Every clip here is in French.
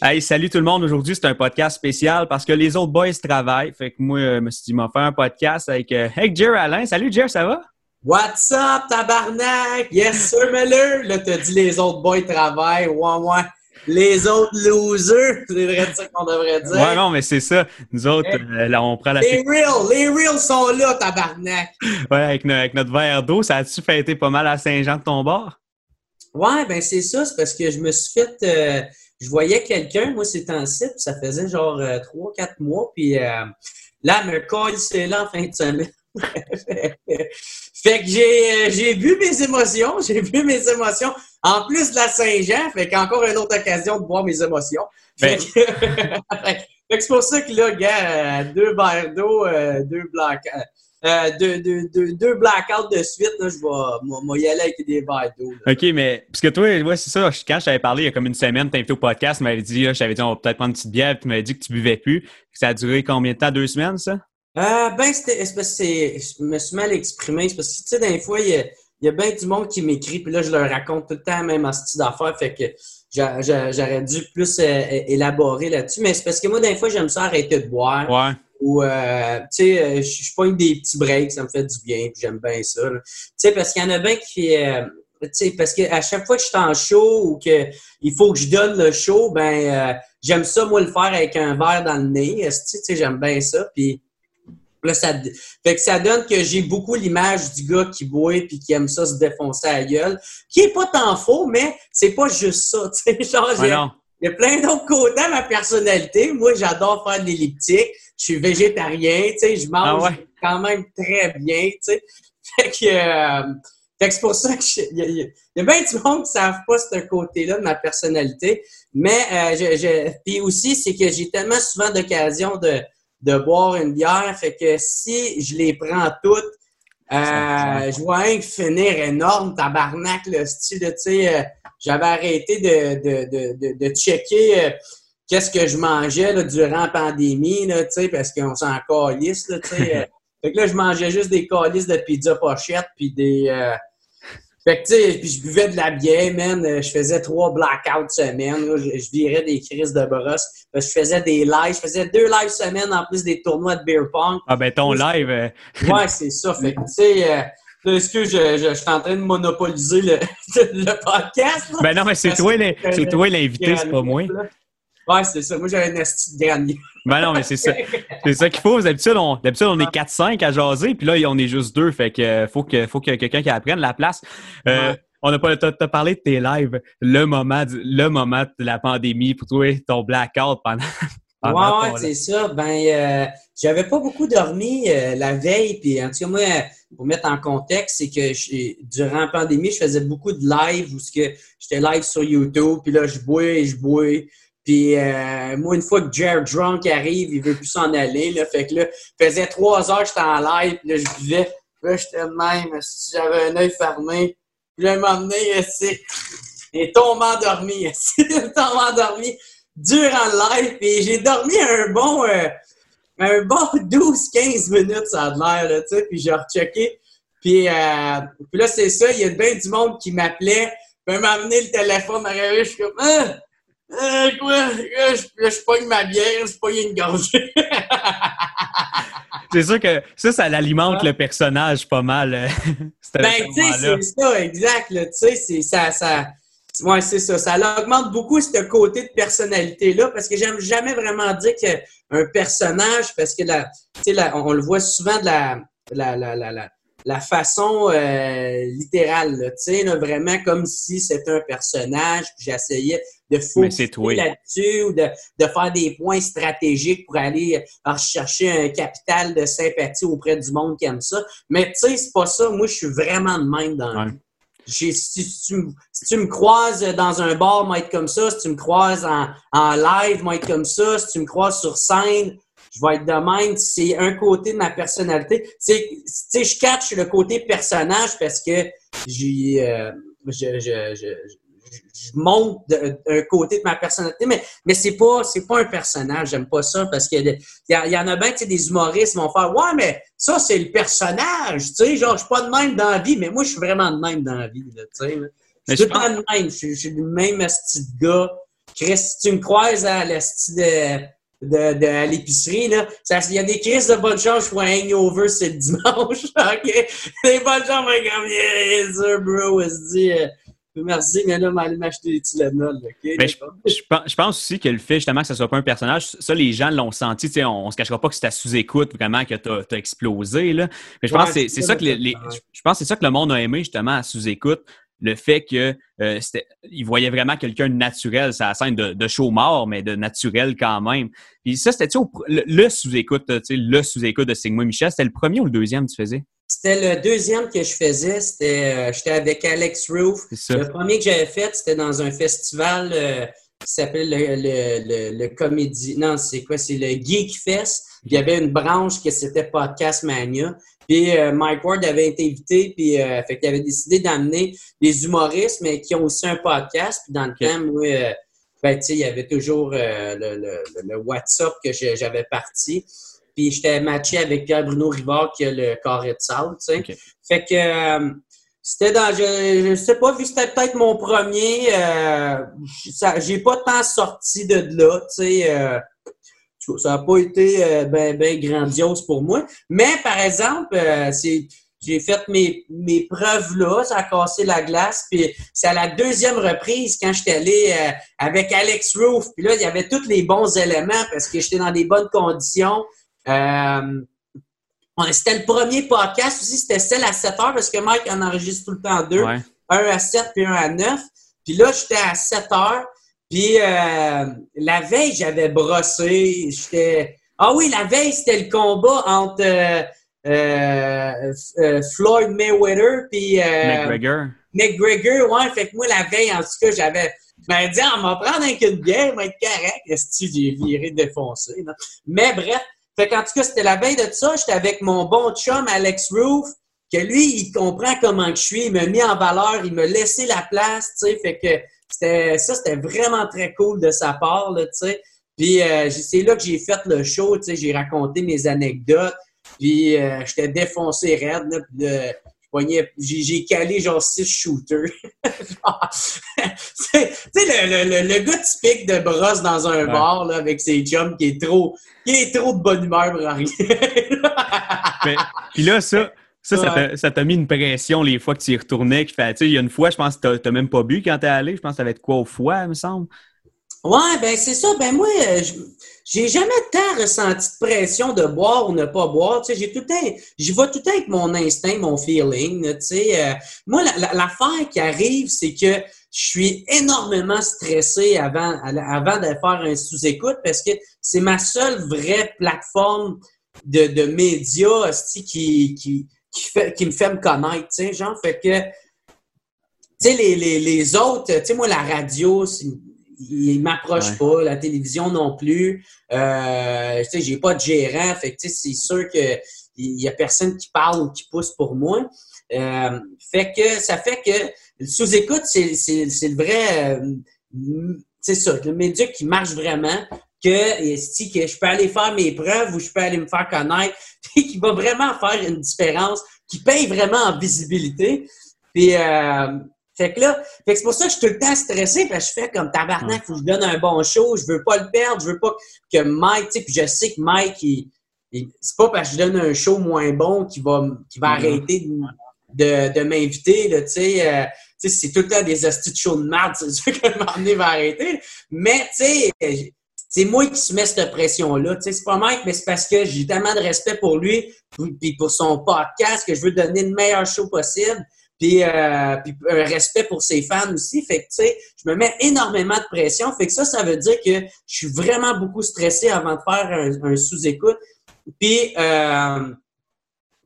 Hey, salut tout le monde. Aujourd'hui, c'est un podcast spécial parce que les autres boys travaillent. Fait que moi, je me suis dit, m'en faire un podcast avec, euh, avec Jer Alain. Salut Jer, ça va? What's up, tabarnak? Yes, sir, Miller. Là, t'as dit les autres boys travaillent. Ouais, ouais. Les autres losers, c'est vrai ça qu'on devrait dire. Ouais, non, mais c'est ça. Nous autres, euh, là, on prend la. Les reals, les reals sont là, tabarnak. Ouais, avec, no- avec notre verre d'eau, ça a-tu fêté pas mal à Saint-Jean de ton bord? Ouais, ben c'est ça, c'est parce que je me suis fait. euh, je voyais quelqu'un, moi, c'est en site, ça faisait genre euh, trois, quatre mois, puis euh, là, me colle, c'est là en fin de semaine. fait que j'ai euh, j'ai vu mes émotions, j'ai vu mes émotions. En plus de la Saint-Jean, fait qu'encore une autre occasion de voir mes émotions. Fait Ben- que, fait que c'est pour ça que là, gars, euh, deux verres d'eau, deux black, euh, deux, deux, deux, deux blackouts de suite, là, je vais y aller avec des verres d'eau. OK, mais parce que toi, ouais, c'est ça. je- Quand je t'avais parlé il y a comme une semaine, t'es invité au podcast, tu m'avais dit, t'avais dit, on va peut-être prendre une petite bière, puis tu m'avais dit que tu buvais plus. Ça a duré combien de temps? Deux semaines, ça? Euh, ben, c'était, c'est parce que c'est, je me suis mal exprimé. C'est parce que, tu sais, des fois, il y a, il y a bien du monde qui m'écrit, puis là, je leur raconte tout le temps la même style d'affaires, fait que j'a- j'a- j'aurais dû plus euh, élaborer là-dessus. Mais c'est parce que moi, des fois, j'aime ça arrêter de boire. Ouais. Ou, euh, tu sais, euh, je je pogne des petits breaks, ça me fait du bien, puis j'aime bien ça. Tu sais, parce qu'il y en a bien qui... euh, tu sais, parce qu'à chaque fois que je suis en show ou que il faut que je donne le show, ben euh, j'aime ça, moi, le faire avec un verre dans le nez. Tu sais, j'aime bien ça. Puis là, ça, fait que ça donne que j'ai beaucoup l'image du gars qui boit puis qui aime ça se défoncer à la gueule, qui est pas tant faux, mais c'est pas juste ça. Tu sais, genre, Ouais, non. Il y a plein d'autres côtés à ma personnalité. Moi, j'adore faire de l'elliptique. Je suis végétarien, tu sais, je mange Ah ouais? quand même très bien, tu sais. Fait que, euh, fait que c'est pour ça que je- il y, a- il y a- il y a bien du monde qui ne savent pas ce côté-là de ma personnalité. Mais euh, je, je, puis aussi, c'est que j'ai tellement souvent d'occasion de, de boire une bière, fait que si je les prends toutes, euh, je vois un finir énorme, tabarnak, le style, tu sais, euh, j'avais arrêté de, de, de, de, de checker euh, qu'est-ce que je mangeais là, durant la pandémie, là, parce qu'on s'en calisse, là, euh. fait que là, je mangeais juste des calices de pizza pochette, puis des... euh, fait que, tu sais, puis je buvais de la bière, man. Je faisais trois blackouts semaine. là. Je, je virais des crises de brosse. Je faisais des lives. Je faisais deux lives semaine en plus des tournois de beer pong. Ah, ben ton live, euh, Ouais, c'est ça. Fait que, tu sais, euh, est-ce que je, je, je suis en train de monopoliser le, le podcast? là? ben non, mais c'est toi, que- toi l'invité, c'est pas moi. Ouais, c'est ça. Moi, j'avais une esti de granier. Ben non, mais c'est ça. C'est ça qu'il faut. D'habitude, on, d'habitude, on est 4-5 à jaser, puis là, on est juste deux. Fait que euh, faut que faut qu'il y ait quelqu'un qui apprenne la place. Euh, Ouais. On a pas t'as, t'as parlé de tes lives, le moment, du- le moment de la pandémie pour toi, ton blackout pendant. Ouais, ouais, c'est ça. Ben, euh, j'avais pas beaucoup dormi euh, la veille. Puis, en tout cas, moi, pour mettre en contexte, c'est que je- durant la pandémie, je faisais beaucoup de live où j'étais live sur YouTube. Puis là, je bois et je bois. Puis, euh, moi, une fois que Jared Drunk arrive, il veut plus s'en aller. Là, fait que là, faisait trois heures que j'étais en live. Puis là, je buvais. Là, j'étais même. Si j'avais un œil fermé. Puis là, il m'a amené, c'est. Il est tombé endormi. Il est tombé endormi durant le live. Puis j'ai dormi un bon, euh, un bon 12-15 minutes, ça a l'air, là, tu sais. Puis j'ai rechecké. Puis, euh, puis là, c'est ça, il y a bien du monde qui m'appelait. Puis m'a amené le téléphone, réveillé, je suis comme, ah, ah, quoi, là, je, là, je pogne ma bière, je pogne une gorgée. C'est sûr que ça, ça l'alimente le personnage pas mal. euh, Ben, tu sais, c'est ça, exact. Tu sais, c'est ça, ça. Ouais, c'est ça. Ça augmente beaucoup ce côté de personnalité-là parce que j'aime jamais vraiment dire qu'un personnage, parce que la, tu sais, la- on, le voit souvent de la, la, la, la, la, la façon euh, littérale, là, tu sais, là, vraiment comme si c'était un personnage, puis j'essayais de focusser là-dessus ou de, de faire des points stratégiques pour aller euh, rechercher un capital de sympathie auprès du monde qui aime ça. Mais tu sais, c'est pas ça. Moi, je suis vraiment de même dans Ouais. Si, tu, me- croises dans un bar, moi être comme ça. Si tu me croises en, en live, moi être comme ça. Si tu me croises sur scène, je vais être de même. C'est un côté de ma personnalité. C'est, je catch le côté personnage parce que j'ai, euh, je, je- monte d'un côté de ma personnalité, mais, mais c'est pas, c'est pas un personnage. J'aime pas ça parce que il y, a- y en a bien, tu sais, des humoristes qui vont faire Ouais, mais ça, c'est le personnage. Tu sais, genre, je suis pas de même dans la vie, mais moi, je suis vraiment de même dans la vie. Là, tu sais, je suis temps de même. Je suis- le même esti de gars Chris, si tu me croises à l'esti de, de, de, à l'épicerie, là, il y a des crises de bonne chance, je fais un hangover, c'est le dimanche, OK? Des bonnes chances, mais comme, yeah, bro, se dit, euh, merci, mais là, m'aller m'acheter des Tylenol? Mais je, je, pense aussi que le fait, justement, que ce soit pas un personnage, ça, les gens l'ont senti, tu on, on se cachera pas que c'était sous-écoute, vraiment, que t'as as explosé, là. Mais je pense que c'est ça que les, je pense c'est ça que le monde a aimé, justement, à sous-écoute le fait que euh, il voyait vraiment quelqu'un de naturel, ça scène de, de show mort, mais de naturel quand même. Puis ça, c'était le, le sous-écoute, tu le sous-écoute de Sigma Michel, c'était le premier ou le deuxième que tu faisais? C'était le deuxième que je faisais, c'était euh, j'étais avec Alex Roof. Le premier que j'avais fait, c'était dans un festival euh, qui s'appelle le, le, le, Comédie. Non, c'est quoi? C'est le Geek Fest. Il y avait une branche qui c'était Podcast Mania. Puis euh, Mike Ward avait été invité, puis euh, fait qu'il avait décidé d'amener des humoristes, mais qui ont aussi un podcast. Puis dans le temps, moi, euh, ben, il y avait toujours le, le, le, WhatsApp que j'avais parti. Puis j'étais matché avec Pierre-Bruno Rivard qui a le carré de sable, tu sais. Fait que c'était dans, je, je sais pas, vu que c'était peut-être mon premier, j'ai pas tant sorti de là, tu sais ça n'a pas été euh, ben, ben grandiose pour moi. Mais, par exemple, euh, j'ai fait mes, mes preuves là, ça a cassé la glace. Puis c'est à la deuxième reprise quand j'étais allé euh, avec Alex Roof. Puis là, il y avait tous les bons éléments parce que j'étais dans des bonnes conditions. C'était le premier podcast aussi, c'était celle à 7 heures parce que Mike en enregistre tout le temps deux. Un à 7 puis un à 9. Puis là, j'étais à 7 heures. Puis euh, la veille, j'avais brossé. J'étais. Ah oui, la veille, c'était le combat entre euh, euh, Floyd Mayweather puis McGregor. McGregor, ouais. Fait que moi, la veille, en tout cas, j'avais. Ben, dit, on va prendre un coup de bière, va être correct. Est-ce que j'ai viré défoncé? Mais bref, fait qu'en tout cas, c'était la veille de ça. J'étais avec mon bon chum, Alex Roof, que lui, il comprend comment je suis. Il m'a mis en valeur, il m'a laissé la place, tu sais. Fait que c'était, ça, c'était vraiment très cool de sa part, tu sais. Puis euh, c'est là que j'ai fait le show, tu sais, j'ai raconté mes anecdotes, puis euh, j'étais défoncé raide, là, j'ai, j'ai calé genre six shooters. tu sais, le, le, le, gars typique de brosse dans un bar là, avec ses chums qui est trop, qui est trop de bonne humeur pour rien. puis là, ça, ça, ça t'a mis une pression les fois que tu y retournais. Qui fait, il y a une fois, je pense que tu n'as même pas bu quand tu es allé. Je pense que tu avais de quoi au foie, il me semble? Ouais, ben c'est ça. Ben moi, euh, j'ai jamais tant ressenti de pression de boire ou ne pas boire. Tu sais, j'ai tout j'y vais tout le temps avec mon instinct, mon feeling. Tu sais, euh, moi, l'affaire qui arrive, c'est que je suis énormément stressé avant, avant de faire un sous-écoute parce que c'est ma seule vraie plateforme de, de médias qui, qui, qui, me fait me connaître, tu sais, genre, fait que, tu sais, les, les, les, autres, tu sais, moi, la radio, ils m'approchent pas, la télévision non plus, euh, tu sais, j'ai pas de gérant, fait que, tu sais, c'est sûr que il y a personne qui parle ou qui pousse pour moi. Euh, fait que, ça fait que, sous-écoute, c'est le vrai, euh, c'est ça, le média qui marche vraiment, que, que je peux aller faire mes preuves ou je peux aller me faire connaître, puis qui va vraiment faire une différence, qui paye vraiment en visibilité. Puis, euh, fait que là, fait que c'est pour ça que je suis tout le temps stressé, parce que je fais comme tabarnak, faut que je donne un bon show, je veux pas le perdre, je veux pas que Mike, tu sais, puis je sais que Mike, il, c'est pas parce que je donne un show moins bon qu'il va, qu'il va arrêter de, de, m'inviter, tu sais. Euh, c'est tout le temps des astuces de show de merde, c'est sûr qu'à un moment donné, il va arrêter. Mais, tu sais, c'est moi qui se mets cette pression-là. Tu sais, c'est pas Mike, mais c'est parce que j'ai tellement de respect pour lui puis pour son podcast que je veux donner le meilleur show possible. Puis, euh, un respect pour ses fans aussi. Fait que, tu sais, je me mets énormément de pression. Fait que ça, ça veut dire que je suis vraiment beaucoup stressé avant de faire un, sous-écoute. Puis, euh,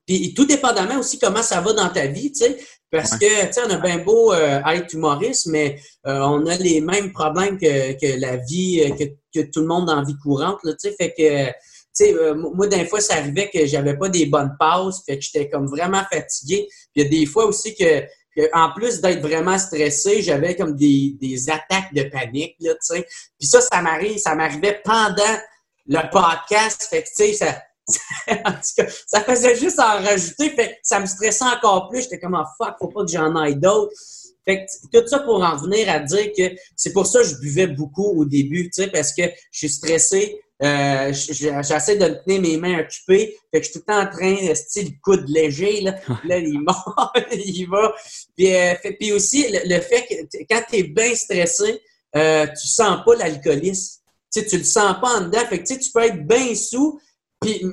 puis tout dépendamment aussi comment ça va dans ta vie, tu sais. Parce que, tu sais, on a bien beau euh, être humoriste, mais euh, on a les mêmes problèmes que, que la vie, euh, que, que, tout le monde dans la vie courante, tu sais. Fait que, sais, moi, d'un fois, ça arrivait que j'avais pas des bonnes pauses, fait que j'étais comme vraiment fatigué. Puis il y a des fois aussi que, en plus d'être vraiment stressé, j'avais comme des, des attaques de panique, là, tu sais. Puis ça, ça m'arrive, ça m'arrivait pendant le podcast, fait que, tu sais, ça en tout cas, ça faisait juste en rajouter, fait ça me stressait encore plus. J'étais comme, oh, fuck, faut pas que j'en aille d'autres. Fait que, tout ça pour en venir à dire que c'est pour ça que je buvais beaucoup au début, tu sais, parce que je suis stressé, euh, j'essaie de tenir mes mains occupées. Fait que je suis tout le temps en train, de style coude léger, là. là, il monte, il va. Puis, euh, puis aussi, le, fait que quand tu es bien stressé, euh, tu sens pas l'alcoolisme. Tu tu le sens pas en dedans. Fait que tu peux être bien sous, puis,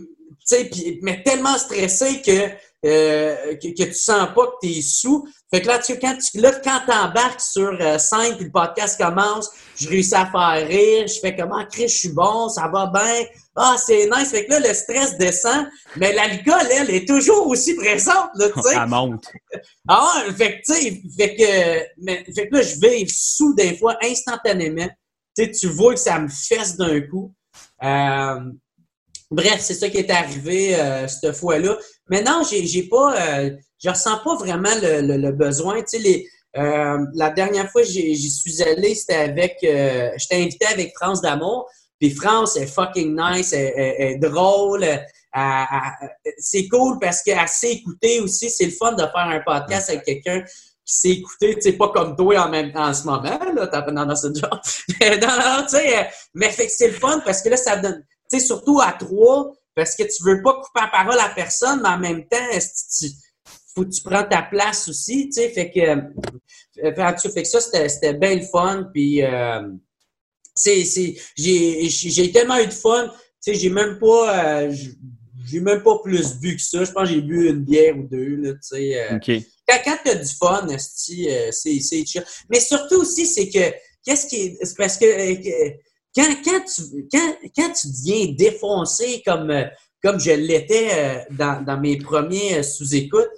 puis, mais tellement stressé que euh, que, que, tu sens pas que tu es sous. Fait que là, tu, quand tu là, quand embarques sur euh, scène puis le podcast commence, je réussis à faire rire, je fais comment, Chris, je suis bon, ça va bien. Ah, c'est nice. Fait que là, le stress descend, mais l'alcool, elle, est toujours aussi présente, là, tu sais. Ça monte. Ah, fait que, tu sais, fait que, mais, fait que là, je vais sous des fois instantanément. Tu sais, tu vois que ça me fesse d'un coup. Euh, Bref, c'est ça qui est arrivé euh, cette fois-là. Mais non, j'ai, j'ai pas, euh, je ressens pas vraiment le, le, besoin. Tu sais, les, euh, la dernière fois j'y suis allé, c'était avec, euh, j'étais invité avec France d'amour. Puis France est fucking nice, elle, est drôle. c'est cool parce qu'elle sait aussi. C'est le fun de faire un podcast avec quelqu'un qui sait écouter, tu sais, pas comme toi en même en ce moment, là, t'as dans, dans ce genre. non, non, tu sais, mais fait que c'est le fun parce que là, ça donne, tu sais, surtout à trois, parce que tu veux pas couper la parole à personne, mais en même temps, tu, faut que tu prends ta place aussi, tu sais, fait que, euh, fait que ça, c'était bien le fun, puis euh, c'est, j'ai tellement eu de fun, tu sais, j'ai même pas, euh, j'ai même pas plus bu que ça, je pense que j'ai bu une bière ou deux, là, tu sais. Quand, quand tu as du fun, c'est chill. Mais surtout aussi, c'est que, qu'est-ce qui est, c'est parce que quand, quand, tu, quand, quand tu deviens défoncé comme, euh, comme je l'étais euh, dans, dans mes premiers euh, sous-écoutes,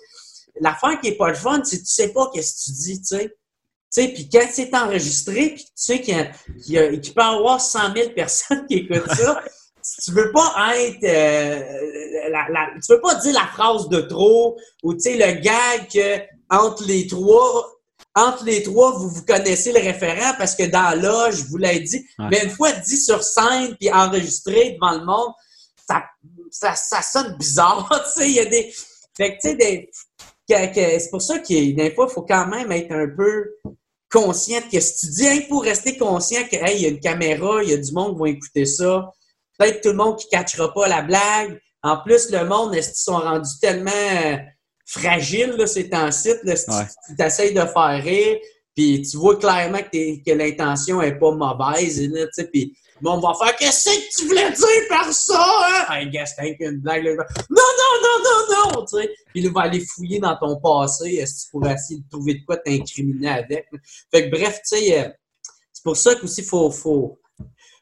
l'affaire qui est pas le fun, c'est que tu sais pas qu'est-ce que tu dis, tu sais. Puis quand c'est enregistré, puis tu sais qu'il peut y avoir 100 000 personnes qui écoutent ça, tu veux pas être... tu veux pas dire la phrase de trop, ou le gag entre les trois, entre les trois, vous vous connaissez le référent parce que dans l'âge, je vous l'ai dit. Mais une fois dit sur scène puis enregistré devant le monde, ça, ça, sonne bizarre. tu sais, il y a des. Fait que, tu sais, c'est pour ça qu'il des fois, il faut quand même être un peu conscient que si tu dis, il faut rester conscient que, hey, il y a une caméra, il y a du monde qui va écouter ça. Peut-être tout le monde qui ne catchera pas la blague. En plus, le monde, est-ce qu'ils sont rendus tellement fragile, là, ces temps-ci. Si tu essaies de faire rire, puis tu vois clairement que, que l'intention est pas mauvaise, là, puis on va faire Qu'est-ce que tu voulais dire par ça? Hein? Guess t'as une blague. Non, non, non, non, non! Tu sais. Puis il va aller fouiller dans ton passé. Est-ce que tu pourrais essayer de trouver de quoi t'incriminer avec? Fait que bref, tu sais, euh, c'est pour ça qu'aussi, faut, faut,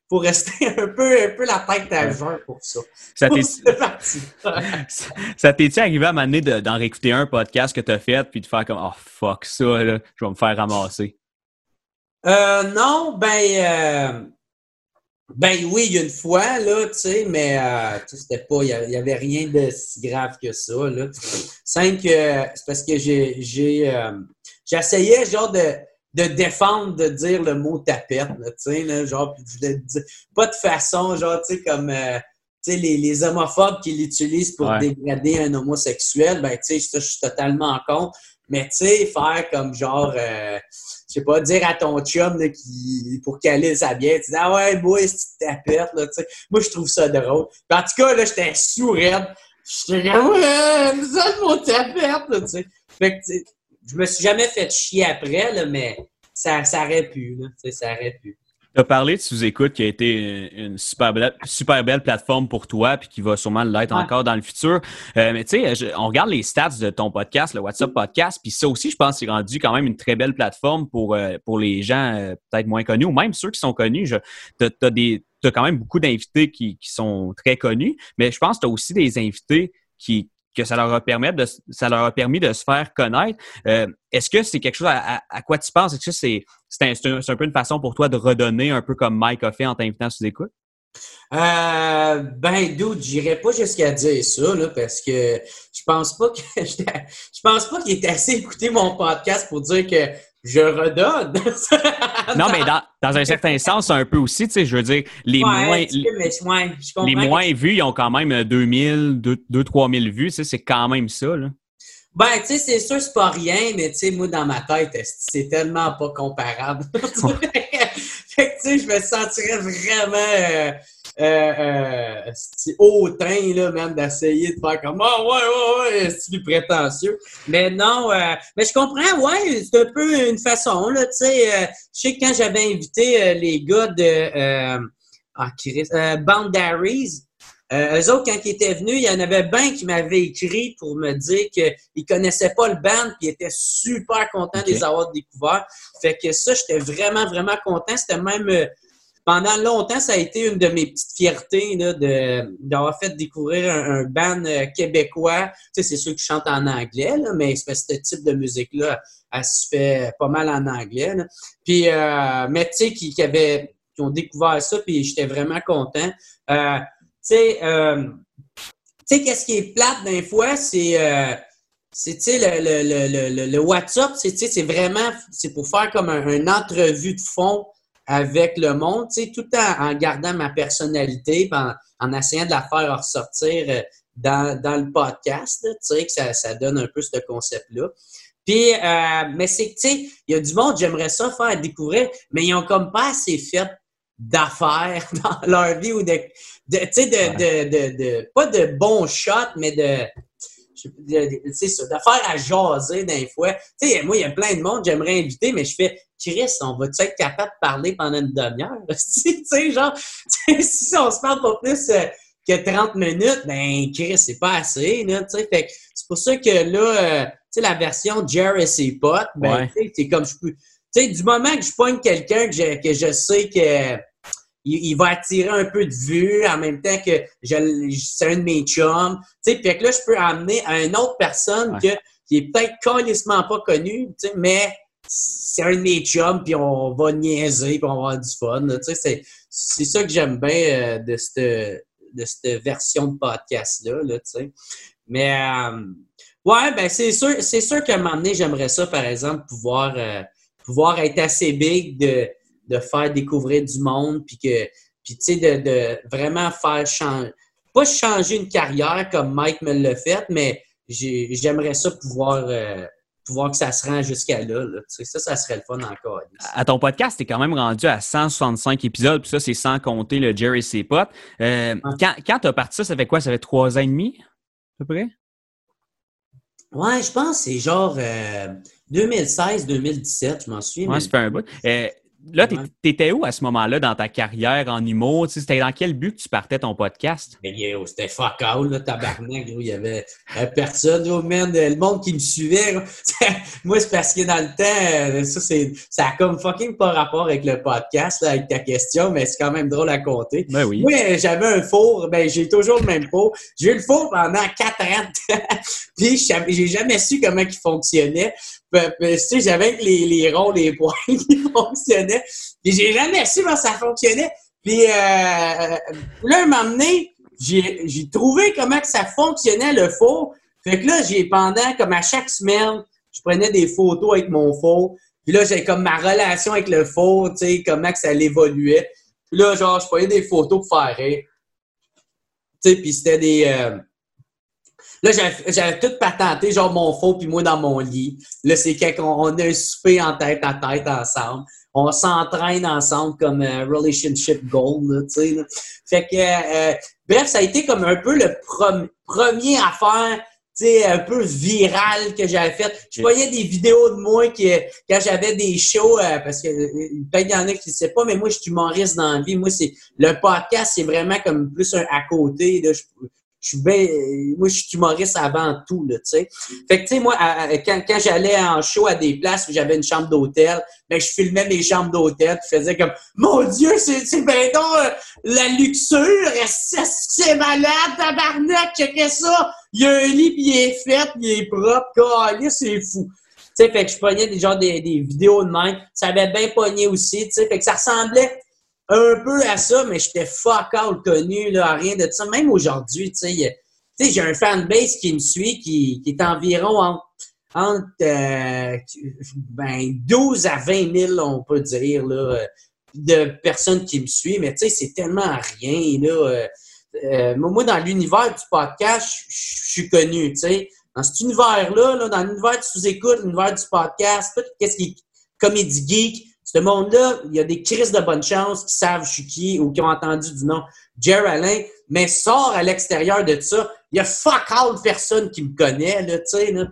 pour rester un peu, un peu la tête à jeun pour ça. Ça t'est-tu arrivé à m'amener d'en réécouter un podcast que tu as fait puis de faire comme Oh fuck ça, là, je vais me faire ramasser? Euh, non, ben euh, ben oui, il y a une fois, là, tu sais, mais euh, c'était pas, il n'y avait rien de si grave que ça, là. C'est parce que j'ai j'ai euh, j'essayais genre de de défendre de dire le mot tapette, tu sais, genre, pas de façon, genre, tu sais, comme, euh, tu sais, les, les, homophobes qui l'utilisent pour dégrader un homosexuel, ben, tu sais, je suis totalement contre. Mais, tu sais, faire comme, genre, euh, je sais pas, dire à ton chum, qui, pour caler sa bière, tu dis, ah ouais, moi, c'est tapette, là, tu sais. Moi, je trouve ça drôle. en tout cas, là, j'étais sourd J'étais comme, ouais, ça, le mot tapette, là, tu sais. Fait que, je me suis jamais fait chier après, là, mais ça, ça aurait pu. Là, ça aurait pu. Tu as parlé de sous-écoute qui a été une super belle, super belle plateforme pour toi puis qui va sûrement l'être encore dans le futur. Euh, mais tu sais, on regarde les stats de ton podcast, le WhatsApp Podcast, puis ça aussi, je pense, c'est rendu quand même une très belle plateforme pour, euh, pour les gens euh, peut-être moins connus ou même ceux qui sont connus. Tu as, quand même beaucoup d'invités qui, qui sont très connus, mais je pense que tu as aussi des invités qui, que ça leur a permis de, ça leur a permis de se faire connaître. Euh, est-ce que c'est quelque chose à, quoi tu penses? Est-ce que c'est, un, peu une façon pour toi de redonner un peu comme Mike a fait en t'invitant sous écoute? Euh, ben, dude, j'irais pas jusqu'à dire ça, là, parce que je pense pas que je pense pas qu'il ait assez écouté mon podcast pour dire que je redonne. non, mais dans, dans, un certain sens, un peu aussi, tu sais, je veux dire, les moins, les, moins vus, ils ont quand même 2000, 2 3000 vues, c'est quand même ça, là. Ben, tu sais, c'est sûr, c'est pas rien, mais tu sais, moi, dans ma tête, c'est tellement pas comparable? fait que, tu sais, je me sentirais vraiment euh, euh, euh hautain, là, même, d'essayer de faire comme, oh, ouais, ouais, ouais, c'est plus prétentieux. Mais non, euh, mais je comprends, ouais, c'est un peu une façon, là, tu sais. Euh, je sais que quand j'avais invité les gars de, ah, Chris, Boundaries, euh, eux autres, quand ils étaient venus, il y en avait bien qui m'avaient écrit pour me dire qu'ils connaissaient pas le band puis ils étaient super contents de les avoir découverts. Fait que ça, j'étais vraiment, vraiment content. C'était même... Pendant longtemps, ça a été une de mes petites fiertés d'avoir fait découvrir un, band euh, québécois. Tu sais, c'est sûr qui chantent en anglais, mais ce type de musique-là, elle se fait pas mal en anglais. Puis, euh, mais tu sais, qui, qui, ont découvert ça, puis j'étais vraiment content. Euh, euh, tu sais, qu'est-ce qui est plate d'un fois, c'est, c'est le, le, le, le, WhatsApp, c'est vraiment, c'est pour faire comme un, une entrevue de fond avec le monde, tout en, en gardant ma personnalité, en, en essayant de la faire ressortir euh, dans, dans le podcast, tu sais, que ça, ça donne un peu ce concept-là. Puis, euh, mais c'est tu sais, il y a du monde, j'aimerais ça faire découvrir, mais ils ont comme pas assez fait d'affaires dans leur vie ou de, de tu sais, de, de, de, de, pas de bons shots, mais de, c'est ça, d'affaires à jaser d'un fois. Tu sais, moi, il y a plein de monde, j'aimerais inviter, mais je fais, Chris, on va-tu être capable de parler pendant une demi-heure? tu sais, genre, si on se parle pas plus euh, que 30 minutes, ben, Chris, c'est pas assez, là, tu sais. Fait c'est pour ça que là, euh, tu sais, la version Jerry et ses potes, ben, c'est comme je peux, tu sais, du moment que je pogne quelqu'un que je, que je sais que il, va attirer un peu de vue en même temps que c'est un de mes chums. Tu sais, que là, je peux amener à une autre personne que, qui est peut-être carrément pas connue, tu sais, mais c'est un de mes chums, puis on va niaiser, puis on va avoir du fun. Tu sais, c'est ça que j'aime bien euh, de cette de cette version de podcast-là, là, tu sais. Mais euh, ouais, ben c'est sûr, c'est sûr qu'à un moment donné, j'aimerais ça, par exemple, pouvoir, euh, pouvoir être assez big de de faire découvrir du monde, puis que, puis tu sais, de, de, vraiment faire changer, pas changer une carrière comme Mike me l'a fait, mais j'aimerais ça pouvoir, euh, pouvoir que ça se rend jusqu'à là. là. Ça, ça serait le fun encore. À ton podcast, tu es quand même rendu à 165 épisodes, puis ça, c'est sans compter le Jerry C. Euh, Quand, quand tu as parti ça, ça fait quoi? Ça fait trois ans et demi, à peu près? Ouais, je pense que c'est genre 2016-2017, euh, je m'en souviens. Ouais, ça fait un bout. Euh, Là, t'étais où à ce moment-là dans ta carrière en humour? C'était dans quel but que tu partais ton podcast? c'était fuck all, là, tabarnak, Il y avait euh, personne, Le monde qui me suivait, Moi, c'est parce que dans le temps, euh, ça, c'est, ça a comme fucking pas rapport avec le podcast, avec ta question, mais c'est quand même drôle à compter. Ben oui. Moi, j'avais un four, ben, j'ai toujours le même four. J'ai eu le four pendant quatre ans. Puis, j'ai jamais su comment il fonctionnait. Tu sais, j'avais les, les ronds, les points qui fonctionnaient. Puis j'ai jamais su comment ça fonctionnait. Puis euh, là, un moment donné, j'ai trouvé comment que ça fonctionnait le faux. Fait que là, j'ai pendant, comme à chaque semaine, je prenais des photos avec mon faux. Puis là, j'ai comme ma relation avec le faux, tu sais, comment que ça l'évoluait. Puis là, genre, je prenais des photos pour faire rire. Tu sais, puis c'était des... Euh, Là, j'avais tout patenté, genre mon faux puis moi dans mon lit. Là, c'est quand on, a un souper en tête à tête ensemble. On s'entraîne ensemble comme euh, relationship goal, tu sais. Fait que, euh, bref, ça a été comme un peu le premier affaire tu sais, un peu viral que j'avais fait. Je voyais des vidéos de moi qui, quand j'avais des shows, euh, parce que peut-être il y en a qui ne savent pas, mais moi, je suis humoriste dans la vie. Moi, c'est le podcast, c'est vraiment comme plus un à côté. Là, je, je suis bien, moi, je suis humoriste avant tout, là, tu sais. Fait que, tu sais, moi, quand, quand j'allais en show à des places où j'avais une chambre d'hôtel, ben, je filmais mes chambres d'hôtel, puis je faisais comme, mon Dieu, c'est, ben donc euh, la luxure, c'est malade, tabarnak, checkez ça! Il y a un lit, puis il est fait, puis il est propre, c'est fou. Tu sais, fait que je pognais des, genre, des, des vidéos de même. Ça avait bien pogné aussi, tu sais. Fait que ça ressemblait un peu à ça, mais j'étais fuck all connu, là, rien de ça. Même aujourd'hui, tu sais, j'ai un fanbase qui me suit qui, qui est environ entre, euh, ben, 12 à 20 000, on peut dire, là, de personnes qui me suivent, mais tu sais, c'est tellement rien, là. Euh, moi, dans l'univers du podcast, je suis connu, tu sais. dans cet univers-là, là, dans l'univers du sous-écoute, l'univers du podcast, tout ce qui est comédie geek, ce monde-là, il y a des crises de bonne chance qui savent je suis qui ou qui ont entendu du nom Alain, mais sort à l'extérieur de ça. Il y a fuck all personne qui me connaît, là, tu sais, là,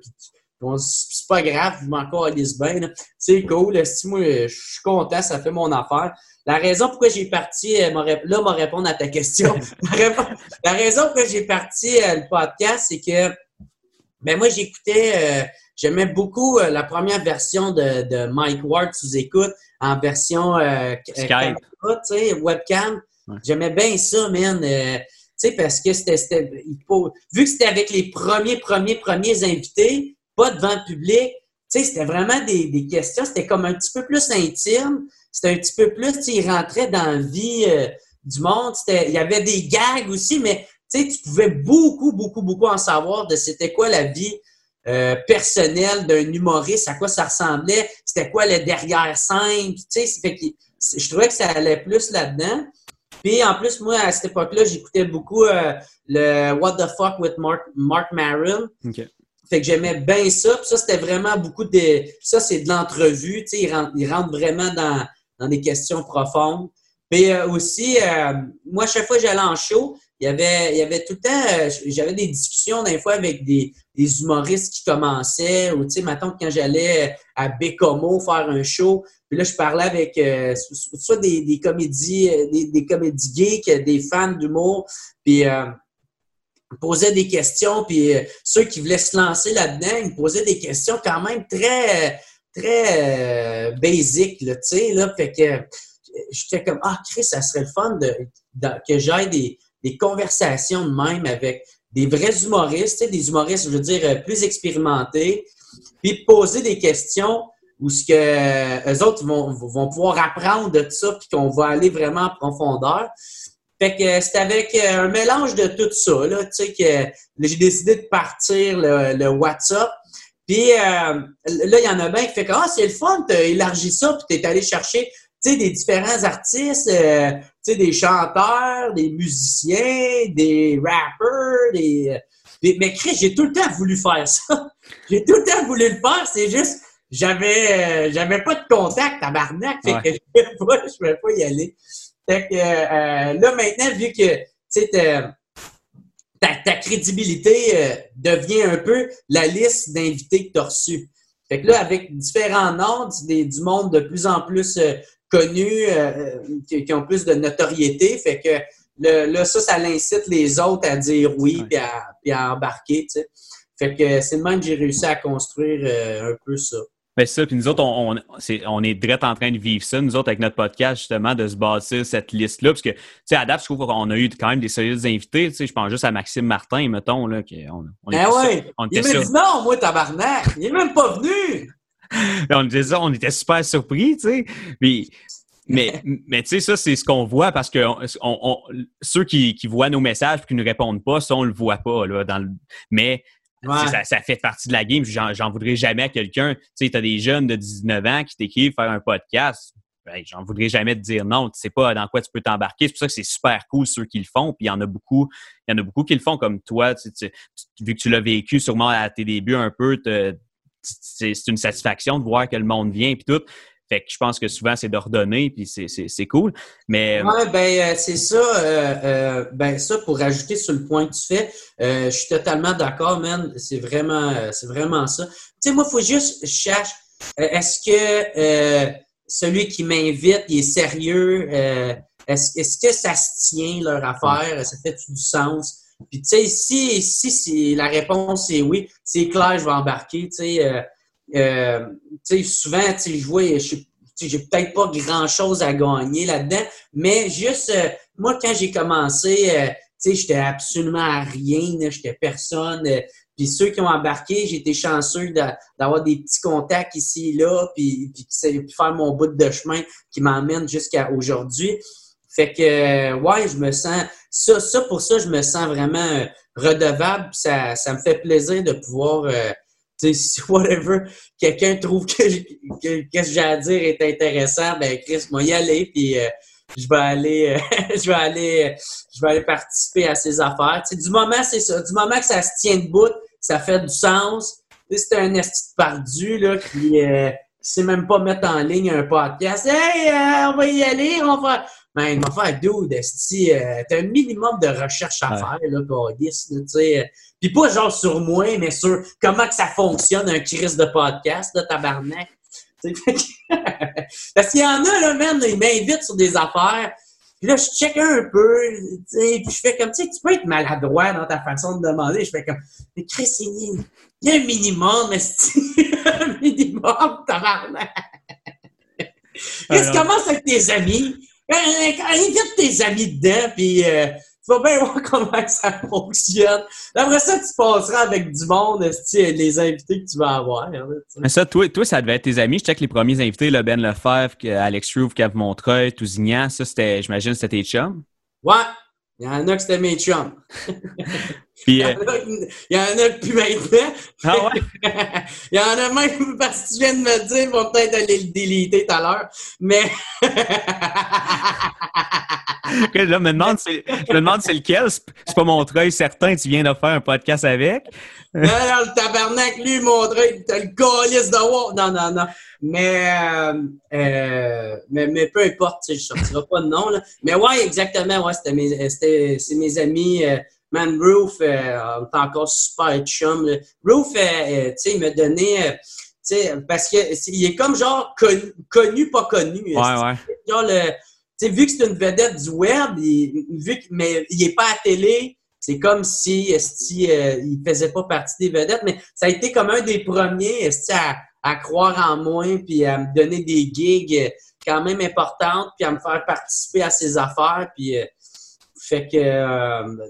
c'est pas grave, je m'en à Lisbonne. C'est cool. Si moi, je suis content, ça fait mon affaire. La raison pourquoi j'ai parti, euh, là, m'a répondre à ta question. la raison pourquoi j'ai parti euh, le podcast, c'est que ben moi, j'écoutais, euh, j'aimais beaucoup la première version de, de Mike Ward sous écoute en version Skype. webcam. J'aimais bien ça, man. tu sais, parce que c'était, vu que c'était avec les premiers, premiers, premiers invités, pas devant le public. Tu sais, c'était vraiment des, des questions, c'était comme un petit peu plus intime. C'était un petit peu plus, tu sais, il rentrait dans la vie euh, du monde. Il y avait des gags aussi, mais tu sais, tu pouvais beaucoup, beaucoup, beaucoup en savoir de c'était quoi la vie euh, personnelle d'un humoriste, à quoi ça ressemblait, c'était quoi le derrière scène. Tu sais, fait que je trouvais que ça allait plus là-dedans. Puis en plus, moi, à cette époque-là, j'écoutais beaucoup euh, le What the fuck with Mark, Mark Maron. Fait que j'aimais bien ça. Puis ça, c'était vraiment beaucoup de. Ça, c'est de l'entrevue. Tu sais, il rentre, il rentre vraiment dans, dans des questions profondes. Puis euh, aussi, euh, moi, chaque fois que j'allais en show, il y avait, il y avait tout le temps, euh, j'avais des discussions des fois avec des, des humoristes qui commençaient, ou tu sais, maintenant quand j'allais à Bécomo faire un show, puis là, je parlais avec soit des, des comédies, des, comédies geeks, des fans d'humour, puis posaient des questions, puis euh, ceux qui voulaient se lancer là-dedans, ils posaient des questions quand même très, très euh, basiques, tu sais, là, fait que j'étais comme, ah, Chris, ça serait le fun de, que j'aille des, des conversations de même avec des vrais humoristes, des humoristes, je veux dire, euh, plus expérimentés, puis poser des questions où ce que eux autres vont, vont pouvoir apprendre de ça, puis qu'on va aller vraiment en profondeur. Fait que c'était avec euh, un mélange de tout ça, là, tu sais, que j'ai décidé de partir le, WhatsApp. Puis euh, là, il y en a bien qui fait que ah, c'est le fun, tu as élargi ça, puis tu es allé chercher tu sais, des différents artistes, euh, tu sais, des chanteurs, des musiciens, des rappers, des. mais Chris, j'ai tout le temps voulu faire ça. j'ai tout le temps voulu le faire, c'est juste j'avais j'avais pas de contact à Barnac, fait que je ne pouvais, pas, y aller. Fait que euh, là, maintenant, vu que ta, ta, crédibilité euh, devient un peu la liste d'invités que tu as reçus. Fait que là, avec différents noms, du monde de plus en plus euh, connu, qui, ont plus de notoriété, fait que là, ça, ça incite les autres à dire oui puis à, à, embarquer. sais. Fait que c'est le même que j'ai réussi à construire un peu ça. Ben ça, puis nous autres, on, est, on est direct en train de vivre ça, nous autres, avec notre podcast, justement, de se bâtir cette liste-là. Parce que, tu sais, à je trouve qu'on a eu quand même des solides invités. Tu sais, je pense juste à Maxime Martin, mettons, là. Qui, on, on ben ouais. on il m'a dit non, moi, tabarnak! Il est même pas venu! on disait ça, on était super surpris, tu sais. Puis, mais, mais tu sais, ça, c'est ce qu'on voit parce que on, ceux qui, qui, voient nos messages et qui ne répondent pas, ça, on le voit pas, là. Dans le, mais ça, fait partie de la game. J'en voudrais jamais à quelqu'un. Tu sais, as des jeunes de 19 ans qui t'écrivent faire un podcast. Ben, j'en voudrais jamais te dire non. Tu sais pas dans quoi tu peux t'embarquer. C'est pour ça que c'est super cool ceux qui le font. Puis il y en a beaucoup. Il y en a beaucoup qui le font comme toi. vu que tu l'as vécu sûrement à tes débuts un peu, c'est une satisfaction de voir que le monde vient puis tout. Fait que je pense que souvent, c'est d'ordonner, puis c'est cool. Mais... Ouais, ben, euh, c'est ça. Euh, euh, ben, ça, pour rajouter sur le point que tu fais, je suis totalement d'accord, man. C'est vraiment, c'est vraiment ça. Tu sais, moi, il faut juste chercher. Est-ce que celui qui m'invite, il est sérieux? Est-ce est que ça se tient, leur affaire? Ça fait du sens? Puis, tu sais, si, si, si la réponse est oui, c'est clair, je vais embarquer, tu sais euh, souvent, je vois, j'ai peut-être pas grand-chose à gagner là-dedans, mais juste, euh, moi, quand j'ai commencé, euh, tu sais, j'étais absolument à rien, j'étais personne. Euh, puis ceux qui ont embarqué, j'ai été chanceux d'avoir des petits contacts ici et là, puis, puis, faire mon bout de chemin qui m'emmène jusqu'à aujourd'hui. Fait que, ouais, je me sens, ça, ça, pour ça, je me sens vraiment redevable. Ça, ça me fait plaisir de pouvoir si whatever, quelqu'un trouve que, que, que, ce que j'ai à dire est intéressant, ben Chris, moi y aller, puis euh, je vais aller, euh, je vais aller, je vais aller participer à ces affaires. du moment, c'est ça, du moment que ça se tient debout, ça fait du sens. C'est un esti pardu là, qui euh, sait même pas mettre en ligne un podcast. Hey, euh, on va y aller, on va. Mais il m'a fait dude, esti, euh, t'as un minimum de recherche à faire, là, pour tu sais. Puis pas genre sur moi, mais sur comment que ça fonctionne un crise de podcast, là, tabarnak. Parce qu'il y en a, là, même, ils m'invitent sur des affaires. Puis là, je check un peu, tu sais, puis je fais comme, tu sais, tu peux être maladroit dans ta façon de demander. Je fais comme, mais Chris, il y a un minimum, mais un minimum, tabarnak. Qu'est-ce que commence avec tes amis? Invite tes amis dedans, puis euh, tu vas bien voir comment ça fonctionne. Après ça, tu passeras avec du monde, les invités que tu vas avoir. Mais ça, toi, toi, ça devait être tes amis. Je check les premiers invités, le Ben Lefebvre, Alex Rouve, Kev Montreuil, Tousignan. Ça, c'était, j'imagine, c'était tes chums? Ouais. Il y en a que c'était mes chums. Puis, euh, il, y en a, plus maintenant. Ah ouais? il y en a même, parce que tu viens de me dire, ils vont peut-être aller le déliter tout à l'heure. Mais. là, me demande, je me demande c'est lequel. C'est pas Montreuil certain, tu viens de faire un podcast avec. non, non, le tabarnak, lui, Montreuil, t'as le colis de war. Non, non, non. Mais, euh, euh, mais, mais, peu importe, je ne sortirai pas de nom. Là. Mais ouais, exactement, ouais, c'était mes, c'était, c'est mes amis. Euh, man, Roof, euh, on est encore super chum. Roof, tu sais, il m'a donné... sais parce que il est comme genre connu, connu pas connu. Ouais, ouais. Genre le, sais, vu que c'est une vedette du web, vu que, mais il n'est pas à télé, c'est comme si, euh, il faisait pas partie des vedettes, mais ça a été comme un des premiers à, à croire en moi, puis à me donner des gigs euh, quand même importantes, puis à me faire participer à ses affaires, puis euh, fait que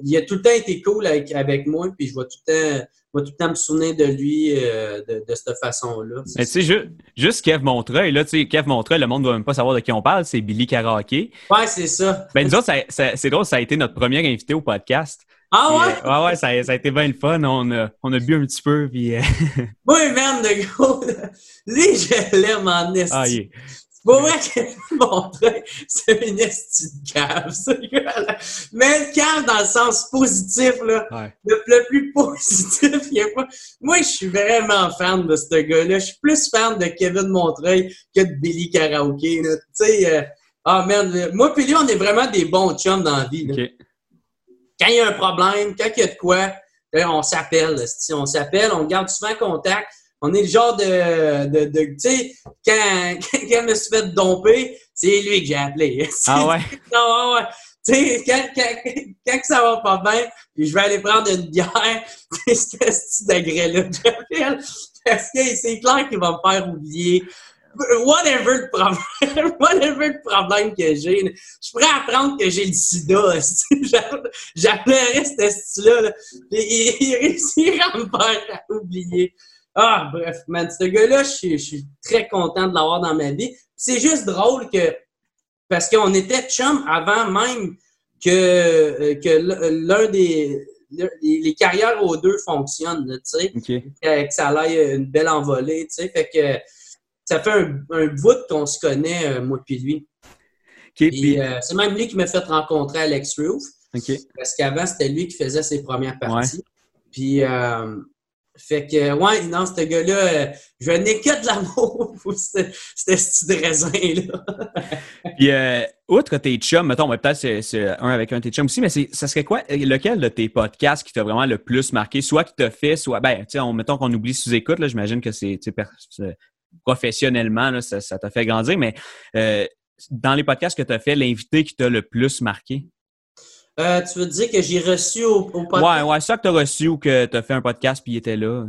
il a tout le temps été cool avec, avec moi, puis je vois tout le temps tout le temps me souvenir de lui euh, de, cette façon-là. Mais tu sais, juste, Kev Montreuil, là, tu sais, Kev Montreuil, le monde ne doit même pas savoir de qui on parle, c'est Billy Karaoke. Ouais, c'est ça. Ben, nous autres, c'est drôle, ça a été notre premier invité au podcast. Ah ouais? Euh, ouais, ouais, ça, a été bien le fun. On a, on a bu un petit peu, puis... Euh... Oui, même, de gros. Lui, je l'aime en. Ah, pour vrai que mon frère, c'est une estime de cave. Mais cave dans le sens positif, là. Le, plus positif, il y a pas. Moi, je suis vraiment fan de ce gars-là. Je suis plus fan de Kevin Montreuil que de Billy Karaoke, Tu sais, euh, ah merde, moi et lui, on est vraiment des bons chums dans la vie, Quand il y a un problème, quand il y a de quoi, on s'appelle, on s'appelle, on garde souvent contact. On est le genre de, de, de tu sais, quand, quand, je me suis fait domper, c'est lui que j'ai appelé. Ah ouais? non, ouais. Tu sais, quand, quand, quand, ça va pas bien, puis je vais aller prendre une bière, c'est ce petit degré-là que j'appelle. Parce que c'est clair qu'il va me faire oublier whatever le problème, whatever le problème que j'ai, je suis prêt à apprendre que j'ai le sida. J'appellerais ce style-là. Il, il réussirait à me faire oublier. Ah, bref, man, ce gars-là, je, suis très content de l'avoir dans ma vie. C'est juste drôle que, parce qu'on était chum avant même que, euh, que l'un des, les carrières aux deux fonctionnent, tu sais, que, ça aille une belle envolée, tu sais, fait que ça fait un, un bout qu'on se connaît, euh, moi puis lui. Euh, c'est même lui qui m'a fait rencontrer Alex Roof. Parce qu'avant, c'était lui qui faisait ses premières parties. Puis, fait que, ouais, non, ce gars-là, euh, je n'ai que de l'amour pour ce style de raisin-là. Puis, euh, outre tes chums, mettons, peut-être c'est un avec un de tes chums aussi, mais ça serait quoi, lequel de tes podcasts qui t'a vraiment le plus marqué, soit qui t'a fait, soit, ben, tu sais, mettons qu'on oublie sous-écoute, là, j'imagine que c'est, professionnellement, là, ça t'a fait grandir, mais euh, dans les podcasts que tu as fait, l'invité qui t'a le plus marqué? Euh, tu veux dire que j'ai reçu au, podcast? Ouais, ouais, ça que tu as reçu ou que tu as fait un podcast puis il était là.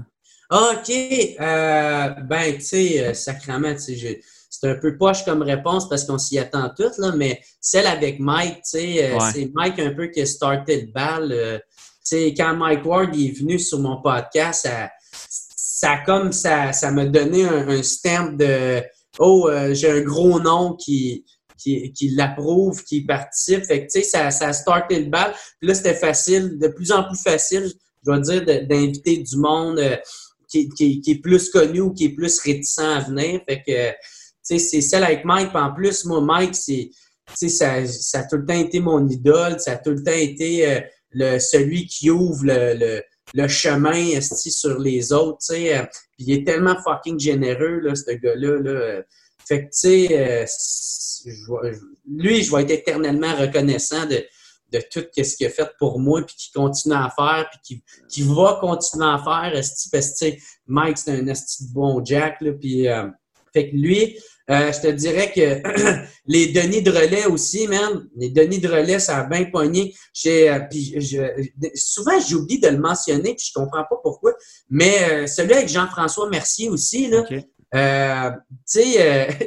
OK. Euh, ben, tu sais, euh, tu sais, c'est un peu poche comme réponse parce qu'on s'y attend toutes, là, mais celle avec Mike, tu sais, c'est Mike un peu qui a starté le bal. tu sais, quand Mike Ward est venu sur mon podcast, ça, ça comme ça, ça m'a donné un, un, stamp de Oh, j'ai un gros nom qui, qui, l'approuve, qui participe. Fait que, tu sais, ça, ça a starté le bal. Puis là, c'était facile, de plus en plus facile, je dois dire, d'inviter du monde euh, qui, qui, est plus connu ou qui est plus réticent à venir. Fait que, tu sais, c'est celle avec Mike. Puis en plus, moi, Mike, c'est, ça, a tout le temps été mon idole. Ça a tout le temps été euh, le, celui qui ouvre le, le chemin sur les autres, tu sais. Euh, il est tellement fucking généreux, là, ce gars-là. Là. Fait que, tu sais, euh, lui, je vais être éternellement reconnaissant de, tout ce qu'il a fait pour moi, puis qu'il continue à faire, puis qu'il va continuer à faire, parce que, Mike, c'est un esti de bon Jack, là, puis... Euh, fait que lui, euh, je te dirais que les Denis de relais aussi, man. Les Denis de relais, ça a bien pogné. Puis souvent, j'oublie de le mentionner, puis je comprends pas pourquoi. Mais celui avec Jean-François Mercier aussi, là. tu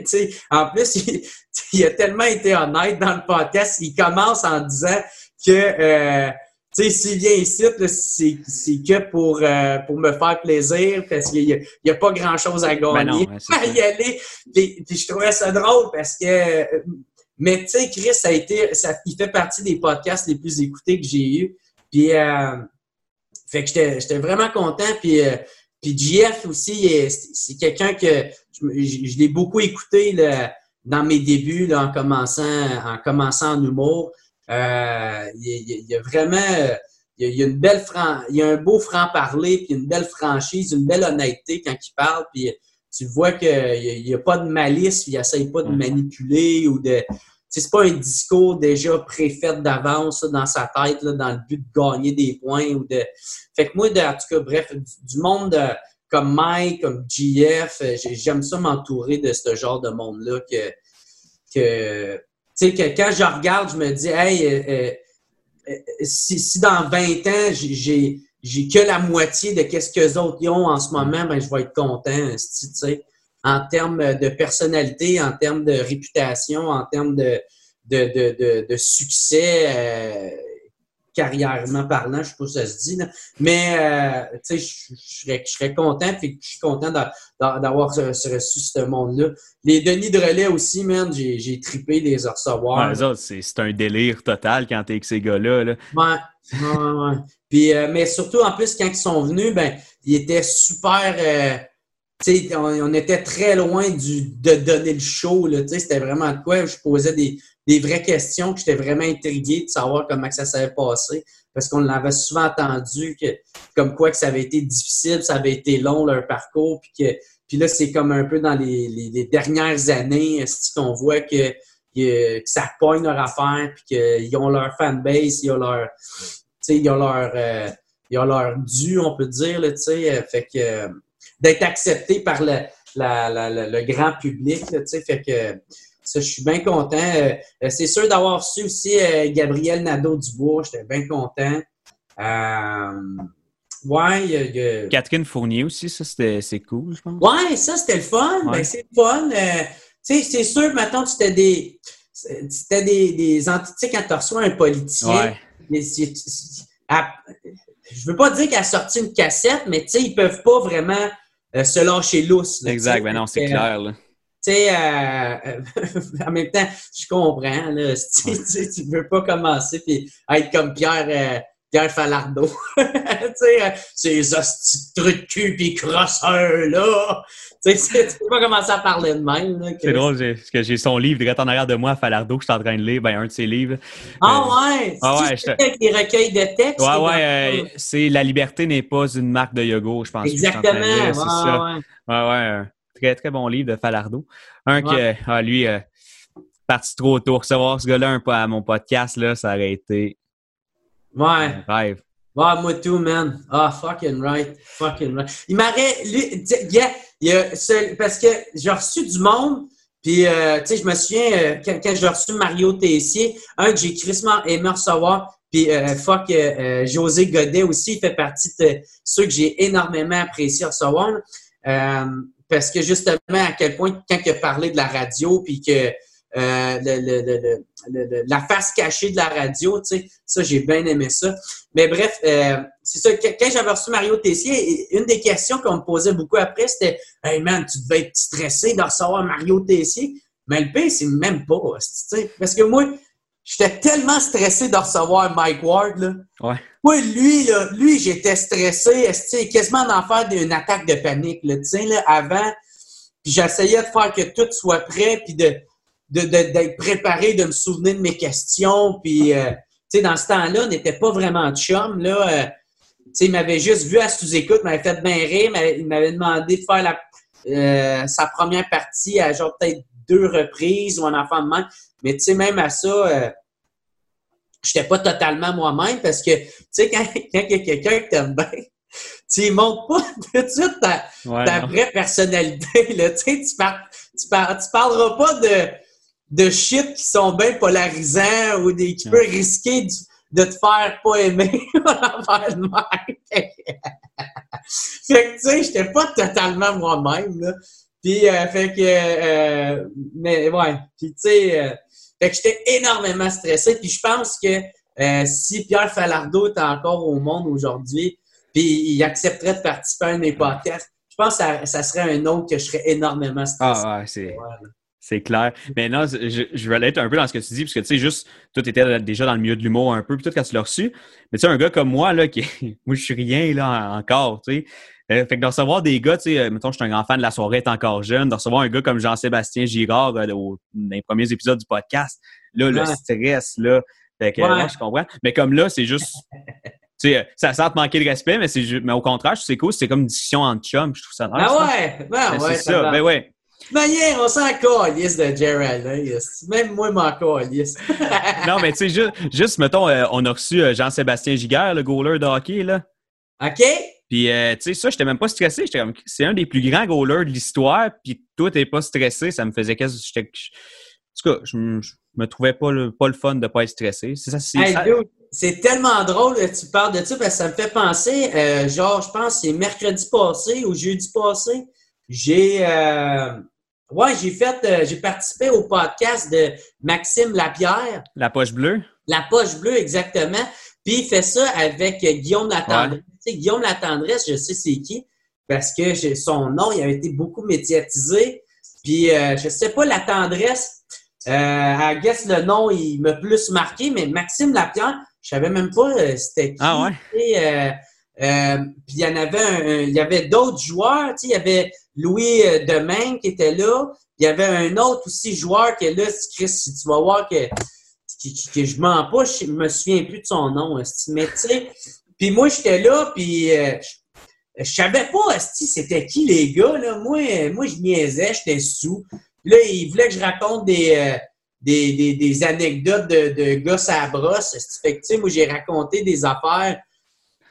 sais, en plus, il, il, a tellement été honnête dans le podcast. Il commence en disant que tu sais, s'il vient ici, c'est que pour, euh, pour me faire plaisir parce qu'il n'y a, a, pas grand-chose à ben gagner. Ben y aller. Puis, je trouvais ça drôle parce que... Mais tu sais, Chris, ça a été, ça, il fait partie des podcasts les plus écoutés que j'ai eus. Puis, euh, fait que j'étais vraiment content. Puis, euh, puis GF aussi, c'est quelqu'un que je, je, l'ai beaucoup écouté là, dans mes débuts là, en, commençant, en commençant en humour. Euh, il, y a vraiment il y a, une belle franc, il y a un beau franc-parler, puis une belle franchise, une belle honnêteté quand il parle, puis tu vois qu'il n'y a, pas de malice, il n'essaye pas de manipuler ou de. C'est pas un discours déjà préfait d'avance dans sa tête, là, dans le but de gagner des points ou de. Fait que moi, de, en tout cas, bref, du, monde euh, comme Mike, comme GF, euh, j'aime ça m'entourer de ce genre de monde-là que, que sais, que quand je regarde, je me dis, hey, euh, euh, euh, si, dans 20 ans, j'ai j'ai que la moitié de ce que les autres ont en ce moment, ben, je vais être content, tu sais, en termes de personnalité, en termes de réputation, en termes de, de, de, de, succès carrièrement parlant, je sais pas si ça se dit, mais euh, tu sais, je, serais, content, puis je suis content d'avoir reçu ce monde-là. Les Denis de relais aussi, man, j'ai tripé les recevoir. Ouais, c'est un délire total quand t'es avec ces gars-là. Là. Ouais, ouais, ouais. Puis, euh, mais surtout, en plus, quand ils sont venus, ben, ils étaient super... Euh, sais, on, était très loin du, de donner le show. C'était vraiment de quoi? Je posais des, des vraies questions que j'étais vraiment intrigué de savoir comment ça s'avait passé. Parce qu'on l'avait souvent entendu que comme quoi que ça avait été difficile, ça avait été long leur parcours, puis que puis là, c'est comme un peu dans les, les, dernières années qu'on voit que, que, ça pogne leur affaire, puis qu'ils ont leur fanbase, ils ont leur. Ils ont leur. Euh, ils ont leur dû, on peut dire, là, fait que d'être accepté par le, la, la, le grand public, là, fait que ça, je suis bien content. Euh, euh, c'est sûr d'avoir su aussi euh, Gabriel Nadeau-Dubois. J'étais bien content. ouais, il y, a... Catherine Fournier aussi, ça, c'était, c'est cool, je pense. Ouais, ça, c'était le fun. Ben, c'est le fun. tu sais, c'est sûr, maintenant, tu c'était des. C'était des, des entités quand tu reçois un politicien. Ouais. je veux pas dire qu'elle a sorti une cassette, mais tu sais, ils peuvent pas vraiment se lâcher lousse. exact, ben non, c'est clair. Là tu sais, euh, en même temps, je comprends, là, tu tu veux pas commencer puis être comme Pierre, euh, Pierre Falardeau. tu sais, euh, ces hosties de trucs cul pis crosseurs, là. Tu sais, tu peux pas commencer à parler de même, C'est drôle, parce que j'ai son livre direct en arrière de moi, Falardeau, que je suis en train de lire, ben, un de ses livres. Ah ouais! Ah ouais, je avec des recueils de textes. Ouais, ouais, c'est La liberté n'est pas une marque de yoga, je pense. Exactement, ouais, ouais. Ouais, ouais très, très bon livre de Falardo. Un que, ah, lui, euh, parti trop tôt. Recevoir ce gars-là un peu à mon podcast, là, ça aurait été ouais. rêve. Ouais, moi tout, man. Ah, fucking right. Fucking right. Il m'aurait. Yeah, yeah, parce que j'ai reçu du monde, puis, euh, tu sais, je me souviens, euh, quand, quand j'ai reçu Mario Tessier, un que j'ai crissement aimé recevoir, puis, euh, fuck, José Godet aussi, il fait partie de ceux que j'ai énormément apprécié recevoir parce que justement, à quel point, quand il a parlé de la radio, puis que euh, le, la face cachée de la radio, tu sais, ça, j'ai bien aimé ça. Mais bref, euh, c'est ça, quand j'avais reçu Mario Tessier, une des questions qu'on me posait beaucoup après, c'était « Hey man, tu devais être stressé de recevoir Mario Tessier. » Mais le pire, c'est même pas, tu sais, parce que moi, J'étais tellement stressé de recevoir Mike Ward. Là. Ouais. Oui, lui, là, lui, j'étais stressé, quasiment d'en faire une attaque de panique. Là, là, avant, puis j'essayais de faire que tout soit prêt, puis de, d'être de, préparé, de me souvenir de mes questions. Puis, euh, dans ce temps-là, on n'était pas vraiment de chum. Là, euh, sais, il m'avait juste vu à sous-écoute, il m'avait fait bien rire, il m'avait demandé de faire la, sa première partie à genre peut-être deux reprises ou un enfant de même. Mais tu sais, même à ça, euh, j'étais pas totalement moi-même parce que, tu sais, quand, quand il y a quelqu'un qui t'aime bien, tu ne montres pas tout de suite ta, vraie personnalité. Là. Tu sais, tu, tu, parleras pas de, de shit qui sont bien polarisants ou des, qui peuvent risquer de te faire pas aimer envers le fait que, tu sais, j'étais pas totalement moi-même, là. Puis, euh, fait que, euh, mais ouais, puis tu sais, euh, fait que j'étais énormément stressé. Puis je pense que si Pierre Falardeau était encore au monde aujourd'hui, puis il accepterait de participer à un de mes podcasts, je pense que ça, serait un autre que je serais énormément stressé. Ah ouais, c'est... C'est clair. Mais non, je, je vais aller être un peu dans ce que tu dis, parce que tu sais, juste, toi, étais déjà dans le milieu de l'humour un peu, puis tout quand tu l'as reçu. Mais tu sais, un gars comme moi, là, qui moi, je suis rien, là, encore, tu sais. Euh, fait que de recevoir des gars, tu sais, euh, mettons, je suis un grand fan de la soirée, est encore jeune, de recevoir un gars comme Jean-Sébastien Girard euh, dans les premiers épisodes du podcast, là, le stress, là. Fait que, je comprends. Mais comme là, c'est juste. Tu sais, ça sent te manquer de respect, mais, c'est mais au contraire, c'est cool, c'est comme une discussion entre chums, je trouve ça nice. Ah ouais! Ben ouais, c'est ça, ben ouais. Manière, on s'en calisse de Gerald. Hein, Même moi, m'en calisse. non, mais tu sais, juste, juste, mettons, on a reçu Jean-Sébastien Giguère, le goaler de hockey, là. OK. Puis, euh, tu sais, ça, j'étais même pas stressé. J'étais comme, c'est un des plus grands goalers de l'histoire. Puis, toi, t'es pas stressé. Ça me faisait quasi. En tout cas, je, me trouvais pas le, pas le fun de pas être stressé. C'est ça, c'est tellement drôle que tu parles de ça parce que ça me fait penser, euh, genre, je pense c'est mercredi passé ou jeudi passé, j'ai euh, ouais, j'ai fait j'ai participé au podcast de Maxime Lapierre. La poche bleue. La poche bleue, exactement. Puis il fait ça avec Guillaume Latendresse Guillaume Latendresse, je sais c'est qui, parce que son nom, il a été beaucoup médiatisé. Puis, euh, je sais pas, la tendresse, euh, I guess le nom, il m'a plus marqué, mais Maxime Lapierre, je savais même pas euh, c'était qui. Ah ouais? Euh, euh, puis il y en avait il y avait d'autres joueurs, tu sais, il y avait Louis Demain qui était là. Il y avait un autre aussi joueur qui est là, Chris, si tu vas voir que, que, je mens pas, je me souviens plus de son nom. Mais tu sais, puis moi, j'étais là, puis euh, je, savais pas c'était qui les gars. Là. Moi, moi, je niaisais, j'étais sous. là, ils voulaient que je raconte des, euh, des, des, anecdotes de, de gosses à brosse. Fait que, moi, j'ai raconté des affaires,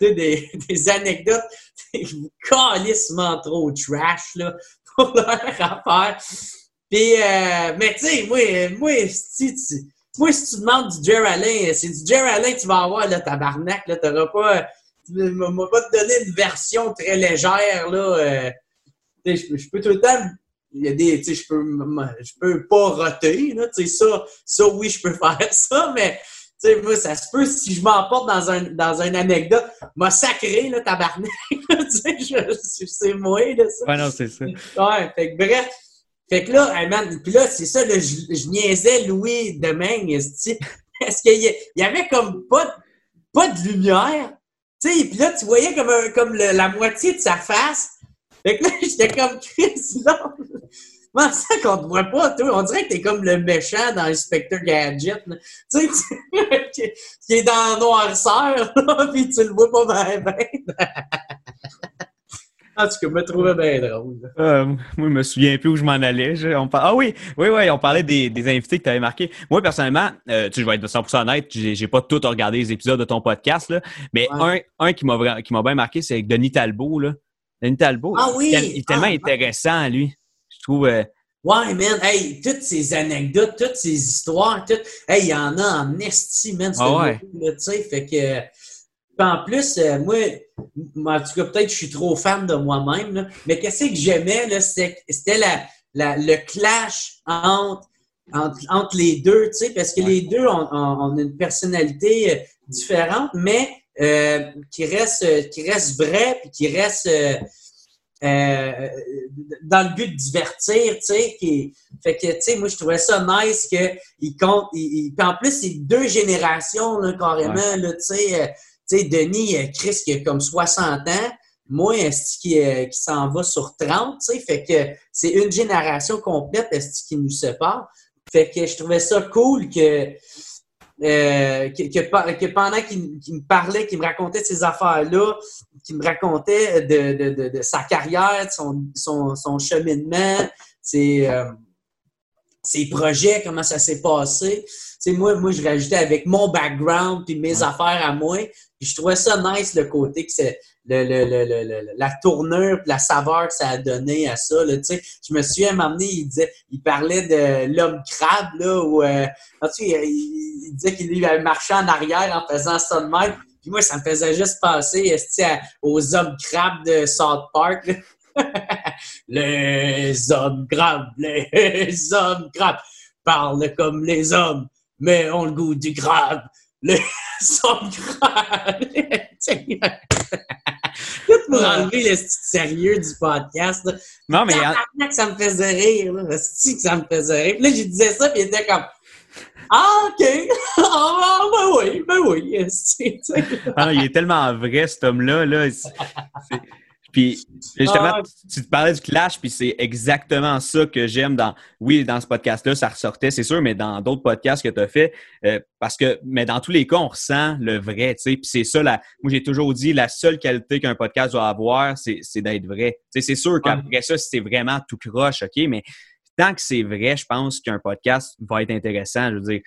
des, des anecdotes calissement trop trash là, pour leur affaire. Puis, euh, mais tu sais, moi, moi, si tu moi, si tu demandes du Jer Alain, c'est du Jer Alain que tu vas avoir, là, tabarnak. Là, t'auras pas. Tu vas pas te donner une version très légère, là. Euh, je, peux tout le temps. Il y a des. Je peux, peux pas roter, là. Ça, oui, je peux faire ça, mais. Tu sais, moi, ça se peut, si je m'emporte dans, un, dans une anecdote, m'a sacré, là, tabarnak. tu sais, c'est moi, là, ça. Ouais, non, c'est ça. Ouais, fait que bref, fait que là, man, puis là, c'est ça, là, je, je, niaisais Louis Demain, parce qu'il y, avait comme pas, pas de lumière. Tu sais, puis là, tu voyais comme, comme la moitié de sa face. Fait que là, j'étais comme Chris, là. Comment ça qu'on te voit pas, toi? On dirait que t'es comme le méchant dans Inspector Gadget. Tu sais, qui est dans noirceur, là, puis tu le vois pas bien, bien. En tout cas, me trouvais bien drôle. Euh, moi, je me souviens plus où je m'en allais. Ah oui, oui, oui, on parlait des, invités que tu avais marqués. Moi, personnellement, euh, tu je vais être de 100% honnête, j'ai pas tout regardé les épisodes de ton podcast, là, mais un, un qui m'a bien marqué, c'est avec Denis Talbot. Là. Denis Talbot, ah, oui. il, est tellement ah, intéressant, lui. Je trouve... Euh, ouais, man, hey, toutes ces anecdotes, toutes ces histoires, tout, hey, il y en a en esti, man, ah, ouais. tu sais, fait que en plus, euh, moi, en tout cas, peut-être que je suis trop fan de moi-même, mais qu'est-ce que j'aimais, c'était la, le clash entre, entre, les deux, tu sais, parce que les deux ont, une personnalité euh, différente, mais euh, qui reste qui reste vrai puis qui reste dans le but de divertir, tu sais, qui fait que tu sais, moi je trouvais ça nice que il compte, en plus c'est deux générations là, carrément là, tu sais, tu sais, Denis, euh, Chris, qui a comme 60 ans, moi, qui, euh, qui s'en va sur 30, tu sais, fait que c'est une génération complète qui nous sépare? Fait que je trouvais ça cool que que, pendant qu'il me parlait, qu'il me racontait ces affaires-là, qu'il me racontait de, sa carrière, de son, son, son cheminement, ses, ses projets, comment ça s'est passé. moi, moi, je rajoutais avec mon background puis mes affaires à moi. Puis je trouvais ça nice le côté que c'est le, le, le, la tournure la saveur que ça a donné à ça. Là, je me souviens m'amener, il disait, il parlait de l'homme crabe, là, où euh, il, disait qu'il avait marché en arrière en faisant ça de même. Puis moi, ça me faisait juste penser aux hommes crabes de South Park. les hommes crabes, les hommes crabes parlent comme les hommes, mais ont le goût du crabe. Les hommes crabes. Tout pour enlever le sérieux du podcast. Non, mais. que ça me faisait rire. Là. que ça me faisait rire. Puis là, je disais ça, puis il était comme. Ah, OK. Ah, ben oui, ben oui. ah, il est tellement vrai, cet homme-là. Là. Puis justement, ah. tu te parlais du clash, puis c'est exactement ça que j'aime dans. Oui, dans ce podcast-là, ça ressortait, c'est sûr, mais dans d'autres podcasts que tu as fait, euh, parce que, mais dans tous les cas, on ressent le vrai, tu sais. Puis c'est ça, la, moi j'ai toujours dit, la seule qualité qu'un podcast doit avoir, c'est d'être vrai. Tu sais, c'est sûr qu'après ça, c'est vraiment tout croche, OK, mais tant que c'est vrai, je pense qu'un podcast va être intéressant. Je veux dire,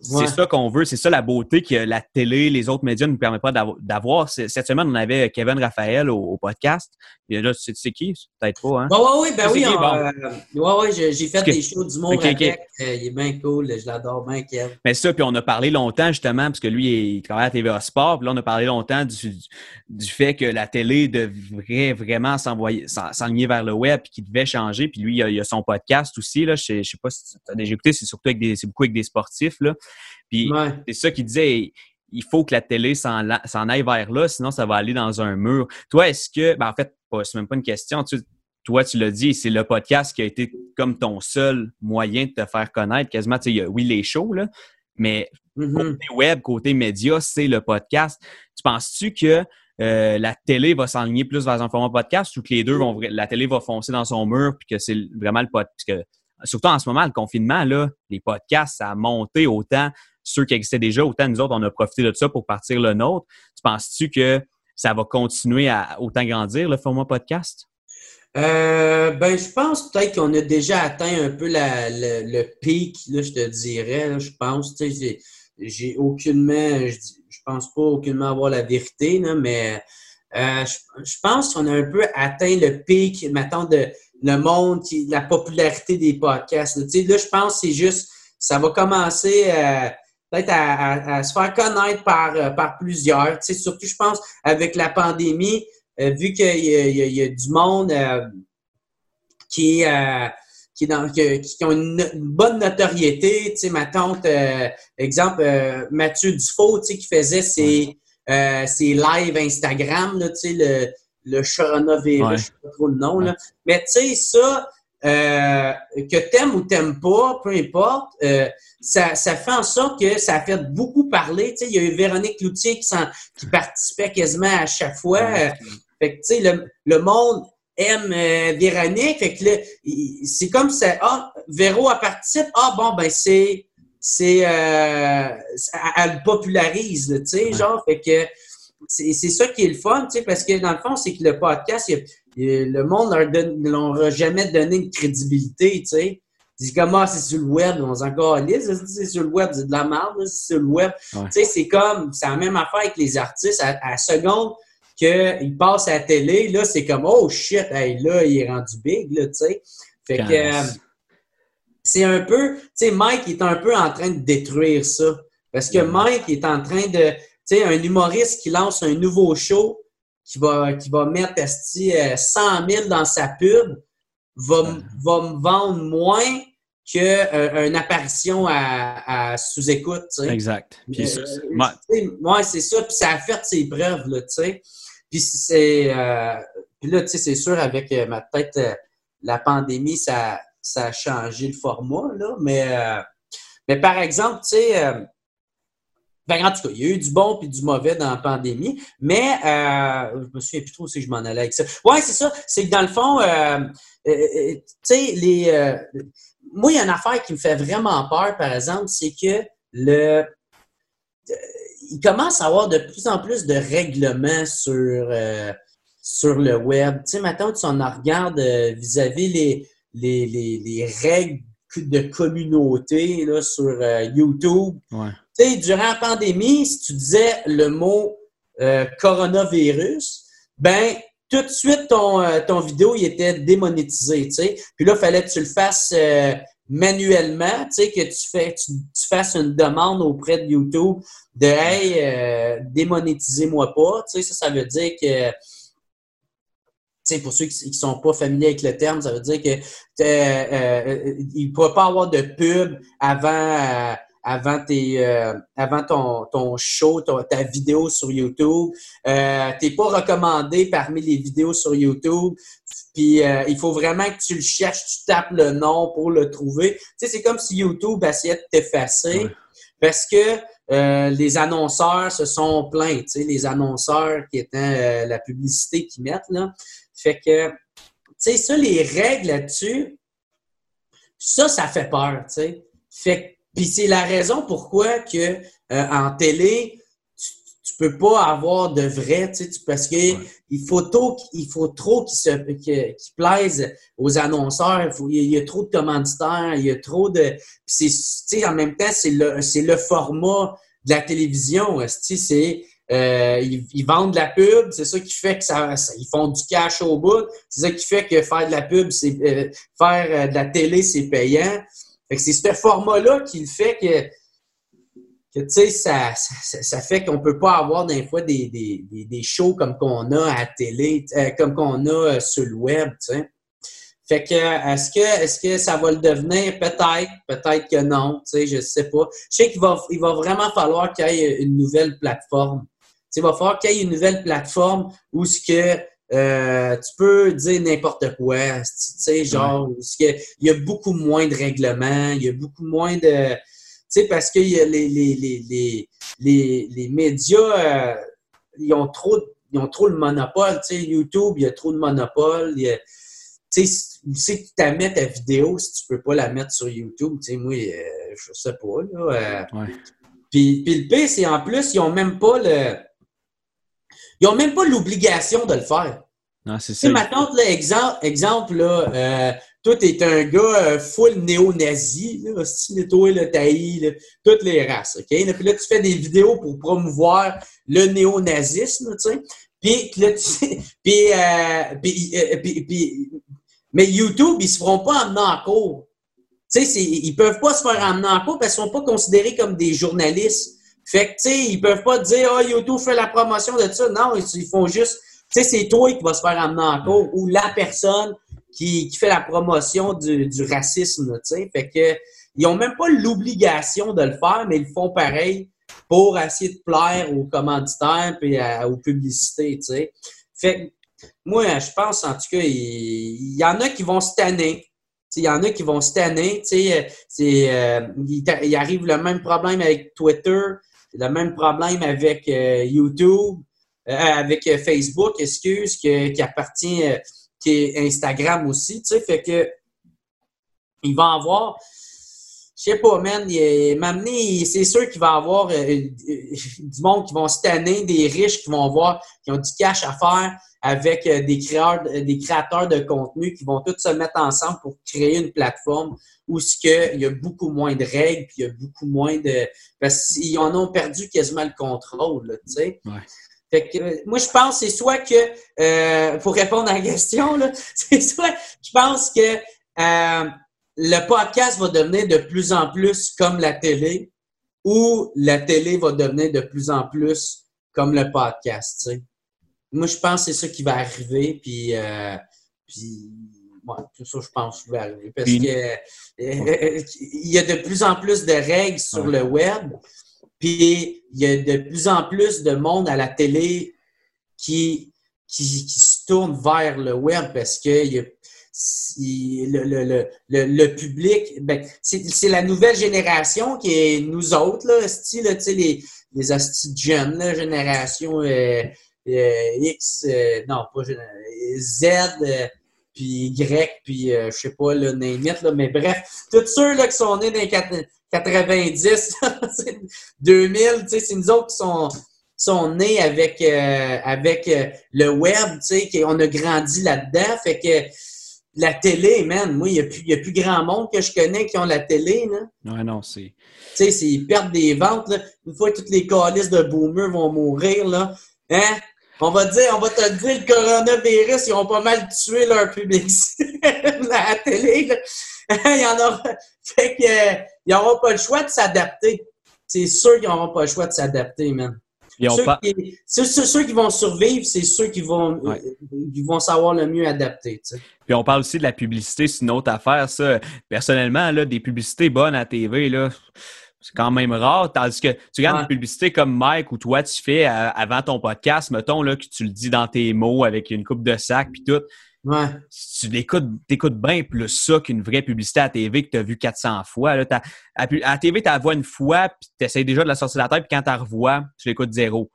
c'est ça qu'on veut, c'est ça la beauté que la télé, les autres médias ne nous permettent pas d'avoir. Cette semaine, on avait Kevin Raphaël au, podcast. Et là, tu sais qui? Peut-être pas, hein? Oui, oui, oui, ben oui. Euh, ouais, j'ai fait des shows du monde avec. Euh, il est bien cool, je l'adore bien, Kevin. Mais ça, puis on a parlé longtemps, justement, parce que lui, il travaille à TVA Sport. Puis là, on a parlé longtemps du, du fait que la télé devrait vraiment s'enligner vers le web et qu'il devait changer. Puis lui, il a, a, son podcast aussi. Là. Je ne sais pas si tu as déjà écouté, c'est surtout avec des, beaucoup avec des sportifs. Là. Puis c'est ça qu'il disait, il faut que la télé s'en aille vers là, sinon ça va aller dans un mur. Toi, est-ce que, ben en fait, c'est même pas une question, toi, tu l'as dit, c'est le podcast qui a été comme ton seul moyen de te faire connaître quasiment. Tu sais, oui, les shows, là, mais mm-hmm. côté web, côté média, c'est le podcast. Tu penses-tu que euh, la télé va s'enligner plus vers un format podcast ou que les deux vont, la télé va foncer dans son mur puis que c'est vraiment le podcast? Surtout en ce moment, le confinement, les podcasts, ça a monté autant ceux qui existaient déjà, autant nous autres, on a profité de ça pour partir le nôtre. Tu penses-tu que ça va continuer à autant grandir, le format podcast? Euh, ben, je pense peut-être qu'on a déjà atteint un peu le, pic, là, je te dirais. je pense, tu sais, j'ai aucunement, je, je pense pas aucunement avoir la vérité, mais euh, je, pense qu'on a un peu atteint le pic, maintenant de le monde, la popularité des podcasts. Là, là je pense que c'est juste, ça va commencer euh, peut-être à, se faire connaître par, euh, par plusieurs. Surtout, je pense, avec la pandémie, euh, vu qu'il y, a du monde qui, qui, dans, qui, ont une, bonne notoriété. Ma tante, exemple, Mathieu Dufault, qui faisait ses, ses lives Instagram, là, le le coronavirus, je sais pas trop le nom. Là. Mais tu sais, ça, euh, que t'aimes ou t'aimes pas, peu importe, euh, ça, ça, fait en sorte que ça a fait beaucoup parler. Tu sais, il y a eu Véronique Loutier qui, qui participait quasiment à chaque fois. Euh, fait que, tu sais, le, le, monde aime Véronique. Fait que c'est comme ça. Ah, Véro, a participé. Ah, bon, ben, c'est. C'est. elle popularise, tu sais, genre. Fait que c'est ça qui est le fun, tu sais, parce que dans le fond, c'est que le podcast, le monde ne leur a jamais donné une crédibilité, tu sais. Dis comment ah, c'est sur le web, on s'en calisse, c'est sur le web, c'est de la merde, c'est sur le web. Tu sais, c'est comme, c'est la même affaire avec les artistes. À, à seconde qu'ils passent à la télé, là, c'est comme, oh shit, hey, là, il est rendu big, là, tu sais. Fait que, euh, c'est un peu, tu sais, Mike est un peu en train de détruire ça. Parce que Mike est en train de, sais, un humoriste qui lance un nouveau show, qui va, qui va mettre 100 000 euh, dans sa pub, va, va me vendre moins qu'une euh, apparition à, sous-écoute. Exact. Puis euh, c'est ça. Puis ça a fait ses preuves, là, tu sais. Puis c'est... puis là, tu sais, c'est sûr, avec ma tête, la pandémie, ça, ça a changé le format, là. Mais, mais par exemple, tu sais ben, en tout cas, il y a eu du bon et du mauvais dans la pandémie, mais euh, je me souviens plus trop si je m'en allais avec ça. Ouais, c'est ça. C'est que dans le fond, euh, euh, euh tu sais, les. moi, il y a une affaire qui me fait vraiment peur, par exemple, c'est que le il commence à avoir de plus en plus de règlements sur, sur le web. Tu sais, maintenant, tu en regardes vis-à-vis les, les, les, règles de communauté là, sur YouTube. Tu sais, durant la pandémie, si tu disais le mot euh, coronavirus, ben tout de suite, ton, ton vidéo il était démonétisé, tu sais. Puis là, il fallait que tu le fasses manuellement, tu sais, que tu, fais, tu, fasses une demande auprès de YouTube de Hey, euh, démonétisez-moi pas. Tu sais, ça, ça veut dire que. Tu sais, pour ceux qui ne sont pas familiers avec le terme, ça veut dire que euh, euh, il ne pourra pas avoir de pub avant avant, tes, avant ton, ton show, ta vidéo sur YouTube. Euh, tu n'es pas recommandé parmi les vidéos sur YouTube. Puis euh, il faut vraiment que tu le cherches, tu tapes le nom pour le trouver. Tu sais, c'est comme si YouTube essayait de t'effacer parce que euh, les annonceurs se sont plaints, tu sais, les annonceurs qui étaient euh, la publicité qu'ils mettent, là. Fait que, tu sais, ça, les règles là-dessus, ça, ça fait peur, tu sais. Fait puis c'est la raison pourquoi que en télé, tu peux pas avoir de vrai, tu sais, parce que il faut trop, il faut trop qu'ils se, qu'ils plaisent aux annonceurs. Il, y a trop de commanditaires, il y a trop de, c'est, tu sais, en même temps, c'est le, c'est le format de la télévision. C'est, euh, ils, vendent de la pub, c'est ça qui fait que ça, ils font du cash au bout. C'est ça qui fait que faire de la pub, c'est euh, faire euh, de la télé, c'est payant. C'est ce format-là qui fait que tu sais, ça, ça, fait qu'on peut pas avoir des fois des, des, des, shows comme qu'on a à télé, euh, comme qu'on a euh, sur le web, tu sais. Fait que est-ce que est-ce que ça va le devenir? Peut-être, peut-être que non, tu sais, je sais pas. Je sais qu'il va, il va vraiment falloir qu'il y ait une nouvelle plateforme. Tu il va falloir qu'il y ait une nouvelle plateforme où ce que euh, tu peux dire n'importe quoi, tu sais, genre, il y a beaucoup moins de règlements, il y a beaucoup moins de sais, parce que les, les, les, les, les médias, euh, ils, ont trop, ils ont trop le monopole. Tu sais, YouTube, il y a trop de monopole. tu sais, sais que tu mis ta vidéo si tu peux pas la mettre sur YouTube. Tu sais, moi, euh, je sais pas. Là, euh. puis, puis, le pire, c'est en plus, ils ont même pas le. Ils ont même pas l'obligation de le faire. Non, c'est ça. Maintenant, exemple, exemple là, euh, toi, t'es un gars euh, full néo-nazi, là, toi, le taillis, toutes les races, OK? puis là, tu fais des vidéos pour promouvoir le néo-nazisme, tu sais. Puis là, tu puis, euh, puis, euh, puis, puis, mais YouTube, ils se feront pas emmener en cours. Tu sais, ils peuvent pas se faire emmener en cours parce qu'ils sont pas considérés comme des journalistes. Fait que, tu sais, ils peuvent pas dire, ah, oh, YouTube fait la promotion de ça. Non, ils, font juste, tu sais, c'est toi qui vas se faire emmener en cours ou la personne qui, fait la promotion du, racisme, tu sais. Fait que, ils ont même pas l'obligation de le faire, mais ils font pareil pour essayer de plaire aux commanditaires et aux publicités, tu sais. Fait moi, je pense, en tout cas, il, y en a qui vont se tanner. Il y en a qui vont se tanner. Euh, il, arrive le même problème avec Twitter, le même problème avec euh, YouTube, euh, avec Facebook, excuse, qui appartient qui Instagram aussi, tu sais, fait que il va avoir, je sais pas, man, m'amener, c'est sûr qu'il va avoir euh, du monde qui vont se tanner, des riches qui vont voir, qui ont du cash à faire avec euh, des créateurs, des créateurs de contenu qui vont tous se mettre ensemble pour créer une plateforme où ce que il y a beaucoup moins de règles, puis il y a beaucoup moins de parce qu'ils en ont perdu quasiment le contrôle, tu sais. Ouais. Fait que, euh, moi, je pense c'est soit que, euh, pour répondre à la question, c'est soit, je pense que euh, le podcast va devenir de plus en plus comme la télé ou la télé va devenir de plus en plus comme le podcast. sais. Moi, je pense que c'est ça qui va arriver. Puis, euh, puis c'est ça, je pense, qui va arriver. Parce que il y a de plus en plus de règles sur le web. Puis il y a de plus en plus de monde à la télé qui, qui, qui se tourne vers le web parce que il y a, le, le, le, le, public, ben, c'est la nouvelle génération qui est nous autres, là, style, les, les jeunes, là, génération euh, euh, X, euh, non, pas Z, puis Y, puis je sais pas, le name là, mais bref, tous ceux là, qui sont nés dans les 90, 2000, c'est nous autres qui sont, sont nés avec, euh, avec euh, le web, tu sais, on a grandi là-dedans. Fait que la télé, man, moi, il n'y a, plus, a plus grand monde que je connais qui ont la télé, là. Ouais, non, c'est... Tu sais, ils perdent des ventes, là. Une fois que toutes les calices de boomers vont mourir, là, hein? On va dire, on va te dire, le coronavirus, ils ont pas mal tué leur public à la télé, là. il y en aura... Fait que, euh, ils n'auront pas le choix de s'adapter. C'est sûr qu'ils n'auront pas le choix de s'adapter, man. Ceux, pas... qui, ceux, qui vont survivre, c'est ceux qui vont, euh, qui vont savoir le mieux adapter. Puis on parle aussi de la publicité, c'est une autre affaire, ça. Personnellement, là, des publicités bonnes à TV, là, c'est quand même rare. Tandis que tu regardes une publicité comme Mike ou toi, tu fais euh, avant ton podcast, mettons, là, que tu le dis dans tes mots avec une coupe de sac puis tout. Ouais. Tu l'écoutes, t'écoutes bien plus ça qu'une vraie publicité à TV que tu as vu 400 fois. Là, à, à TV, tu la vois une fois, puis tu essaies déjà de la sortir de la tête, puis quand tu la revois, tu l'écoutes zéro.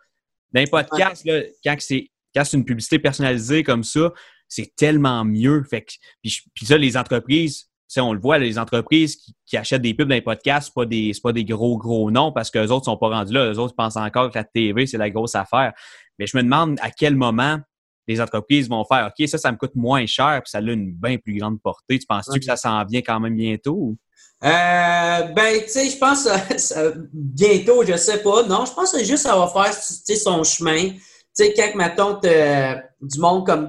Dans les podcasts, là, quand c'est une publicité personnalisée comme ça, c'est tellement mieux. Fait que, puis, puis ça, les entreprises, on le voit, les entreprises qui, achètent des pubs dans les podcasts, ce des, pas des gros, gros noms parce que les autres sont pas rendus là. Les autres pensent encore que la TV, c'est la grosse affaire. Mais je me demande à quel moment les entreprises vont faire OK, ça, ça me coûte moins cher, puis ça a une bien plus grande portée. Tu penses-tu que ça s'en vient quand même bientôt? Euh, ben, tu sais, je pense bientôt, je sais pas. Non, je pense que juste ça va faire son chemin. Tu sais, quand, mettons, du monde comme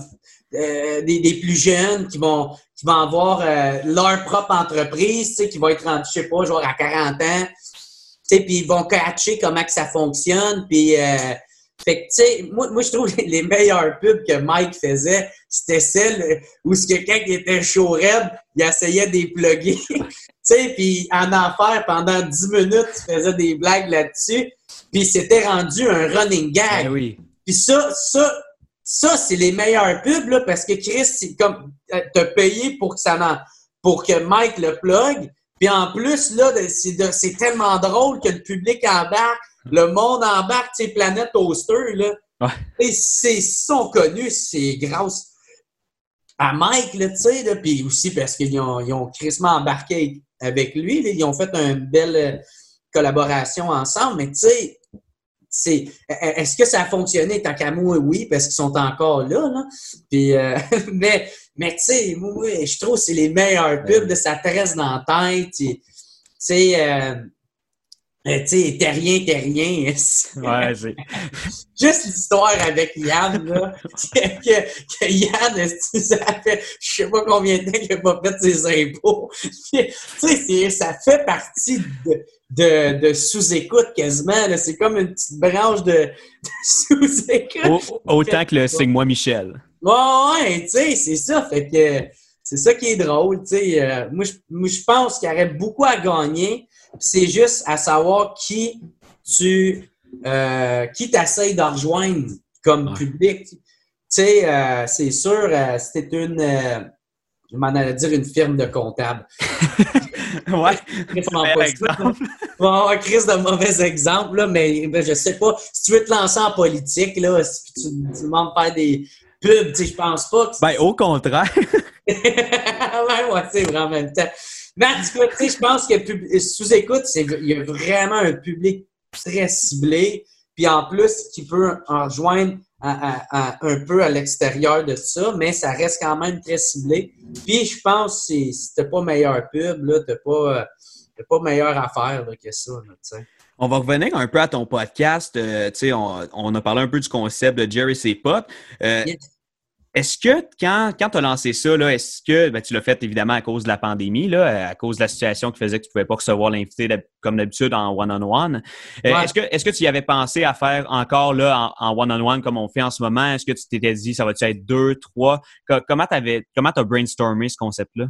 euh, des, plus jeunes qui vont, qui vont avoir euh, leur propre entreprise, tu sais, qui vont être rendus, je sais pas, genre à 40 ans, tu sais, puis ils vont catcher comment que ça fonctionne, puis fait que, tu sais, moi, moi, je trouve les, les meilleures pubs que Mike faisait, c'était celles où ce quelqu'un qui était chaud red, il essayait des plugger. tu sais, puis en enfer, pendant 10 minutes, il faisait des blagues là-dessus. Puis c'était rendu un running gag. Ben oui. Puis ça, ça, ça, c'est les meilleures pubs, là, parce que Chris, c'est comme, euh, t'as payé pour que ça pour que Mike le plug. Puis en plus, là, c'est tellement drôle que le public embarque le monde embarque, tu sais, Planète Toaster, là. Et c'est, sont connus, c'est grâce à Mike, là, tu sais, puis aussi parce qu'ils ont, ils ont crissement embarqué avec lui, ils ont fait une belle euh, collaboration ensemble, mais tu sais, c'est, e-, e-, est-ce que ça a fonctionné tant qu'à moi? Oui, parce qu'ils sont encore là, là. Puis, euh, mais, mais tu sais, moi, je trouve que c'est les meilleurs pubs, de ça te dans la tête. Tu sais, euh, tu sais, t'es rien, t'es rien. Ouais, c'est. Juste l'histoire avec Yann, là. que, que Yann, ça fait je sais pas combien de temps qu'il n'a pas fait ses impôts. tu sais, ça fait partie de, de, de sous-écoute quasiment. C'est comme une petite branche de, de sous-écoute. Autant que le signe-moi Michel. Ouais, ouais, tu sais, c'est ça. Fait que c'est ça qui est drôle, tu sais. Euh, moi, je pense qu'il y aurait beaucoup à gagner c'est juste à savoir qui tu euh, qui t'essayes de rejoindre comme public. Tu sais, euh, c'est sûr, euh, c'était une je m'en allais dire une firme de comptable. ouais. Pas exemple. Bon, crise de mauvais exemple, là, mais ben, je sais pas. Si tu veux te lancer en politique, là, si tu, tu demandes de faire des pubs, tu sais, je pense pas que. Ben, au contraire. ouais, ouais, c'est vraiment en même temps. Mais en tout cas, je pense que sous-écoute, il y a vraiment un public très ciblé, puis en plus, qui peut en rejoindre un peu à l'extérieur de ça, mais ça reste quand même très ciblé. Puis je pense que si t'as pas meilleur pub, là, t'as pas, pas meilleure affaire que ça, on va revenir un peu à ton podcast. Euh, on, on, a parlé un peu du concept de Jerry C. Pot. Euh, est-ce que quand, quand tu as lancé ça, est-ce que ben, tu l'as fait évidemment à cause de la pandémie, là, à cause de la situation qui faisait que tu ne pouvais pas recevoir l'invité comme d'habitude en one-on-one? Euh, est-ce que, est que tu y avais pensé à faire encore là en one-on-one comme on fait en ce moment? Est-ce que tu t'étais dit ça va-tu être deux, trois? Comment tu comment as brainstormé ce concept-là?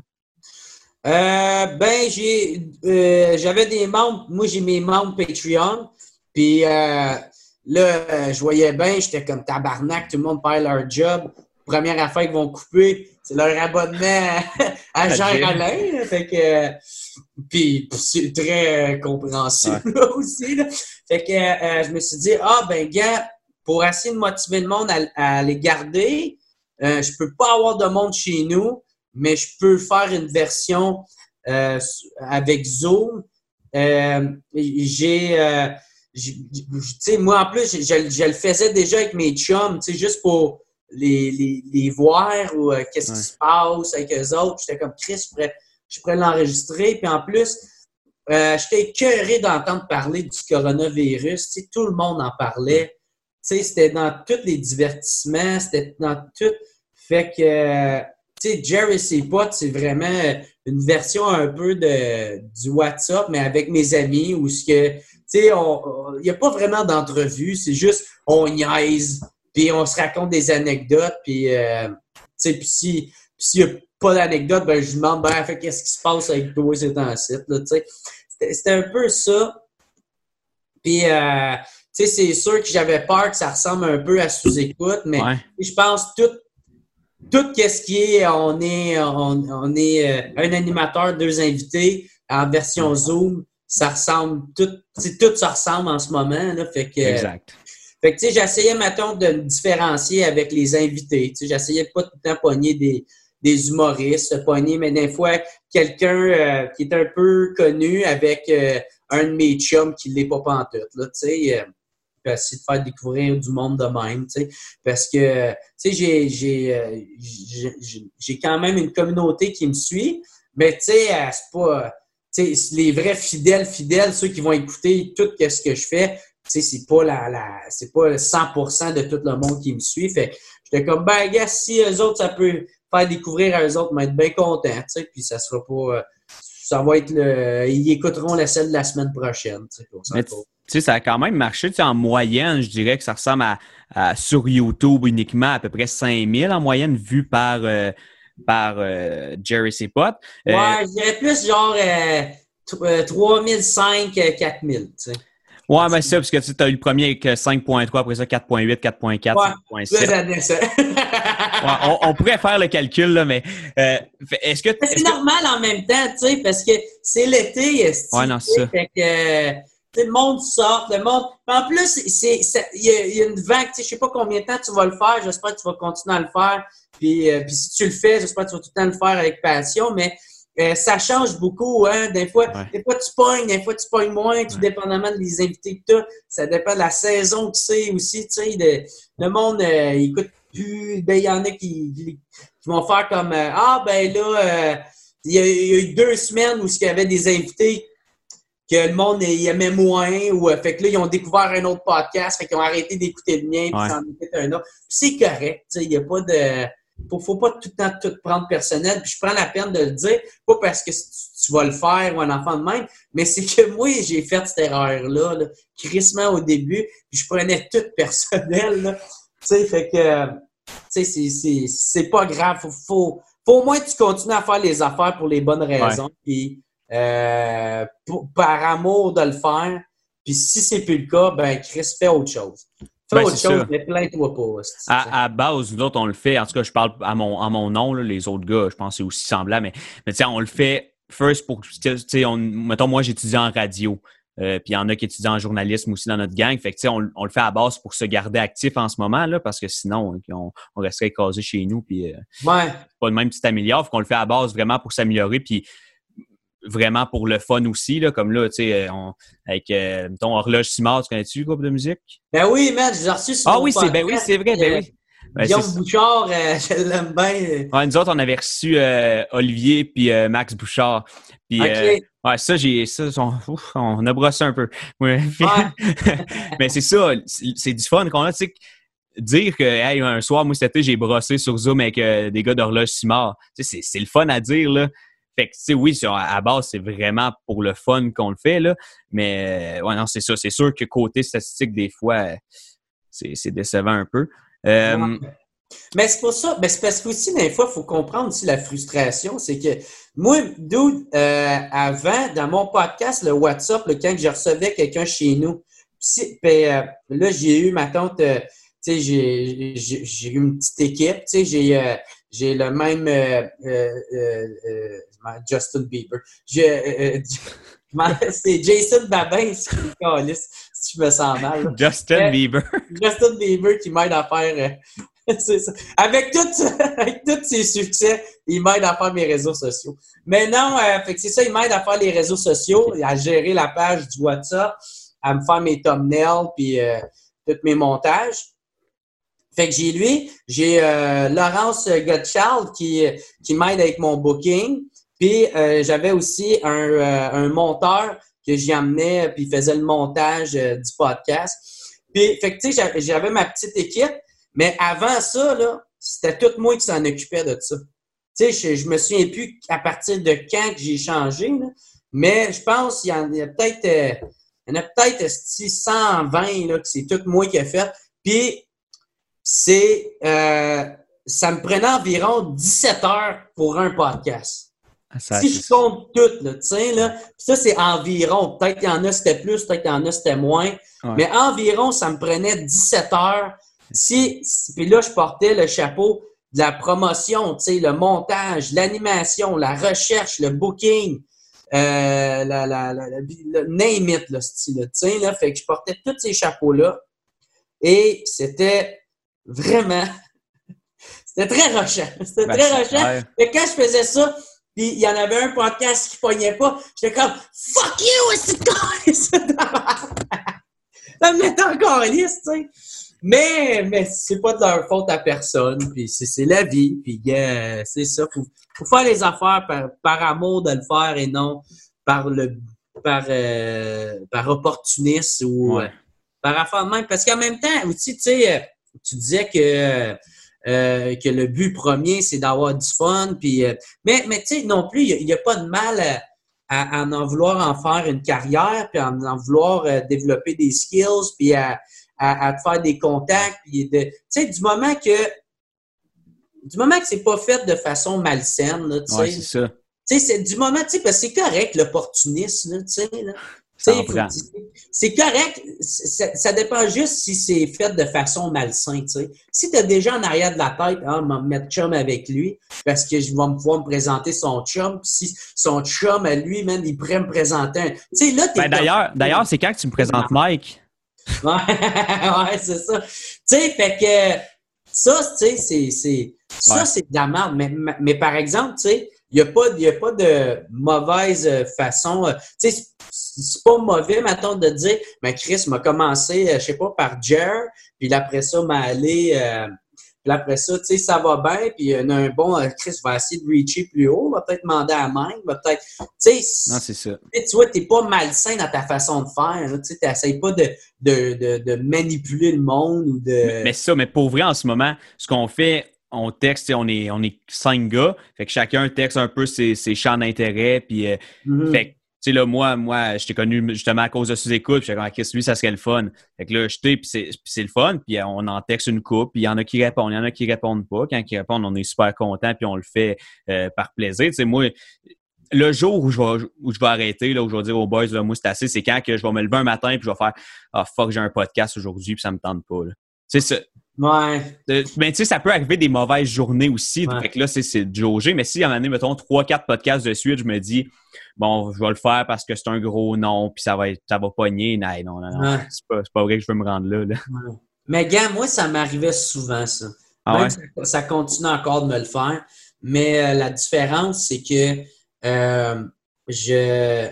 Euh, ben, j'ai, euh, j'avais des membres, moi j'ai mes membres Patreon, puis là, je voyais bien, j'étais comme tabarnak, tout le monde perd leur job première affaire qu'ils vont couper, c'est leur abonnement à Jean Alain. Fait que, puis c'est très compréhensible aussi. Fait que euh, je me suis dit, ah ben gars, pour essayer de motiver le monde à, les garder, euh, je peux pas avoir de monde chez nous, mais je peux faire une version euh, avec Zoom j'ai sais, moi, en plus, je, le faisais déjà avec mes chums, tu sais, juste pour les, les, voir ou euh, qu'est-ce qui se passe avec eux autres. J'étais comme, Chris, je pourrais, je pourrais l'enregistrer. Puis en plus, euh, j'étais écœuré d'entendre parler du coronavirus. Tu sais, tout le monde en parlait. Tu sais, c'était dans tous les divertissements, c'était dans tout. Fait que, tu sais, Jerry C. Pot, c'est vraiment une version un peu de, du WhatsApp, mais avec mes amis, où ce que il n'y a pas vraiment d'entrevue, c'est juste on niaise, puis on se raconte des anecdotes, puis, euh, puis si s'il n'y a pas d'anecdote, ben, je demande, ben, fait, qu'est-ce qui se passe avec toi c'est un site, C'était un peu ça. Puis, euh, tu sais, c'est sûr que j'avais peur que ça ressemble un peu à sous-écoute, mais je pense tout, tout ce qui est, on est, on, est euh, un animateur, deux invités en version Zoom, ça ressemble tout, tout ça ressemble en ce moment. Là, fait que, exact. Tu sais, j'essayais, mettons, de me différencier avec les invités. Tu sais, j'essayais pas tout le temps pogner des, des humoristes, pogner, mais des fois, quelqu'un euh, qui est un peu connu avec euh, un de mes chums qui l'est pas pantoute, là, tu sais. Euh, essayer de faire découvrir du monde de même, tu sais. Parce que, tu sais, j'ai, quand même une communauté qui me suit, mais, tu sais, c'est pas les vrais fidèles, fidèles, ceux qui vont écouter tout ce que je fais, c'est pas la, la c'est pas 100% de tout le monde qui me suit. Fait j'étais comme, ben, gars, si eux autres, ça peut faire découvrir à eux autres, mais être bien content, tu puis ça sera pas, euh, ça va être le, ils écouteront la scène de la semaine prochaine, tu sais, ça a quand même marché. en moyenne, je dirais que ça ressemble à, sur YouTube uniquement à peu près 5000 en moyenne vues par, euh, par euh, Jerry C. Pot. Euh, ouais, je dirais plus genre euh, 3005, 4000, tu sais. Ouais, mais c'est ça, parce que tu as eu le premier avec 5.3, après ça 4.8, 4.4, ouais, 5.7. ça. ouais, on, pourrait faire le calcul, là, mais est-ce que. C'est normal en même temps, tu sais, parce que c'est l'été. Ouais, non, c'est ça. Fait que le monde sort, le monde. En plus, il y, a une vague, je sais pas combien de temps tu vas le faire, j'espère que tu vas continuer à le faire. Puis, euh, puis si tu le fais, j'espère que tu vas tout le temps le faire avec passion, mais euh, ça change beaucoup, hein. Des fois, des fois tu pognes, des fois tu pognes moins, tout dépendamment des invités que tu as. Ça dépend de la saison que c'est aussi, tu sais. Le monde, euh, il écoute plus. Ben, il y en a qui, qui, vont faire comme Ah, ben là, il y, a, eu deux semaines où il y avait des invités que le monde y aimait moins ou fait que là ils ont découvert un autre podcast fait qu'ils ont arrêté d'écouter le mien puis s'en écoutent un autre c'est correct il n'y a pas de faut, faut pas tout le temps tout prendre personnel puis je prends la peine de le dire pas parce que tu, vas le faire ou un enfant de même mais c'est que moi j'ai fait cette erreur là, crissement au début puis je prenais tout personnel là tu sais fait que tu sais c'est pas grave faut, faut, faut au moins que tu continues à faire les affaires pour les bonnes raisons puis euh, par amour de le faire. Puis si c'est plus le cas, ben Chris, fais autre chose. Ben, autre chose, mais plains-toi pas. À, à, base, nous autres, on le fait. En tout cas, je parle à mon, à mon nom. les autres gars, je pense que c'est aussi semblable. Mais, mais tu sais, on le fait first pour. Tu sais, mettons, moi, j'étudie en radio. Euh, puis il y en a qui étudient en journalisme aussi dans notre gang. Fait que, on, on le fait à base pour se garder actif en ce moment, là, parce que sinon, on, on resterait casé chez nous. Puis, euh, ouais. pas le même petit améliore. Fait qu'on le fait à base vraiment pour s'améliorer. Puis vraiment pour le fun aussi, là, comme là, tu sais, euh, avec euh, ton horloge Simard, tu connais-tu le groupe de musique? Ben oui, man, j'ai reçu Ah oui, c'est ben oui, c'est vrai, ben oui. Ben, Guillaume Bouchard, euh, je l'aime bien. Ouais, nous autres, on avait reçu Olivier puis Max Bouchard. Puis, ouais, ça, j'ai ça, on, a brossé un peu. Ouais. Mais c'est ça, c'est du fun qu'on a, tu sais, dire que hey, un soir, moi, cet été, j'ai brossé sur Zoom avec des gars d'horloge Simard. Tu sais, c'est le fun à dire, là. Fait que, oui, à base, c'est vraiment pour le fun qu'on le fait, là. Mais, euh, ouais, non, c'est ça. C'est sûr que côté statistique, des fois, c'est décevant un peu. Euh, mais c'est pour ça, mais c'est parce qu'aussi, des fois, il faut comprendre aussi la frustration. C'est que moi, d'où euh, avant, dans mon podcast, le WhatsApp, le quand je recevais quelqu'un chez nous, là, j'ai eu ma tante, tu sais, j'ai eu une petite équipe, tu sais, j'ai le même Justin Bieber. Euh, euh, c'est Jason Babin si je me sens mal. Justin Bieber. Justin Bieber qui m'aide à faire c'est ça. Avec, tout, avec tous ses succès, il m'aide à faire mes réseaux sociaux. Mais non, euh, fait que c'est ça, il m'aide à faire les réseaux sociaux, à gérer la page du WhatsApp, à me faire mes thumbnails, puis euh, tous mes montages. Fait que j'ai lui, j'ai euh, Laurence Gottschall qui, qui m'aide avec mon booking. Puis j'avais aussi un, un monteur que j'y amenais, puis faisait le montage du podcast. Puis, tu sais, j'avais ma petite équipe, mais avant ça, là, c'était tout moi qui s'en occupait de ça. Tu sais, je, me souviens plus à partir de quand que j'ai changé, mais je pense qu'il y, en a peut-être euh, il y en a peut-être 120 là, que c'est tout moi qui ai fait. Puis, c'est euh, ça me prenait environ 17 heures pour un podcast. Ah, si je compte tout, là, tu sais, là, ça, c'est environ. Peut-être qu'il y en a, c'était plus, peut-être qu'il y en a, c'était moins. Mais environ, ça me prenait 17 heures. Si, puis là, je portais le chapeau de la promotion, tu sais, le montage, l'animation, la recherche, le booking, euh, la, la, la, le name it, le style, tu sais, là. Fait que je portais tous ces chapeaux-là. Et c'était vraiment... c'était très rushant. C'était ben, très rushant. Et quand je faisais ça, puis il y en avait un podcast qui pognait pas. J'étais comme Fuck you, c'est Ça? Me mettait encore liste, tu sais. Mais, mais c'est pas de leur faute à personne. Puis c'est la vie. Puis c'est ça. Faut, faut faire les affaires par, par, amour de le faire et non par le par, euh, par opportunisme ou euh, par affaire de même. Parce qu'en même temps, aussi, tu sais, euh, tu disais que euh, que le but premier, c'est d'avoir du fun. Puis, euh, mais mais tu sais, non plus, il n'y a, pas de mal à, en vouloir en faire une carrière, puis à en vouloir euh, développer des skills, puis à, à, faire des contacts. Puis tu sais, du moment que du moment que c'est pas fait de façon malsaine, tu sais. c'est ça. Tu sais, c'est du moment, tu sais, parce que c'est correct l'opportunisme, tu sais, là. C'est correct. Ça, dépend juste si c'est fait de façon malsaine. Si tu as déjà en arrière de la tête, ah, me mettre chum avec lui parce que je vais pouvoir me présenter son chum. Si son chum à lui, même, il pourrait me présenter un. Là, ben, D'ailleurs, c'est quand que tu me présentes Mike? Ouais, ouais c'est ça. Tu sais, fait que ça, tu sais, c'est. Ça, c'est de la merde. Mais, mais par exemple, tu sais, il n'y a, pas, a pas de mauvaise façon. Euh, tu sais, c'est pas mauvais, maintenant de dire, mais Chris m'a commencé, euh, je sais pas, par Jer, puis après ça, m'a allé. Euh, puis après ça, tu sais, ça va bien, puis il y a un bon, Chris va essayer de reacher plus haut, va peut-être demander à Mike, va peut-être, tu sais, non, c'est ça. Tu vois, t'es pas malsain dans ta façon de faire, tu sais, t'essayes pas de, de, de, de, manipuler le monde ou de... Mais, mais ça, mais pour vrai, en ce moment, ce qu'on fait, on texte, on est, on est cinq gars, fait que chacun texte un peu ses, ses champs d'intérêt, puis euh, mm-hmm. fait sais, là, moi, moi, je t'ai connu justement à cause de sous-écoute, puis j'ai dit, lui, ça serait le fun. Fait que là, je t'ai, puis c'est le fun, puis euh, on en texte une coupe, puis il y en a qui répondent, il y en a qui répondent pas. Quand ils répondent, on est super content, puis on le fait euh, par plaisir. Moi, le jour où je vais, où je vais arrêter, là, où je vais dire aux boys, là, moi, c'est assez, c'est quand que je vais me lever un matin, puis je vais faire, ah, fuck, j'ai un podcast aujourd'hui, puis ça me tente pas, Tu sais, Ouais. mais ben, tu sais, ça peut arriver des mauvaises journées aussi. Donc là, c'est de jauger. Mais si y en a, mettons, trois, quatre podcasts de suite, je me dis, bon, je vais le faire parce que c'est un gros nom, puis ça va être, ça va pogner. Non, non, non. C'est pas, pas, vrai que je veux me rendre là. Mais gars, moi, ça m'arrivait souvent, ça. Ah ça, continue encore de me le faire. Mais euh, la différence, c'est que euh, je,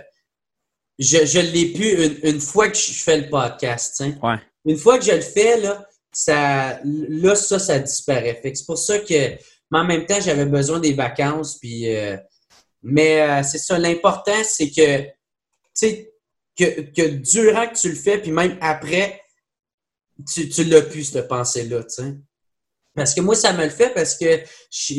je, je l'ai pu une, fois que je fais le podcast. Ouais. Une fois que je le fais, là, là, ça, ça disparaît. c'est pour ça que, mais en même temps, j'avais besoin des vacances. Puis, euh, mais euh, c'est ça, l'important, c'est que, tu sais, que, que durant que tu le fais, puis même après, tu, tu l'as pu, cette pensée-là, tu sais. Parce que moi, ça me le fait parce que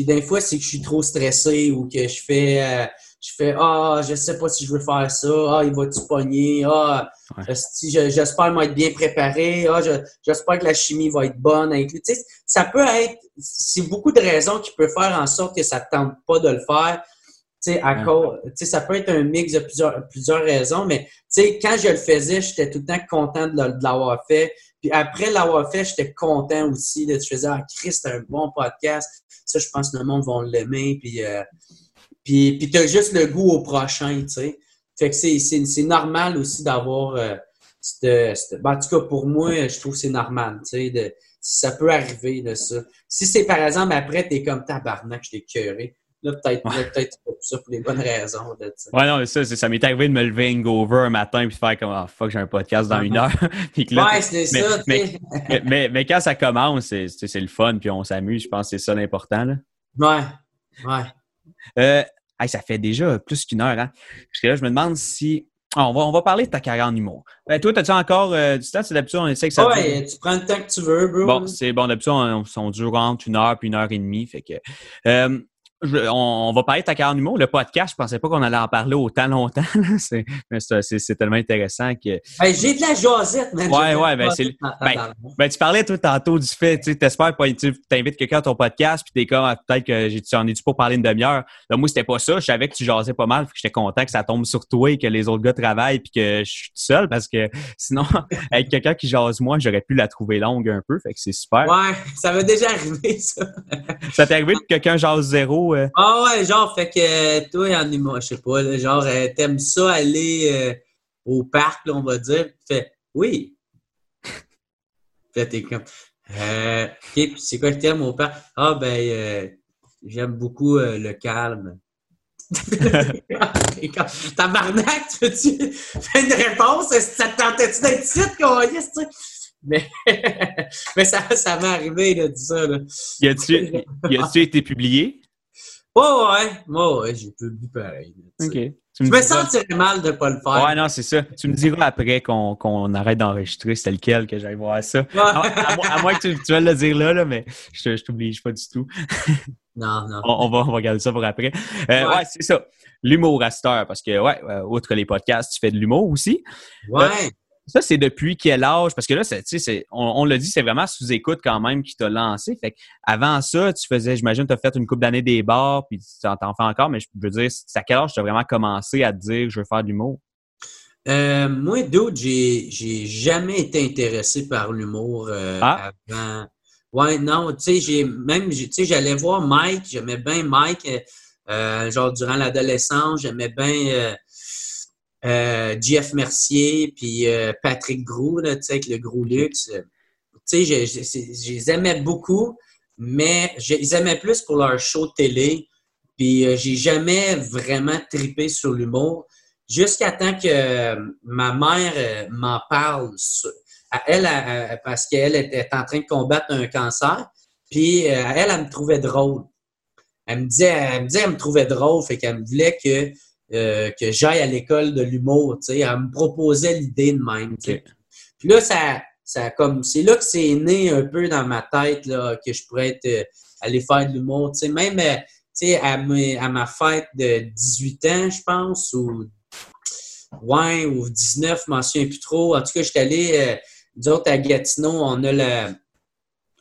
des fois, c'est que je suis trop stressé ou que je fais euh, je fais Ah, je sais pas si je veux faire ça, ah, il va-tu pogner, ah, j'espère m'être bien préparé, ah, j'espère que la chimie va être bonne avec lui. Tu sais, ça peut être, c'est beaucoup de raisons qui peuvent faire en sorte que ça ne tente pas de le faire. Tu sais, à cause, tu sais, ça peut être un mix de plusieurs, plusieurs raisons, mais tu sais, quand je le faisais, j'étais tout le temps content de l'avoir fait. Puis après l'avoir fait, j'étais content aussi. De, je faisais, ah, Christ, c'est un bon podcast. Ça, je pense que le monde va l'aimer. Puis, euh, puis, puis tu as juste le goût au prochain, tu sais. Fait que c'est normal aussi d'avoir euh, ben, en tout cas, pour moi, je trouve que c'est normal, tu sais, ça peut arriver, de ça. Si c'est, par exemple, après, t'es comme tabarnak, je t'ai cœuré, Là, peut-être peut pour ça pour les bonnes raisons. Là, ouais, non, ça, ça m'est arrivé de me lever hangover un matin puis faire comme oh, fuck, j'ai un podcast dans une heure. ouais, c'est ça. Mais, mais, mais, quand ça commence, c'est le fun puis on s'amuse. Je pense que c'est ça l'important. Ouais. Ouais. Euh, ça fait déjà plus qu'une heure. Hein? Parce que là, je me demande si. Ah, on, va, on va parler de ta carrière en humour. Ben, toi, as-tu encore euh, du temps? C'est d'habitude, on essaie que ça. Ouais, tu prends le temps que tu veux, bro. Bon, c'est bon. D'habitude, on, on, dure entre une heure puis une heure et demie. Fait que. Euh, on, va parler de ta carrière humour. Le podcast, je pensais pas qu'on allait en parler autant longtemps. C'est, c'est, tellement intéressant que. j'ai de la jasette, man. Ouais, ouais, ben, c'est, ben, ben, tu parlais tout tantôt du fait, tu t'espères pas, tu invites quelqu'un à ton podcast, puis t'es comme, ah, peut-être que j'en ai-tu pour parler une demi-heure? Là, moi, c'était pas ça. Je savais que tu jasais pas mal, que j'étais content que ça tombe sur toi et que les autres gars travaillent, puis que je suis tout seul, parce que sinon, avec quelqu'un qui jase moi, j'aurais pu la trouver longue un peu. Fait que c'est super. Ouais, ça m'est déjà arrivé, ça. ça t'est arrivé que quelqu'un jase zéro? Ah ouais, genre, fait que toi, en humour, je sais pas, genre, euh, t'aimes ça aller euh, au parc, là, on va dire. Fait, oui. fait, t'es comme, euh, OK, c'est quoi que t'aimes au parc? Ah, ben, euh, j'aime beaucoup le calme. Tabarnak, tu veux-tu faire une réponse? Ça te tentait-tu d'être ici, qu'on tu mais, mais ça, ça m'est arrivé, de ça. Là. Y a-tu été publié? Ouais, ouais, ouais, ouais j'ai publié pareil. OK. Tu je me, sentirais mal de ne pas le faire. Ouais, non, c'est ça. Tu me diras après qu'on arrête d'enregistrer c'était lequel que j'aille voir ça. À, moins que tu, tu veuilles le dire là, là mais je ne t'oblige pas du tout. non, non. On, va, on va regarder ça pour après. Euh, ouais, c'est ça. L'humour à parce que, ouais, euh, outre les podcasts, tu fais de l'humour aussi. Ouais. Ça, c'est depuis quel âge? Parce que là, on, on l'a dit, c'est vraiment sous-écoute quand même qui t'a lancé. Fait avant ça, tu faisais, j'imagine, tu as fait une coupe d'années des bars, puis tu t'en fais encore, mais je veux dire, c'est à quel âge tu as vraiment commencé à te dire je veux faire de l'humour? Euh, moi, d'autres, j'ai, j'ai jamais été intéressé par l'humour euh, ah. avant. Ouais, non, tu sais, j'ai même, tu sais, j'allais voir Mike, j'aimais bien Mike, euh, genre durant l'adolescence, j'aimais bien euh, Jeff Mercier, puis euh, Patrick Grou, là, avec le Gros Luxe. Tu sais, je, les aimais beaucoup, mais je les aimais plus pour leur show télé. Puis euh, j'ai jamais vraiment tripé sur l'humour jusqu'à temps que ma mère m'en parle. À elle, parce qu'elle était en train de combattre un cancer. Puis elle, elle me trouvait drôle. Elle me disait, elle me disait, elle me trouvait drôle, fait qu'elle me voulait que euh, que j'aille à l'école de l'humour, tu sais, elle me proposait l'idée de même. Puis là, ça, ça comme c'est là que c'est né un peu dans ma tête là, que je pourrais être, euh, aller faire de l'humour. Tu sais, même euh, tu sais, à, à, ma fête de 18 ans, je pense, ou ouais, ou 19, je m'en souviens plus trop. En tout cas, j'étais allé, euh, à Gatineau, on a le,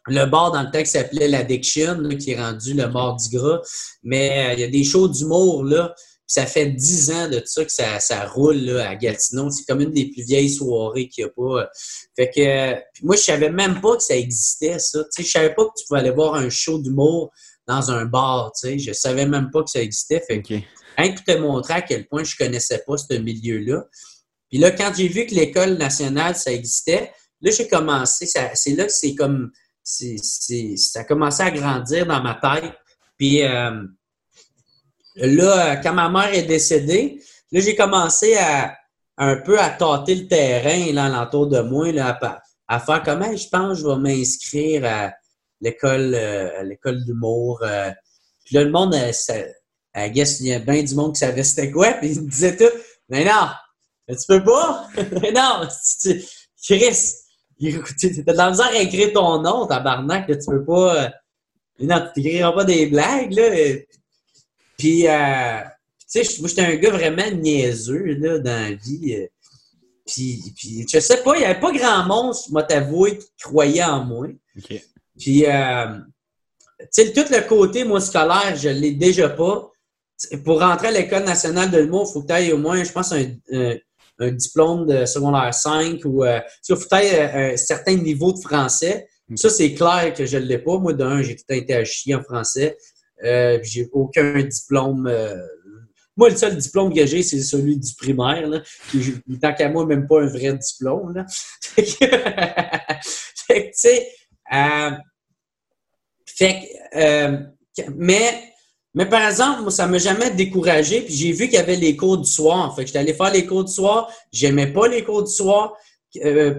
le bar dans le texte s'appelait l'Addiction, qui est rendu le Mardi Gras. Mais il y a des shows d'humour, là ça fait dix ans de ça que ça, ça roule là, à Gatineau. C'est comme une des plus vieilles soirées qu'il n'y a pas. Fait que moi, je savais même pas que ça existait, ça. Je je savais pas que tu pouvais aller voir un show d'humour dans un bar. Je Je savais même pas que ça existait. Fait que, rien que te montrer à quel point je connaissais pas ce milieu-là. Puis là, quand j'ai vu que l'école nationale, ça existait, là, j'ai commencé. C'est là que c'est comme. ça a commencé à grandir dans ma tête. Puis. Euh, Là, quand ma mère est décédée, là, j'ai commencé à un peu à tâter le terrain là, alentour de moi, là, à, faire comment je pense je vais m'inscrire à l'école euh, l'école d'humour. Euh. Puis là, le monde, euh, ça, I guess, il y a bien du monde qui savait c'était quoi, puis ils me disaient tout, mais non, tu peux pas, mais non, Chris, t'as de la misère à écrire ton nom, tabarnak, là, tu peux pas, non, tu n'écriras pas des blagues, là. Puis, euh, tu sais, moi, j'étais un gars vraiment niaiseux, là, dans la vie. Euh. Puis, puis, je sais pas, il n'y avait pas grand monde, je vais t'avouer, qui croyait en moi. Puis, euh, tu sais, tout le côté, moi, scolaire, je l'ai déjà pas. Pour rentrer à l'École nationale de l'humour, il faut que tu aies au moins, je pense, un, un, diplôme de secondaire 5 ou euh, il faut que tu aies un, certain niveau de français. Ça, c'est clair que je ne l'ai pas. Moi, d'un, j'ai tout été à chier en français. Euh, j'ai aucun diplôme. Euh, Moi, le seul diplôme que j'ai, c'est celui du primaire, tant qu'à moi, même pas un vrai diplôme. Là. fait que, tu sais, euh, fait que, mais, mais par exemple, moi, ça m'a jamais découragé. Puis j'ai vu qu'il y avait les cours du soir. Fait j'étais allé faire les cours du soir. J'aimais pas les cours du soir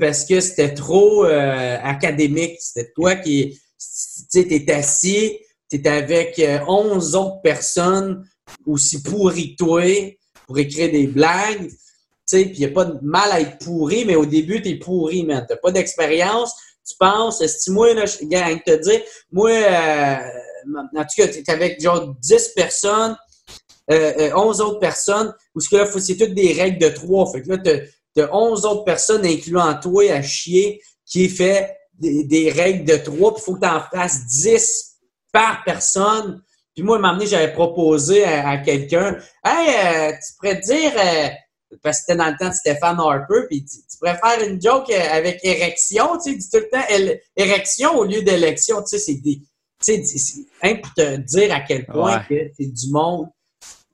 parce que c'était trop académique. C'était toi qui, tu sais, assis, tu étais avec 11 autres personnes aussi pourries toi pour écrire des blagues. Tu sais, puis il n'y a pas de mal à être pourri, mais au début, tu es pourri, man. Tu pas d'expérience tu penses, si moi, là, je te dire, moi, euh, en tout cas, tu es avec genre 10 personnes, euh, 11 euh, autres personnes, où ce que là, c'est toutes des règles de trois. Fait que là, tu as, 11 autres personnes, incluant toi, à chier, qui fait des, règles de trois, puis il faut que tu en fasses 10 par personne. Puis moi, à un moment donné, j'avais proposé à, quelqu'un, Hey, euh, tu pourrais te dire, parce que c'était dans le temps de Stéphane Harper, puis tu, pourrais faire une joke euh, avec érection, tu sais, dis tout le temps érection au lieu d'élection, tu sais, c'est des. Tu sais, hein, pour te dire à quel point que c'est du monde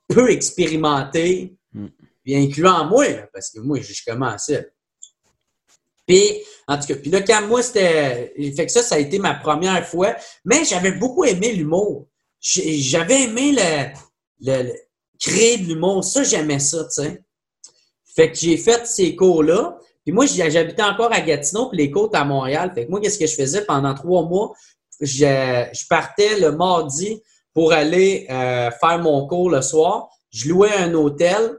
peu expérimenté, mm. puis incluant moi, parce que moi, je commençais. Puis, en tout cas, puis là, quand moi, c'était. Fait que ça, ça a été ma première fois, mais j'avais beaucoup aimé l'humour. J'avais aimé le, créer de l'humour. Ça, j'aimais ça, tu sais. Fait que j'ai fait ces cours-là. Puis moi, j'habitais encore à Gatineau, puis les cours à Montréal. Fait que moi, qu'est-ce que je faisais? Pendant trois mois? Je, partais le mardi pour aller euh, faire mon cours le soir. Je louais un hôtel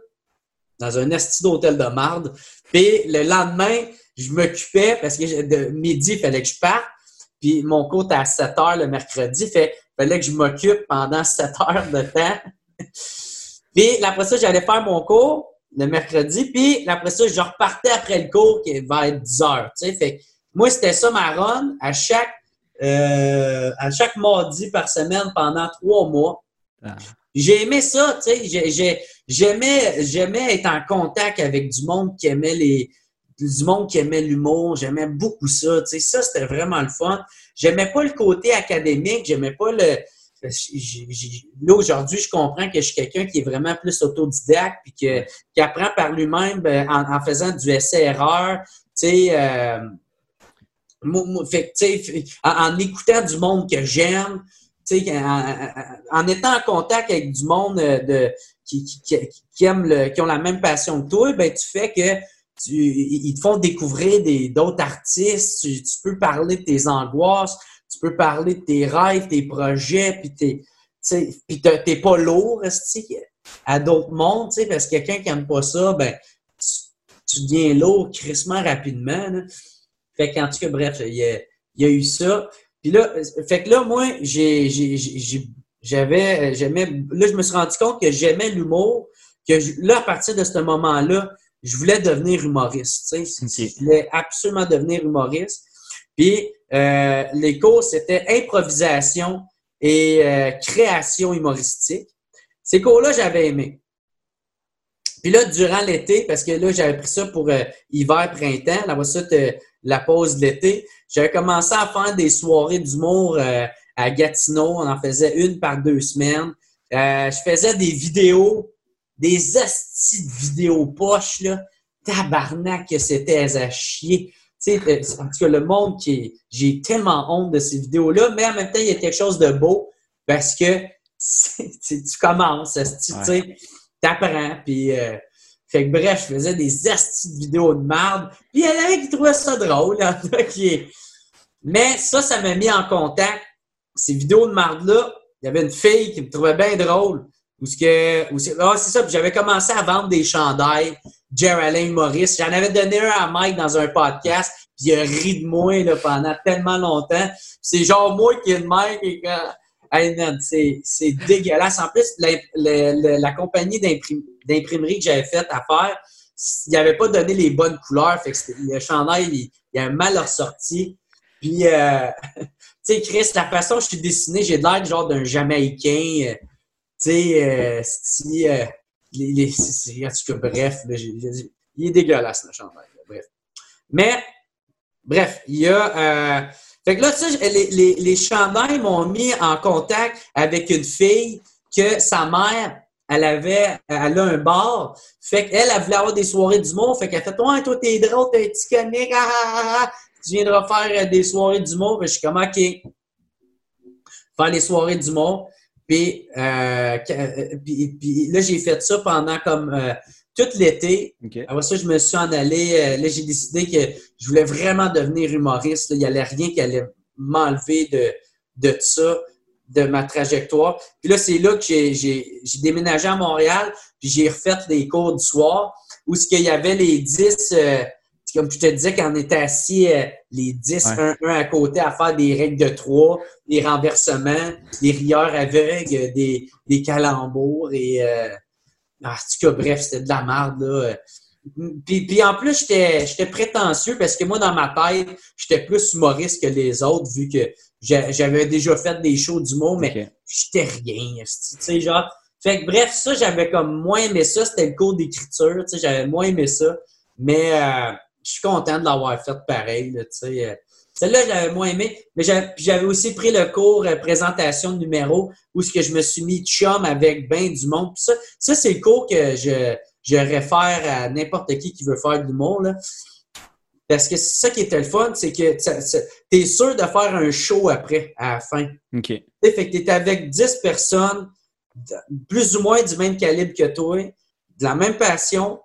dans un esti d'hôtel de marde. Puis le lendemain, je m'occupais parce que de midi, il fallait que je parte. Puis mon cours était à 7 heures le mercredi. Fait fallait que je m'occupe pendant 7 heures de temps. puis après ça, j'allais faire mon cours le mercredi. Puis après ça, je repartais après le cours qui va être 10 heures. Tu sais. Fait moi, c'était ça ma run à chaque, euh, à chaque mardi par semaine pendant trois mois. Ah. J'ai aimé ça, tu sais. J'aimais, j'aimais être en contact avec du monde qui aimait les, du monde qui aimait l'humour. J'aimais beaucoup ça. Tu sais, ça, c'était vraiment le fun. J'aimais pas le côté académique. J'aimais pas le, là, aujourd'hui, je comprends que je suis quelqu'un qui est vraiment plus autodidacte puis que, qui apprend par lui-même ben, en, faisant du essai-erreur. Tu sais, euh, en, écoutant du monde que j'aime, en, en, étant en contact avec du monde euh, de, qui, qui, qui, aime le, qui ont la même passion que toi, ben, tu fais que ils te font découvrir d'autres artistes, tu, peux parler de tes angoisses, tu peux parler de tes rêves, tes projets, puis t'es, t'es pas lourd à d'autres mondes, parce que quelqu'un qui n'aime pas ça, ben, tu, deviens lourd crissement rapidement. Là. Fait qu'en tout cas, bref, il y a, y a eu ça. Puis là, fait que là, moi, j'avais, j'aimais, là, je me suis rendu compte que j'aimais l'humour, que là, à partir de ce moment-là, je voulais devenir humoriste. Je voulais absolument devenir humoriste. Puis euh, les cours, c'était improvisation et euh, création humoristique. Ces cours-là, j'avais aimé. Puis là, durant l'été, parce que là, j'avais pris ça pour euh, hiver, printemps, là, ça, la pause de l'été, j'avais commencé à faire des soirées d'humour à Gatineau. On en faisait une par deux semaines. je faisais des vidéos, des astis de vidéos poches, là. Tabarnak que c'était à chier sais, euh, en tout cas, le monde qui J'ai tellement honte de ces vidéos-là, mais en même temps, il y a quelque chose de beau parce que tu commences, tu sais, t'apprends, puis... Euh, fait que bref, je faisais des astis de vidéos de merde. Puis il y en avait qui trouvaient ça drôle. Mais ça, ça m'a mis en contact. Ces vidéos de merde-là, il y avait une fille qui me trouvait bien drôle. Où ce que. ah, c'est ça. Puis j'avais commencé à vendre des chandails. Geraldine Maurice. J'en avais donné un à Mike dans un podcast. Puis il a ri de moi là, pendant tellement longtemps. C'est genre moi qui est de Mike et que. c'est dégueulasse. En plus, la, compagnie d'imprimerie que j'avais faite à faire, il n'avait pas donné les bonnes couleurs. Fait que le chandail, il, a mal ressorti. Puis, euh, tu sais, Chris, la façon dont je suis dessiné, j'ai l'air genre d'un Jamaïcain. Sais, euh, si, euh, les, en tout cas, bref, il est dégueulasse, le chandail. bref. Mais, bref, il y a. Euh, fait que là, tu sais, les, les, les chandails m'ont mis en contact avec une fille que sa mère elle avait, elle a un bar. Fait qu'elle, elle voulait avoir des soirées monde. Fait qu'elle fait, ouais, toi, t'es drôle, t'es un petit comique, ah, ah, ah, tu viendras faire des soirées du monde. je suis comme, OK. Faire les soirées monde. Puis, euh, puis, là, j'ai fait ça pendant comme euh, tout l'été. Après ça, je me suis en allé. Euh, là, j'ai décidé que je voulais vraiment devenir humoriste. Il n'y allait rien qui allait m'enlever de, de ça, de ma trajectoire. Puis là, c'est là que j'ai déménagé à Montréal, puis j'ai refait les cours du soir, où ce qu'il y avait les 10, comme je te disais, quand on était assis, euh, les 10, un, à côté, à faire des règles de trois, des renversements, des rieurs aveugles, des, des calembours, et... Euh, en tout cas, bref, c'était de la merde, là. Puis, puis, en plus, j'étais prétentieux parce que moi, dans ma tête, j'étais plus humoriste que les autres, vu que j'avais déjà fait des shows d'humour, mais j'étais rien. Tu sais, genre. Fait que bref, ça, j'avais comme moins aimé ça. C'était le cours d'écriture. Tu sais, j'avais moins aimé ça. Mais euh, je suis content de l'avoir fait pareil. Euh. Celle-là, j'avais moins aimé. Mais j'avais aussi pris le cours euh, présentation de numéro où ce que je me suis mis chum avec ben du monde. ça, ça c'est le cours que je, je réfère à n'importe qui qui veut faire du monde. Là. Parce que c'est ça qui était le fun, c'est que tu es sûr de faire un show après, à la fin. OK. Fait que tu es avec 10 personnes, plus ou moins du même calibre que toi, de la même passion,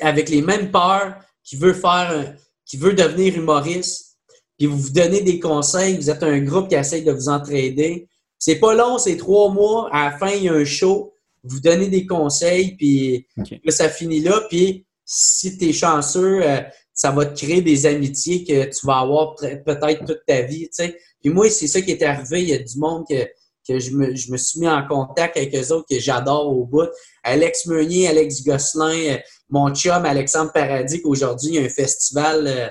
avec les mêmes peurs, qui veut faire, qui veut devenir humoriste, puis vous vous donnez des conseils, vous êtes un groupe qui essaye de vous entraider. C'est pas long, c'est trois mois, à la fin, il y a un show, vous donnez des conseils, puis ça finit là, puis si tu es chanceux, euh, ça va te créer des amitiés que tu vas avoir peut-être toute ta vie, tu sais. Puis moi, c'est ça qui est arrivé. Il y a du monde que, que je, me, je me suis mis en contact avec eux autres que j'adore au bout. Alex Meunier, Alex Gosselin, euh, mon chum Alexandre Paradis, qu'aujourd'hui, il y a un festival euh,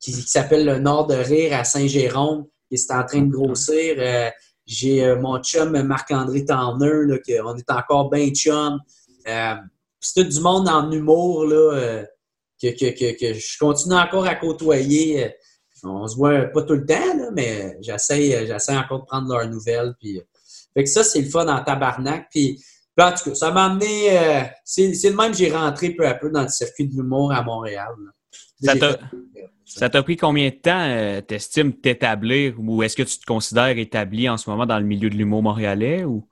qui, s'appelle le Nord de Rire à Saint-Jérôme, qui est en train de grossir. Euh, j'ai mon chum Marc-André Tanner, là, on est encore bien chum. c'est tout du monde en humour, là que, je continue encore à côtoyer. Euh, on se voit pas tout le temps, mais j'essaie, euh, j'essaie encore de prendre leurs nouvelles. Puis, euh, fait que ça, c'est le fun en tabarnak. Puis, en tout cas, ça m'a amené. c'est, le même j'ai rentré peu à peu dans le circuit de l'humour à Montréal. Ça t'a, pris combien de temps, t'estimes, t'établir ou est-ce que tu te considères établi en ce moment dans le milieu de l'humour montréalais? Ou?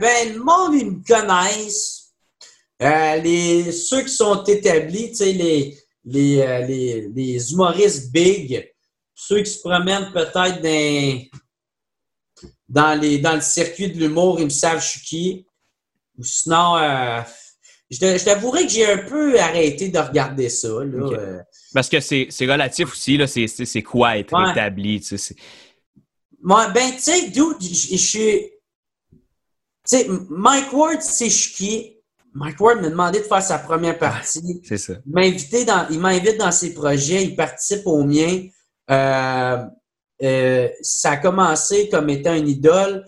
ben, le monde, ils me connaissent. Euh, les, ceux qui sont établis, tu sais, les, les, euh, les, les, humoristes big, ceux qui se promènent peut-être dans, dans, les, dans le circuit de l'humour, ils me savent je suis qui. Ou sinon, euh, je, t'avouerais que j'ai un peu arrêté de regarder ça. Là, Parce que c'est relatif aussi, là, c'est quoi être établi, tu sais. Moi, ben, tu sais, je suis. Tu sais, Mike Ward, c'est qui? Mike Ward m'a demandé de faire sa première partie. c'est ça. Il dans, il m'invite dans ses projets, il participe au mien. Euh, euh, ça a commencé comme étant une idole,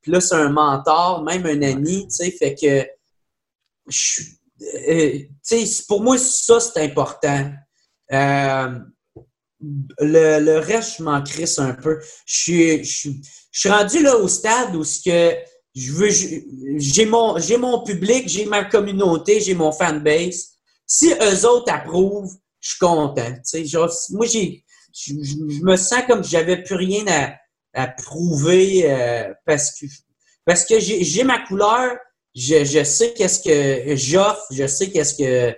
puis là, c'est un mentor, même un ami, tu sais, fait que euh, pour moi, ça, c'est important. le, reste, je m'en crisse un peu. Je suis rendu là au stade où ce que je veux, j'ai mon, mon public, j'ai ma communauté, j'ai mon fanbase. Si eux autres approuvent, je suis content. Genre, moi, j'ai, je, me sens comme si j'avais plus rien à, à prouver euh, parce que, parce que j'ai, j'ai ma couleur, je, je sais qu'est-ce que j'offre, je sais qu'est-ce que,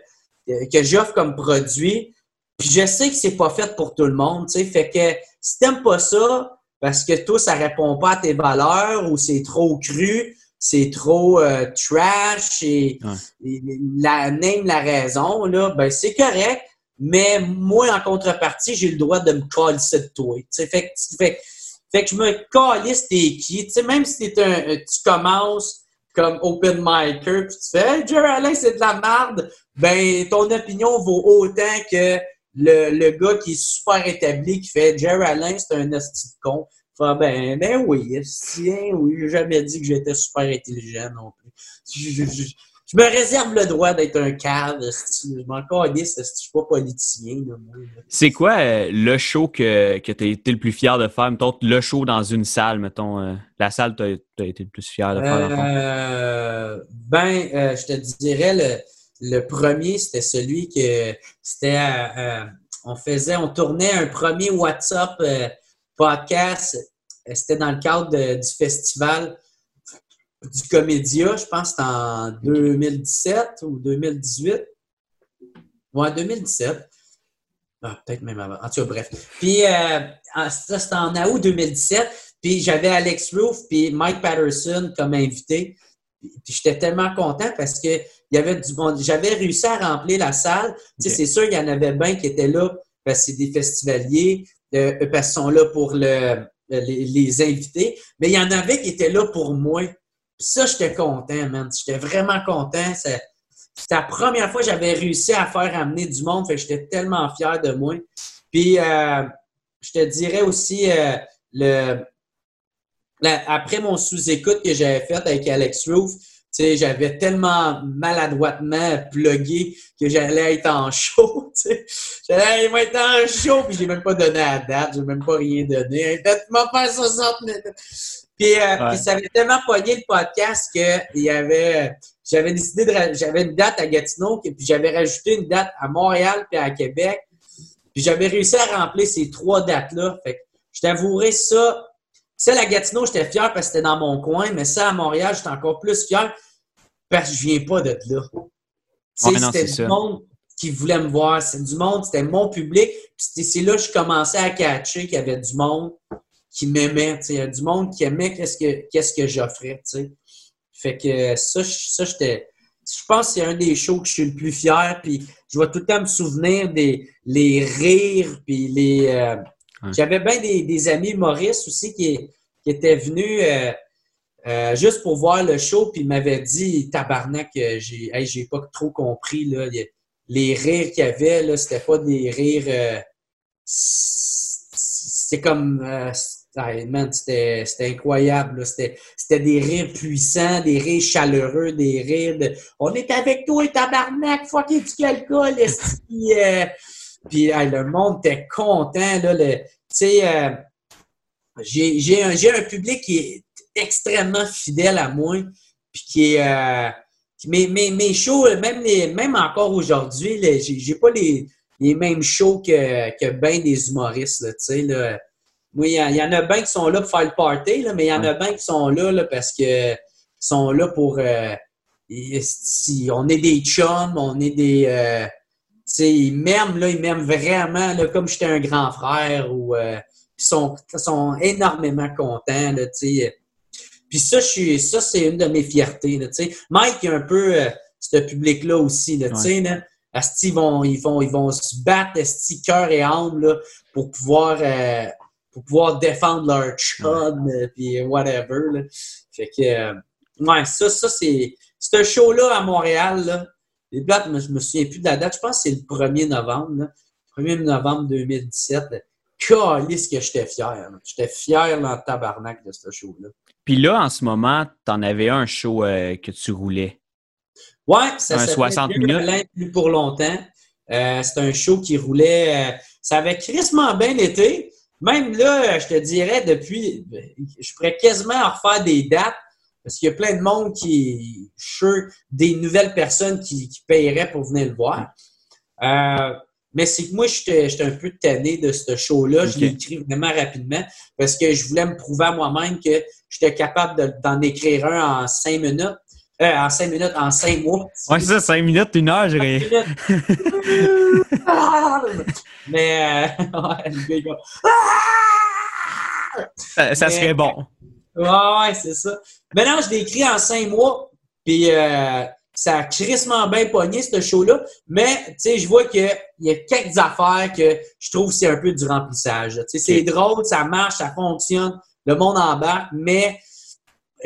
que j'offre comme produit, puis je sais que c'est pas fait pour tout le monde, tu sais. Fait que si t'aimes pas ça, parce que toi, ça répond pas à tes valeurs ou c'est trop cru, c'est trop euh, trash et, la même la raison, là, ben c'est correct. Mais moi, en contrepartie, j'ai le droit de me calisser de toi. Fait fait, fait, que je me calisse t'es qui. même si un, tu commences comme open micer, puis tu fais Jerry Alain, c'est de la merde, ben ton opinion vaut autant que le, le, gars qui est super établi, qui fait Jerry Alain, c'est un hostie con. Ben, ben oui, tiens, oui, j'ai jamais dit que j'étais super intelligent non plus. Me réserve le droit d'être un cave. Je m'en calisse, je suis pas politicien. C'est quoi euh, le show que, que tu as été le plus fier de faire? Mettons, le show dans une salle, mettons, euh, la salle tu as, été le plus fier de faire? Euh, ben, je te dirais, le, le premier, c'était celui que c'était on faisait, on tournait un premier WhatsApp podcast. C'était dans le cadre du festival du Comédia, je pense que c'était en 2017 ou 2018. Ouais, 2017. Ah, peut-être même avant. En tout cas, bref. Puis, euh, ça, c'était en août 2017. Puis, j'avais Alex Roof puis Mike Patterson comme invité. Puis, j'étais tellement content parce que il y avait du bon. J'avais réussi à remplir la salle. Tu sais, c'est sûr qu'il y en avait bien qui étaient là parce que c'est des festivaliers, euh, parce qu'ils sont là pour le, les, les, invités. Mais il y en avait qui étaient là pour moi ça, j'étais content, man. J'étais vraiment content. C'était la première fois que j'avais réussi à faire amener du monde. Fait j'étais tellement fier de moi. Puis, euh, je te dirais aussi, euh, le, après mon sous-écoute que j'avais fait avec Alex Roof, j'avais tellement maladroitement plugué que j'allais être en show. J'allais être en show, puis je n'ai même pas donné la date, je n'ai même pas rien donné. Peut-être faire 60 minutes. Euh, puis, ça avait tellement pogné le podcast que il y avait, j'avais décidé de, j'avais une date à Gatineau, puis j'avais rajouté une date à Montréal puis à Québec. Puis j'avais réussi à remplir ces trois dates-là. Fait que je t'avouerai ça. Celle à Gatineau, j'étais fier parce que c'était dans mon coin, mais ça à Montréal, j'étais encore plus fier parce que je viens pas de là. c'était du monde qui voulait me voir. C'est du monde, c'était mon public. Puis c'est là que je commençais à catcher qu'il y avait du monde qui m'aimait. Il y a du monde qui aimait qu'est-ce que, qu'est-ce que j'offrais. Fait que ça, ça j'étais. Je pense que c'est un des shows que je suis le plus fier. Puis je vais tout le temps me souvenir des les rires. Puis les. Euh, j'avais bien des, amis Maurice aussi qui, qui étaient venus euh, euh, juste pour voir le show. Puis ils m'avaient dit Tabarnak, j'ai j'ai pas trop compris. Là, les rires qu'il y avait, là, c'était pas des rires. c'est comme c'était incroyable. C'était des rires puissants, des rires chaleureux, des rires de On est avec toi, tabarnak, fucking du alcool, euh, Puis le monde était content. Là, le, euh, j'ai un, un, public qui est extrêmement fidèle à moi. Puis qui est. Euh, mes, mes, shows, même, même encore aujourd'hui, j'ai pas les, les mêmes shows que, que bien des humoristes. Là, oui, il y, en a bien qui sont là pour faire le party, là, mais il y en a bien qui sont là, là parce que sont là pour. Euh, si on est des chums, on est des. Euh, tu sais, ils m'aiment, là, ils m'aiment vraiment, là, comme j'étais un grand frère, ou. Euh, ils sont, sont énormément contents, là, tu sais. Puis ça, je suis, ça, c'est une de mes fiertés, là, tu sais. Mike, il y a un peu ce public-là aussi, là, tu sais, là. ils vont, ils, vont, ils vont se battre, esti, cœur et âme, là, pour pouvoir pour pouvoir défendre leur chum, et euh, puis whatever. Là. Fait que, euh, ouais, ça, ça c'est. un show-là à Montréal, là, les blattes, je me souviens plus de la date, je pense que c'est le 1er novembre, là. 1er novembre 2017. Calice que j'étais fier. J'étais fier dans le tabarnak de ce show-là. Puis là, en ce moment, tu en avais un show euh, que tu roulais. Ouais, ça un 60 minutes. plus pour longtemps. c'est un show qui roulait. ça avait crissement bien été. Même là, je te dirais, depuis, je pourrais quasiment refaire des dates parce qu'il y a plein de monde qui, je des nouvelles personnes qui, qui paieraient pour venir le voir. Euh, mais c'est que moi, j'étais un peu tanné de ce show-là. Je l'ai écrit vraiment rapidement parce que je voulais me prouver à moi-même que j'étais capable d'en écrire un en cinq minutes. Euh, en cinq minutes, en cinq mois. Ouais, c'est ça, cinq minutes, une heure, j'ai. Mais, euh, ça, ça serait bon. Ouais, ouais, c'est ça. Maintenant, je l'ai écrit en cinq mois, puis euh, ça a crissement bien pogné, ce show-là. Mais, tu sais, je vois qu'il y a quelques affaires que je trouve que c'est un peu du remplissage. Tu sais, c'est drôle, ça marche, ça fonctionne, le monde embarque, mais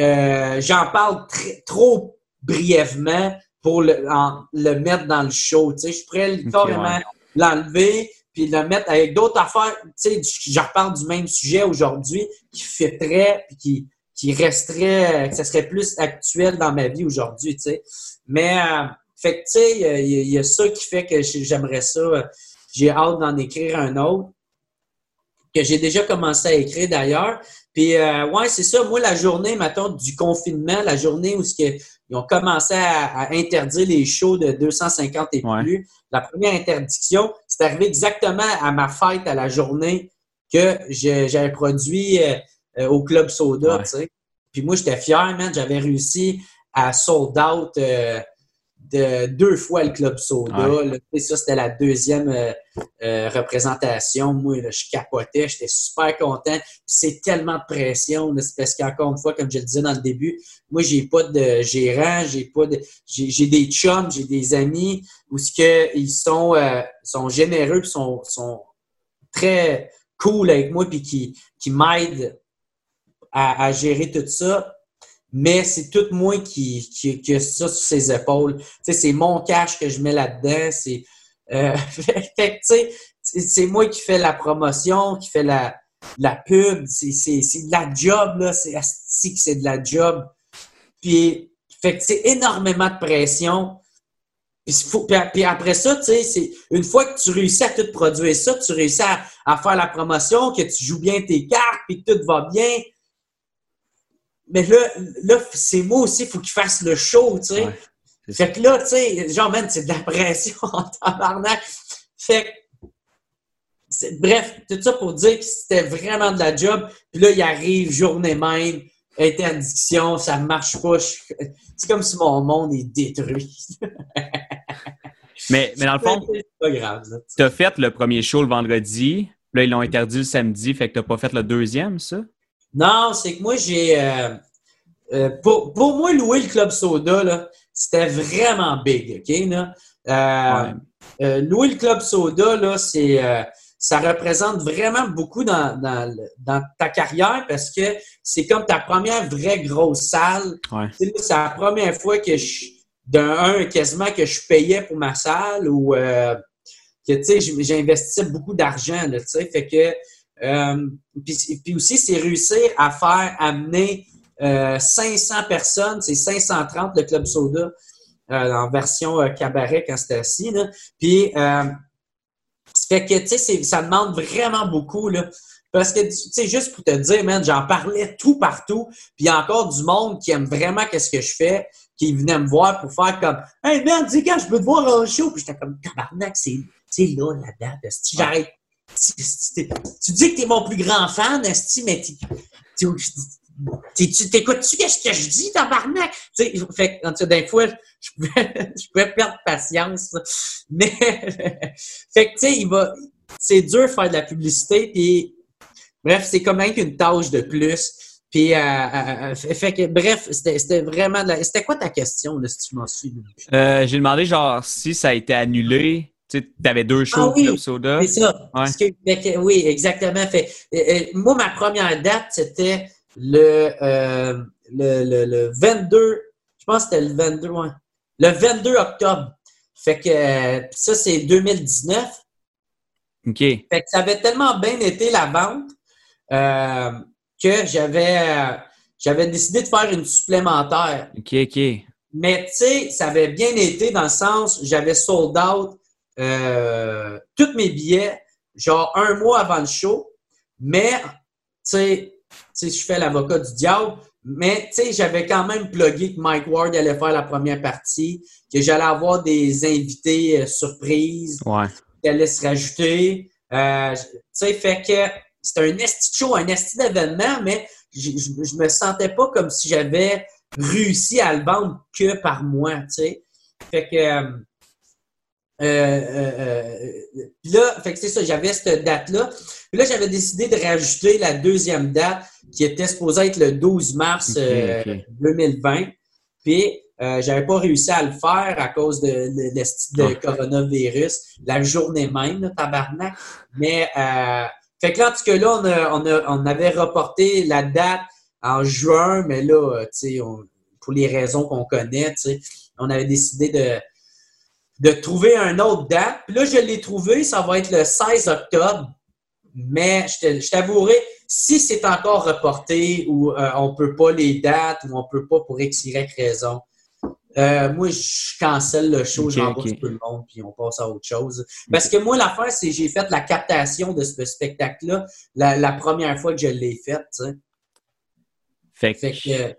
euh, j'en parle trop brièvement pour le, le, mettre dans le show. Tu sais, je pourrais carrément l'enlever puis le mettre avec d'autres affaires. Tu sais, je reparle du même sujet aujourd'hui qui très puis qui, qui resterait, que ça serait plus actuel dans ma vie aujourd'hui, tu sais. Mais, euh, fait que, tu sais, il y, a ça qui fait que j'aimerais ça. J'ai hâte d'en écrire un autre, que j'ai déjà commencé à écrire d'ailleurs. Puis, euh, ouais, c'est ça. Moi, la journée, maintenant du confinement, la journée où ils ont commencé à, interdire les shows de 250 et plus, la première interdiction, c'est arrivé exactement à ma fête, à la journée que j'avais produit euh, euh, au Club Soda, tu sais. Puis moi, j'étais fier, man. J'avais réussi à sold out euh, de deux fois le Club Soda. ça, c'était la deuxième représentation. Moi, je capotais, j'étais super content. c'est tellement de pression, parce qu'encore une fois, comme je le disais dans le début, moi, j'ai pas de gérant, j'ai pas de. J'ai des chums, j'ai des amis où ce que ils sont, sont généreux sont, sont très cool avec moi puis qui, qui m'aide à, gérer tout ça. Mais c'est tout moi qui, qui, qui, a ça sur ses épaules. C'est mon cash que je mets là-dedans. C'est, euh, c'est moi qui fais la promotion, qui fait la, la pub. C'est de la job, là. C'est que c'est de la job. Puis, fait que c'est énormément de pression. Puis, après ça, tu sais, une fois que tu réussis à tout produire ça, tu réussis à, faire la promotion, que tu joues bien tes cartes, puis que tout va bien. Mais là, là c'est moi aussi, il faut qu'il fasse le show, tu sais. fait que là, tu sais, genre, man, c'est de la pression en tabarnak. Fait que, bref, tout ça pour dire que c'était vraiment de la job. Puis là, il arrive journée même, interdiction, ça marche pas. C'est comme si mon monde est détruit. mais, mais dans le fond, tu as fait le premier show le vendredi, là, ils l'ont interdit le samedi, fait que tu n'as pas fait le deuxième, ça? Non, c'est que moi, j'ai. Euh, euh, pour, pour, moi, louer le Club Soda, c'était vraiment big, OK? Là? Euh, louer le Club Soda, là, c'est ça représente vraiment beaucoup dans, ta carrière parce que c'est comme ta première vraie grosse salle. C'est la première fois que je, d'un quasiment que je payais pour ma salle ou que, tu sais, j'investissais beaucoup d'argent, tu sais, fait que, euh, puis, aussi, c'est réussir à faire amener 500 euh, personnes, c'est 530 le Club Soda en version cabaret quand c'était assis, là. Puis, fait que, tu sais, ça demande vraiment beaucoup, là. Parce que, tu sais, juste pour te dire, man, j'en parlais tout partout. Puis il y a encore du monde qui aime vraiment qu'est-ce que je fais, qui venait me voir pour faire comme Hey, man, dis quand je peux te voir en show. Puis j'étais comme, tabarnak, c'est là, la date. J'arrête. Tu dis que t'es mon plus grand fan, mais tu T'écoutes-tu qu'est-ce que je dis, tabarnak? Fait que, des fois, je pouvais, je perdre patience. Mais, fait que, tu il va, c'est dur de faire de la publicité, puis, bref, c'est comme même qu'une tâche de plus. Puis, euh, euh, euh, fait que, bref, c'était vraiment. C'était quoi ta question, si tu m'en suis? J'ai demandé, genre, si ça a été annulé. Tu avais deux shows ah, oui, Soda. C'est ça. oui, exactement. Fait, moi, ma première date, c'était le, le, le, 22, je pense que c'était le 22, ouais. Le 22 octobre. Fait que ça, c'est 2019. OK. Fait que ça avait tellement bien été la vente euh, que j'avais j'avais décidé de faire une supplémentaire. OK, OK. Mais tu sais, ça avait bien été dans le sens, j'avais sold out euh, tous mes billets, genre un mois avant le show. Mais, tu sais, je fais l'avocat du diable, mais tu sais, j'avais quand même plugué que Mike Ward allait faire la première partie, que j'allais avoir des invités euh, surprises qui allaient se rajouter. Euh, tu sais, fait que c'était un esti show, un esti d'événement, mais je, je, me sentais pas comme si j'avais réussi à le vendre que par moi, tu sais. Fait que... Euh, euh, là, fait que c'est ça, j'avais cette date-là. Puis là, j'avais décidé de rajouter la deuxième date qui était supposée être le 12 mars 2020. Puis, euh, j'avais pas réussi à le faire à cause de, de, coronavirus la journée même, tabarnak. Mais, euh, fait que là, en tout cas, là, on, on, avait reporté la date en juin, mais là, tu sais, pour les raisons qu'on connaît, tu sais, on avait décidé de, de trouver un autre date. Puis là, je l'ai trouvé, ça va être le 16 octobre. Mais je t'avouerai, si c'est encore reporté ou on on peut pas les dates ou on peut pas pour X, Y raison, moi, je cancelle le show, je rembourse tout le monde, puis on passe à autre chose. Parce que moi, l'affaire, c'est que j'ai fait la captation de ce spectacle-là la, première fois que je l'ai fait, sais. Fait que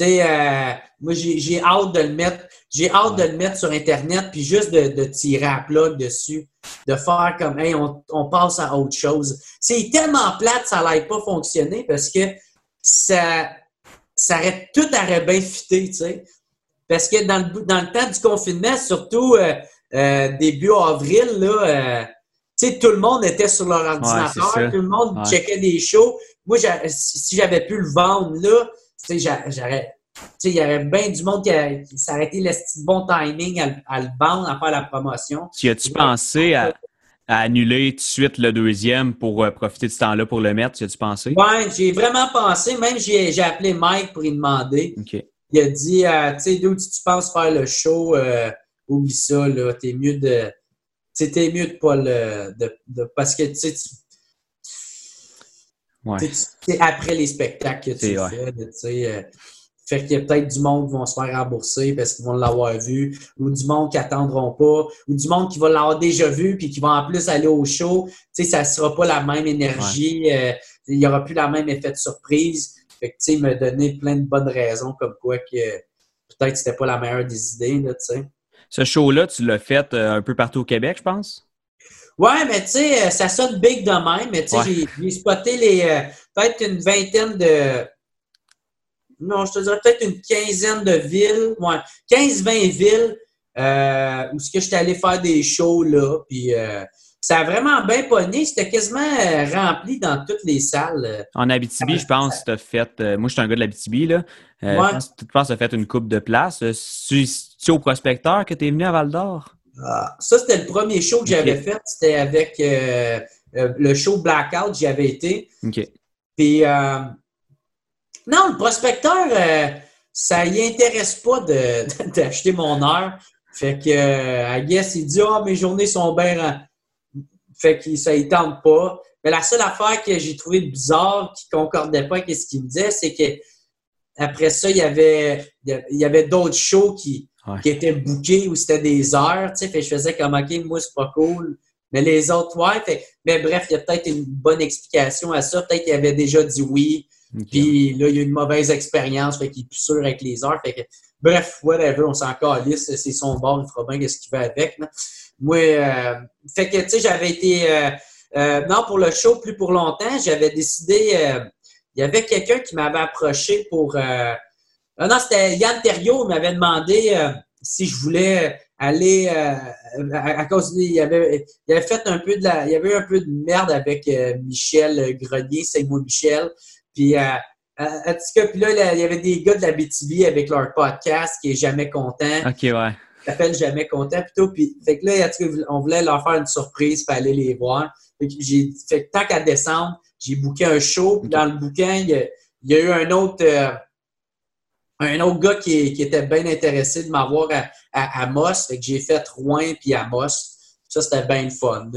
tu sais, euh, moi, j'ai hâte de le mettre. J'ai hâte de le mettre sur Internet, puis juste de, tirer à plat dessus, de faire comme, hey, on, passe à autre chose. C'est tellement plate, ça n'allait pas fonctionner parce que ça, ça aurait, tout aurait bien fité, tu sais. Parce que dans le, dans le temps du confinement, surtout euh, euh, début avril, là, tu sais, tout le monde était sur leur ordinateur, tout le monde checkait des shows. Moi, si j'avais pu le vendre là, tu sais, j'aurais. il y avait bien du monde qui, qui s'arrêtait le bon timing à, le vendre, à faire la promotion. Tu as-tu pensé à, annuler tout de suite le deuxième pour euh, profiter de ce temps-là pour le mettre? Tu as-tu pensé? Oui, j'ai vraiment pensé. Même j'ai appelé Mike pour lui demander. Il a dit, euh, tu sais, d'où tu penses faire le show, euh, oublie ça, là, t'es mieux de. T'es mieux de pas le. De, parce que, tu c'est après les spectacles que tu fais. Euh, fait qu'il y a peut-être du monde qui vont se faire rembourser parce qu'ils vont l'avoir vu, ou du monde qui attendront pas, ou du monde qui va l'avoir déjà vu puis qui va en plus aller au show. Tu sais, ça sera pas la même énergie, euh, il y aura plus la même effet de surprise. Fait que, tu sais, m'a donné plein de bonnes raisons comme quoi que peut-être c'était pas la meilleure des idées, là, tu sais. Ce show-là, tu l'as fait euh, un peu partout au Québec, je pense? Ouais, mais tu sais, euh, ça sonne big de même, mais tu sais, j'ai spoté les euh, peut-être une vingtaine de. Non, je te dirais peut-être une quinzaine de villes. Ouais, 15-20 villes euh, où ce que j'étais allé faire des shows là. Puis ça a vraiment bien pogné. C'était quasiment rempli dans toutes les salles. En Abitibi, je pense que tu as fait. moi, je suis un gars de l'Abitibi, là. Je pense que tu as fait une coupe de place. C'est au prospecteur que tu es venu à Val d'Or? Ah, ça, c'était le premier show que j'avais fait. C'était avec euh, euh, le show Blackout, j'y avais été. OK. Puis, euh, non, le prospecteur, ça y intéresse pas d'acheter mon heure. Fait que, I guess, il dit, ah, mes journées sont bien. Fait que ça y tente pas. Mais la seule affaire que j'ai trouvé bizarre, qui concordait pas avec ce qu'il me disait, c'est que après ça, il y avait, il y avait d'autres shows qui, qui étaient bookés où c'était des heures, tu sais. Fait je faisais comme, OK, moi, c'est pas cool. Mais les autres, ouais. Fait, mais bref, il y a peut-être une bonne explication à ça. Peut-être qu'il avait déjà dit oui. Puis là, il y a eu une mauvaise expérience. Fait qu'il est plus sûr avec les heures. Fait que, bref, whatever, on s'en calisse. C'est son bord, il fera bien ce qu'il veut avec. Moi, euh, fait que, tu sais, j'avais été. Euh, euh, non, pour le show, plus pour longtemps, j'avais décidé. il y avait quelqu'un qui m'avait approché pour non, non, c'était Yann Terriot, qui m'avait demandé euh, si je voulais aller euh, à, cause il avait, il avait fait un peu de la. Il y avait un peu de merde avec euh, Michel Grenier, c'est moi Michel. Puis en tout cas, puis là, il y avait des gars de la BTV avec leur podcast qui est jamais content. OK, ouais. T'appelles jamais content plutôt. Puis, fait que là, on voulait leur faire une surprise pour aller les voir. Fait que j'ai fait tant qu'à descendre, j'ai booké un show. Puis dans le bouquin, il y, a, eu un autre un autre gars qui, était bien intéressé de m'avoir à, à, Moss. Fait que j'ai fait Rouen puis Moss. Ça, c'était bien le fun.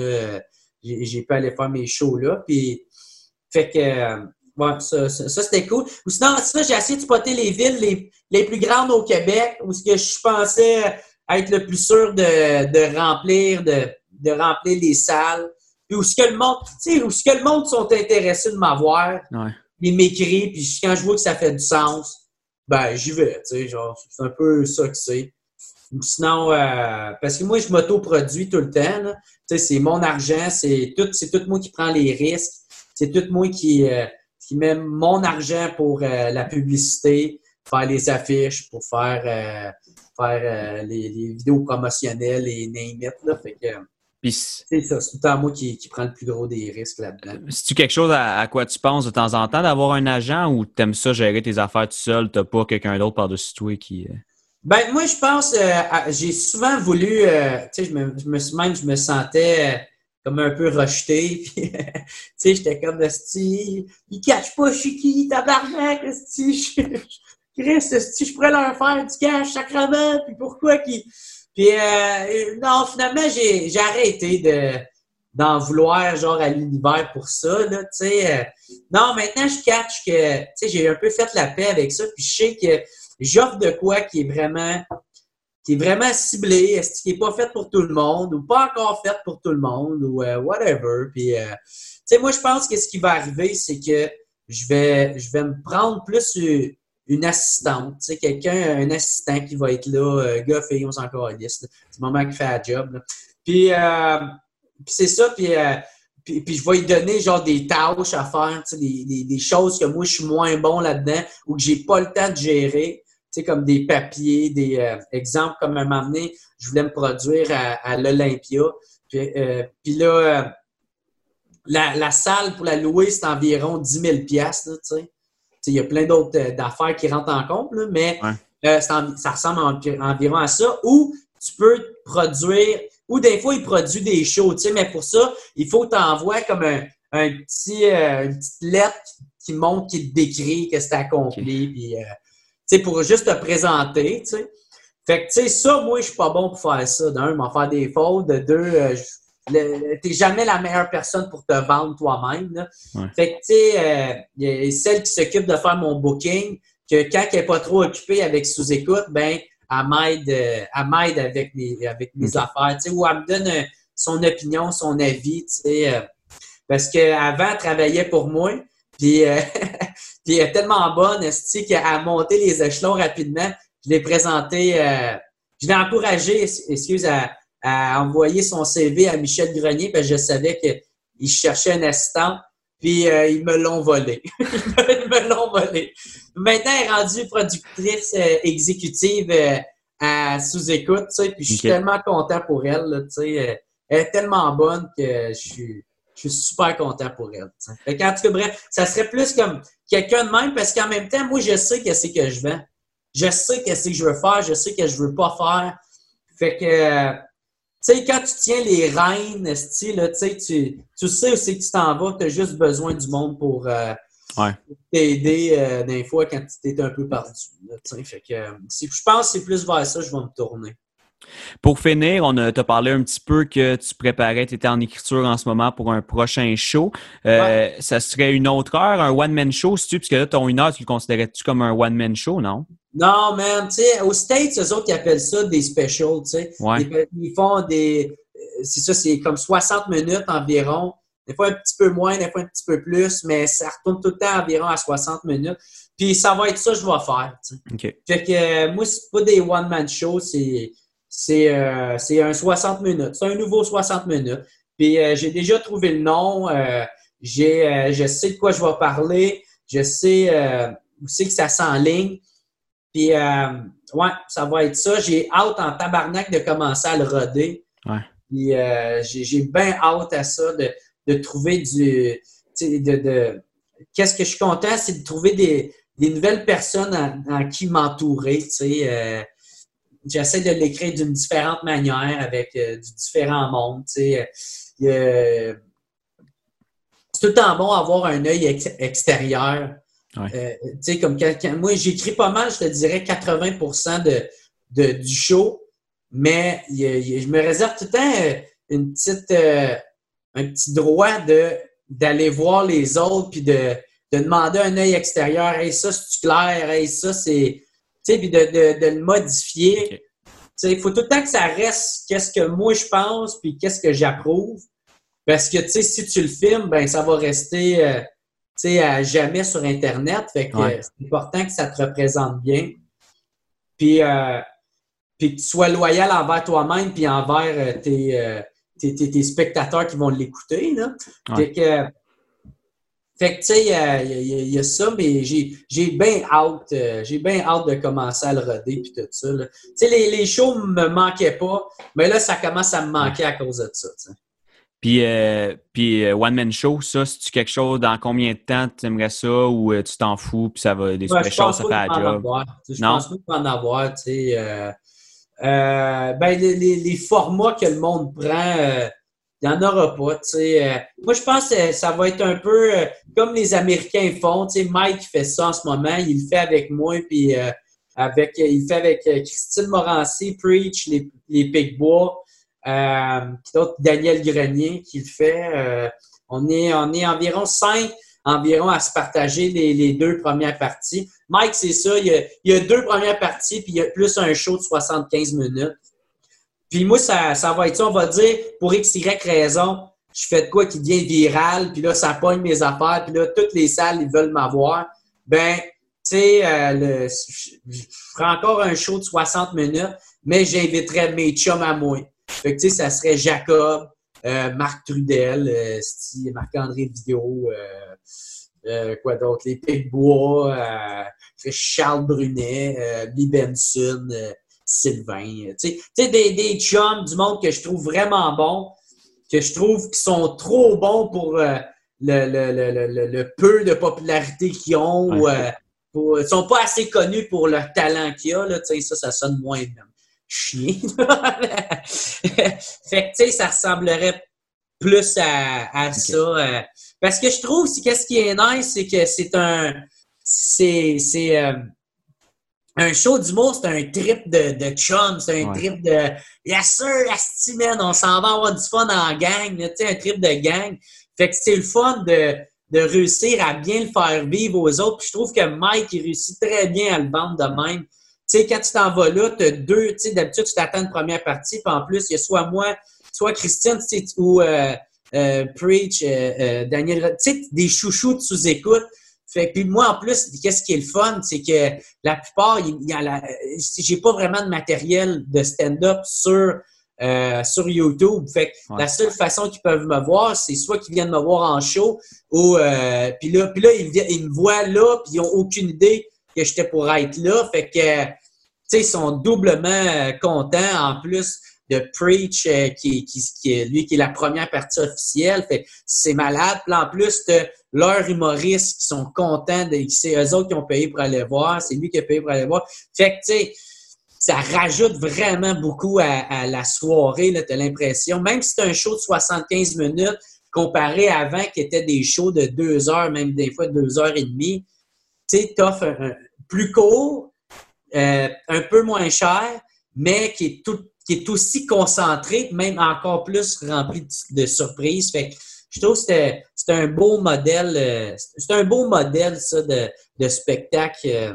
J'ai pu aller faire mes shows là. Puis, fait que, euh, ça, c'était cool. Ou sinon, j'ai essayé de spotter les villes les, plus grandes au Québec où ce que je pensais être le plus sûr de, remplir, de, remplir les salles. Puis où ce que le monde, tu sais, où ce que le monde sont intéressés de m'avoir. Ouais. Ils m'écrivent, puis quand je vois que ça fait du sens, ben j'y vais, tu sais, genre, c'est un peu ça que c'est. Sinon, euh, parce que moi, je m'auto-produis tout le temps, tu sais, c'est mon argent, c'est tout, c'est tout moi qui prends les risques, c'est tout moi qui, euh, qui met mon argent pour euh, la publicité, faire les affiches, pour faire, faire les, les, vidéos promotionnelles et name it, là, fait que c'est ça, c'est tout le temps moi qui, qui prend le plus gros des risques là-dedans. C'est-tu quelque chose à, quoi tu penses de temps en temps d'avoir un agent ou t'aimes ça gérer tes affaires tout seul, t'as pas quelqu'un d'autre par-dessus toi qui. Euh? Ben, moi, je pense, euh, j'ai souvent voulu, euh, tu sais, je me, je me, même, je me sentais comme un peu rejeté, puis, tu sais, j'étais comme, esti, il cache pas, je suis qui, tabarnak, Chris, je pourrais leur faire du cash sacrement, puis pourquoi qui puis, euh, non, finalement, j'ai arrêté de, d'en vouloir genre à l'univers pour ça. Là, euh. non, maintenant je catch que j'ai un peu fait la paix avec ça, puis je sais que j'offre de quoi qui est vraiment qui est vraiment ciblé, qui n'est pas fait pour tout le monde ou pas encore fait pour tout le monde ou euh, whatever. Puis, euh, moi, je pense que ce qui va arriver, c'est que je vais, je vais me prendre plus une assistante, tu sais, quelqu'un, un assistant qui va être là, euh, gars, fille, on s'en calisse. C'est le moment qui fait la job. Puis, puis c'est ça, puis, puis, je vais lui donner genre des tâches à faire, des, des, des, choses que moi, je suis moins bon là-dedans ou que j'ai pas le temps de gérer sais, comme des papiers, des euh, exemples, comme un moment donné, je voulais me produire à, l'Olympia. Puis, euh, là, euh, la, la, salle pour la louer, c'est environ 10 000 pièces Il y a plein d'autres d'affaires qui rentrent en compte, là, mais ça ressemble environ à ça. Ou tu peux produire, ou des fois, il produit des shows, mais pour ça, il faut t'envoyer comme un, un petit, une petite lettre qui montre, qui te décrit que c'est accompli. Puis, pour juste te présenter, tu sais. Fait que, tu sais, ça, moi, je suis pas bon pour faire ça. D'un, m'en faire des fautes. De deux, euh, t'es jamais la meilleure personne pour te vendre toi-même. Fait que, tu sais, euh, celle qui s'occupe de faire mon booking, que quand elle n'est pas trop occupée avec sous-écoute, ben, elle m'aide, euh, avec mes, avec mes affaires, tu sais, ou elle me donne son opinion, son avis, tu sais. parce qu'avant, elle travaillait pour moi, puis Puis elle est tellement bonne, qu'elle a monté les échelons rapidement. Je l'ai présenté, euh, je l'ai encouragé, excuse, à, envoyer son CV à Michel Grenier parce que je savais qu'il cherchait un assistant. Puis euh, ils me l'ont volé. ils me l'ont volé. Maintenant, elle est rendue productrice euh, exécutive à sous-écoute, tu sais, puis je suis tellement content pour elle, tu sais. elle est tellement bonne que je suis je suis super content pour elle. Fait en tout cas, bref, ça serait plus comme quelqu'un de même parce qu'en même temps, moi, je sais qu'est-ce que je vends. Je sais qu'est-ce que je veux faire, je sais que je veux pas faire. Fait que, tu sais, quand tu tiens les rênes, tu, tu sais aussi que tu t'en vas, tu as juste besoin du monde pour, euh, t'aider euh, des fois quand tu es un peu perdu. fait que, je pense que c'est plus vers ça que je vais me tourner. Pour finir, on t'a parlé un petit peu que tu préparais, tu étais en écriture en ce moment pour un prochain show. Euh, ça serait une autre heure, un one-man show, si tu, puisque là, ton une heure, tu le considérais-tu comme un one-man show, non? Non, man, tu sais, aux States, eux autres, ils appellent ça des specials, tu sais. Ils, font des, euh, c'est ça, c'est comme 60 minutes environ. Des fois un petit peu moins, des fois un petit peu plus, mais ça retourne tout le temps environ à 60 minutes. Puis ça va être ça que je vais faire, tu sais. Fait que euh, moi, c'est pas des one-man shows, c'est euh, c'est un 60 minutes. C'est un nouveau 60 minutes. Puis euh, j'ai déjà trouvé le nom. Euh, j'ai, je sais de quoi je vais parler. Je sais aussi que ça s'enligne. Puis ouais, ça va être ça. J'ai hâte en tabarnak de commencer à le roder. Ouais. Puis j'ai bien hâte à ça de, de trouver du. De, de, Qu'est-ce que je suis content, c'est de trouver des, des nouvelles personnes en, qui m'entourer. Tu sais, j'essaie de l'écrire d'une différente manière avec euh, du différent monde. c'est tout le temps bon avoir un œil extérieur. Euh, comme moi, j'écris pas mal, je te dirais 80 de, du show, mais je me réserve tout le temps euh, une petite, un petit droit de, d'aller voir les autres puis de, de demander un œil extérieur. Hey, ça, c'est clair? Hey, ça, c'est puis de, de, de, le modifier. Il faut tout le temps que ça reste qu'est-ce que moi je pense, puis qu'est-ce que j'approuve. Parce que, tu sais, si tu le filmes, ben ça va rester, euh, tu sais, à jamais sur Internet. Fait que c'est important que ça te représente bien. Puis, euh, puis que tu sois loyal envers toi-même, puis envers euh, tes, tes, tes, spectateurs qui vont l'écouter. Fait que fait que, tu sais, il y, a ça, mais j'ai bien hâte, euh, j'ai bien hâte de commencer à le roder puis tout ça. Tu sais, les, les shows me manquaient pas, mais là, ça commence à me manquer à cause de ça, Puis, euh, puis euh, One Man Show, ça, c'est-tu quelque chose, dans combien de temps tu aimerais ça ou tu t'en fous puis ça va, des ouais, ça fait la job? Je pense pas en avoir, tu sais. ben, les, les, les, formats que le monde prend il n'y en aura pas. Euh, moi, je pense que ça va être un peu euh, comme les Américains font. Mike fait ça en ce moment. Il le fait avec moi, puis euh, avec, il fait avec Christine Morancy, Preach, les, les Pigbois. Euh, Daniel Grenier qui le fait. Euh, on, est, on est environ cinq environ à se partager les, deux premières parties. Mike, c'est ça, il y, a, deux premières parties, puis il y a plus un show de 75 minutes. Puis moi, ça, ça va être ça, on va dire, pour X, Y raison, je fais de quoi qui devient viral, puis là, ça pogne mes affaires, puis là, toutes les salles, ils veulent m'avoir. Ben, tu sais, euh, je ferai encore un show de 60 minutes, mais j'inviterai mes chums à moi. Fait que, tu sais, ça serait Jacob, euh, Marc Trudel, euh, Marc-André Vidéo, euh, quoi d'autre, les Pigbois, Charles Brunet, Lee Benson, Sylvain. Tu sais, des, des chums du monde que je trouve vraiment bons, que je trouve qu'ils sont trop bons pour le, le, peu de popularité qu'ils ont. Ou, ils sont pas assez connus pour leur talent qu'il y a. Là, ça, ça sonne moins même chien. fait que, tu sais, ça ressemblerait plus à, ça. Euh, parce que je trouve, qu'est-ce qui est nice, c'est que c'est un. C'est. euh, un show d'humour, c'est un trip de, de chum, c'est un trip de Yes sir, la on s'en va avoir du fun en gang, tu sais, un trip de gang. Fait que c'est le fun de, de réussir à bien le faire vivre aux autres. Puis je trouve que Mike, il réussit très bien à le vendre de même. Tu sais, quand tu t'en vas là, tu as deux, tu sais, d'habitude, tu t'attends une première partie, puis en plus, il y a soit moi, soit Christian, ou euh, euh, Preach, euh, Daniel, tu sais, des chouchous de sous-écoute. Fait puis moi, en plus, qu'est-ce qui est le fun, c'est que la plupart, il y a la, j'ai pas vraiment de matériel de stand-up sur sur YouTube. Fait que la seule façon qu'ils peuvent me voir, c'est soit qu'ils viennent me voir en show ou puis là, puis là ils, ils, me voient là, puis ils ont aucune idée que j'étais pour être là. Fait que, tu sais, ils sont doublement euh, contents en plus de Preach, euh, qui, qui, lui qui est la première partie officielle. Fait c'est malade. Puis en plus, de leurs humoristes qui sont contents, c'est eux autres qui ont payé pour aller voir. C'est lui qui a payé pour aller voir. Fait que, tu sais, ça rajoute vraiment beaucoup à, la soirée, tu as l'impression. Même si c'est un show de 75 minutes, comparé à avant qui était des shows de deux heures, même des fois deux heures et demie, tu un, plus court, euh, un peu moins cher, mais qui est, tout, qui est aussi concentré, même encore plus rempli de, surprises. Fait je trouve que c'est un beau modèle, euh, un beau modèle, ça, de, de spectacle euh,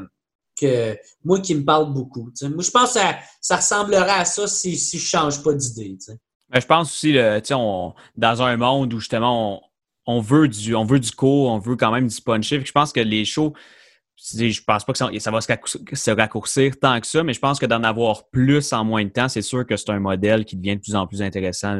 que moi qui me parle beaucoup. Moi, je pense que ça, ressemblerait à ça si, si je ne change pas d'idée. je pense aussi, on, dans un monde où justement on, veut du, on veut du court, on veut quand même du punchy. Je pense que les shows, je pense pas que ça, va se raccourcir tant que ça, mais je pense que d'en avoir plus en moins de temps, c'est sûr que c'est un modèle qui devient de plus en plus intéressant.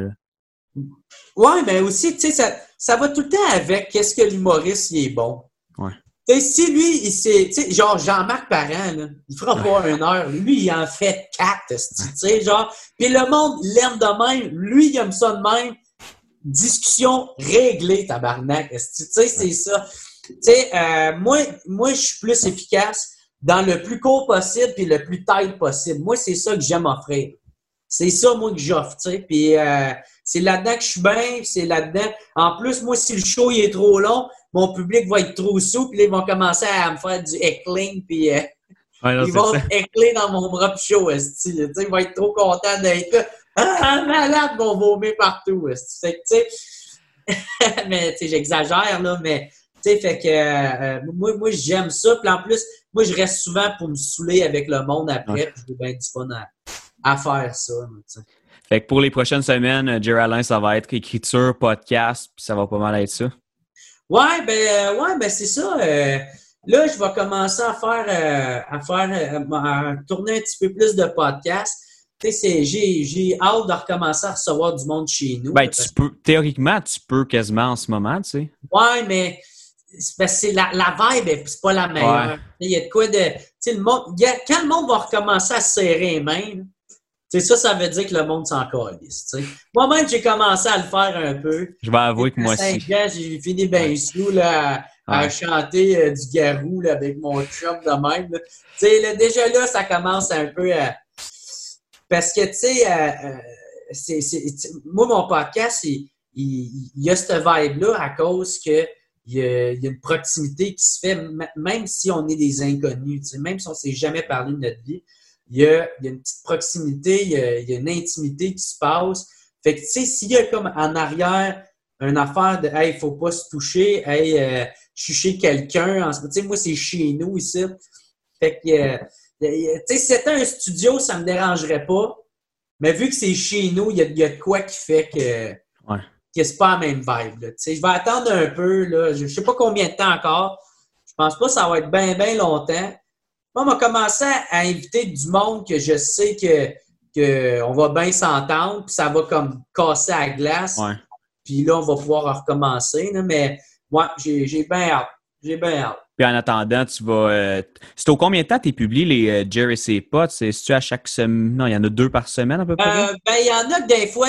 Oui, mais aussi, tu sais, ça, ça, va tout le temps avec qu'est-ce que l'humoriste est bon. Ouais. si lui, il sait, genre Jean-Marc Parent, là, il fera pas une heure. Lui, il en fait quatre, tu sais, genre. Puis le monde l'aime de même. Lui, il aime ça de même. Discussion réglée, tabarnak. Tu sais, c'est ça. Tu sais, euh, moi, moi, je suis plus efficace dans le plus court possible puis le plus tight possible. Moi, c'est ça que j'aime offrir. C'est ça, moi, que j'offre, tu sais. Puis euh, c'est là-dedans que je suis bien, c'est là-dedans. En plus, moi, si le show il est trop long, mon public va être trop sous, puis ils vont commencer à me faire du heckling, puis euh, ils vont heckler dans mon bras show. Ils vont être trop contents d'être là. Ah, malade, vont vomir partout, tu sais. mais, tu sais, j'exagère, là, mais tu sais, fait que euh, moi, moi j'aime ça. Puis en plus, moi, je reste souvent pour me saouler avec le monde après. J'ai bien du fun à, faire ça. Fait que pour les prochaines semaines, euh, Jerry Alain, ça va être écriture, podcast, puis ça va pas mal être ça. Ouais, ben, euh, ouais, ben c'est ça. là, je vais commencer à faire, à faire, à tourner un petit peu plus de podcasts. J'ai hâte de recommencer à recevoir du monde chez nous. Ben, tu peux, théoriquement, tu peux quasiment en ce moment, tu sais. Ouais, mais c'est la, la vibe, c'est pas la meilleure. Il y a de quoi de. Le monde, quand le monde va recommencer à serrer les mains, ça, ça veut dire que le monde s'en calisse. Moi-même, j'ai commencé à le faire un peu. Je vais avouer que moi aussi. J'ai fini bien sous là, à, chanter euh, du garou là, avec mon chum de même. Là. déjà là, ça commence un peu à. Parce que, tu sais, euh, euh moi, mon podcast, il, il, y a cette vibe-là à cause que il y, a, une proximité qui se fait, même si on est des inconnus, même si on ne s'est jamais parlé de notre vie, il y, a, une petite proximité, il y a, une intimité qui se passe. Fait que, tu sais, s'il y a comme en arrière une affaire de Hey, faut pas se toucher, hey, euh, chez quelqu'un. Tu sais, moi, c'est chez nous ici. Fait que, euh, tu sais, si c'était un studio, ça me dérangerait pas. Mais vu que c'est chez nous, il y, a de quoi qui fait que. Que c'est pas la même vibe. Sais, je vais attendre un peu. Là. Je sais pas combien de temps encore. Je pense pas que ça va être bien, bien longtemps. Moi, on m'a commencé à inviter du monde que je sais que qu'on va bien s'entendre, puis ça va comme casser la glace. Puis là, on va pouvoir recommencer. Là, mais moi, j'ai bien hâte. J'ai bien hâte. Puis en attendant, tu vas. Euh, c'est au combien de temps tu publies les euh, Jerry C. Pots? C'est-tu à chaque semaine? Non, il y en a deux par semaine à peu près? Euh, ben, il y en a que des fois,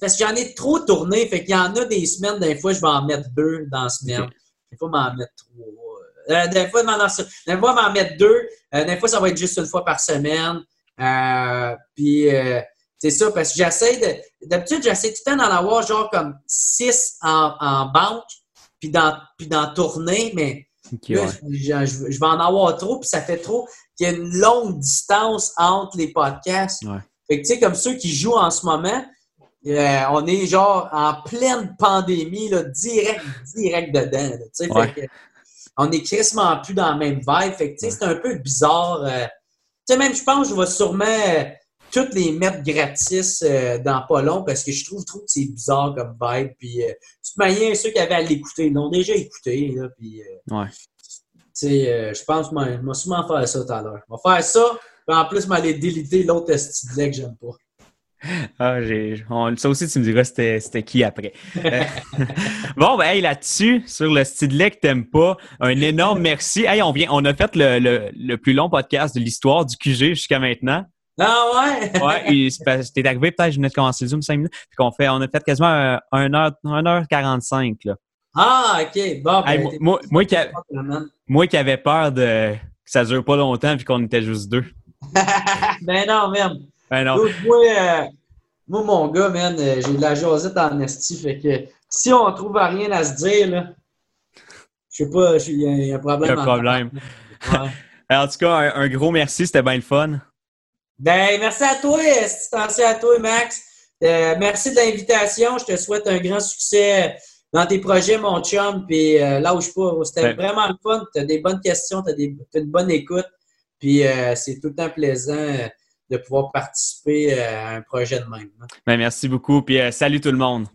parce que j'en ai trop tourné, fait qu'il y en a des semaines, des fois, je vais en mettre deux dans la semaine. Okay. Des fois, m'en mettre trois. Des fois, m'en, des fois, m'en mettre deux. Des fois, ça va être juste une fois par semaine. Puis, c'est ça, parce que j'essaie de. D'habitude, j'essaie tout le temps d'en avoir genre comme six en, en banque, puis dans, puis dans tournée, mais Okay, là, ouais. je, je, vais en avoir trop, puis ça fait trop qu'il y a une longue distance entre les podcasts. Ouais. Fait que, tu sais, comme ceux qui jouent en ce moment, euh, on est genre en pleine pandémie, là, direct, direct dedans. Tu sais, Ouais. fait que on est quasiment plus dans la même vibe. Fait que, tu sais, c'est un peu bizarre. euh. tu sais, même, je pense que je vais sûrement euh, toutes les mettre gratis euh, dans pas long parce que je trouve, trouve que c'est bizarre comme vibe. Puis, euh, de toute manière, ceux qui avaient à l'écouter, ils l'ont déjà écouté. Là, puis, euh, Ouais. tu sais, euh, je pense que je vais sûrement faire ça tout à l'heure. Je vais faire ça, puis en plus, je vais aller déliter l'autre style que j'aime pas. Ah, j'ai, on- ça aussi, tu me diras c'était, c'était qui après. Euh, bon, ben, hey, là-dessus, sur le style que t'aimes pas, un énorme merci. Hey, on vient, on a fait le, le, le plus long podcast de l'histoire du QG jusqu'à maintenant. Ah ouais? Ouais, et t'es arrivé, peut-être, je venais de commencer le Zoom 5 minutes. Puis qu'on fait, on a fait quasiment 1h, 1h45, là. Ah, ok. Bon, ben, Hey, moi, moi, moi qui a- moi qui avais peur de, que ça dure pas longtemps puis qu'on était juste deux. ben non, man. Ben non. Moi, moi, euh, moi, mon gars, man, euh, j'ai de la jasette en esti, fait que si on trouve rien à se dire, là, je sais pas, il y, a- il y a un Il problème. y a un en- problème. En tout cas, un, un gros merci, c'était bien le fun. Ben, merci à toi, merci à toi, Max. Euh, merci de l'invitation. Je te souhaite un grand succès dans tes projets, mon chum. Puis euh, lâche pas. C'était Ben- vraiment le fun. Tu as des bonnes questions, tu as, une bonne écoute. Puis euh, c'est tout le temps plaisant euh, de pouvoir participer euh, à un projet de même. hein. Ben, merci beaucoup, puis euh, salut tout le monde.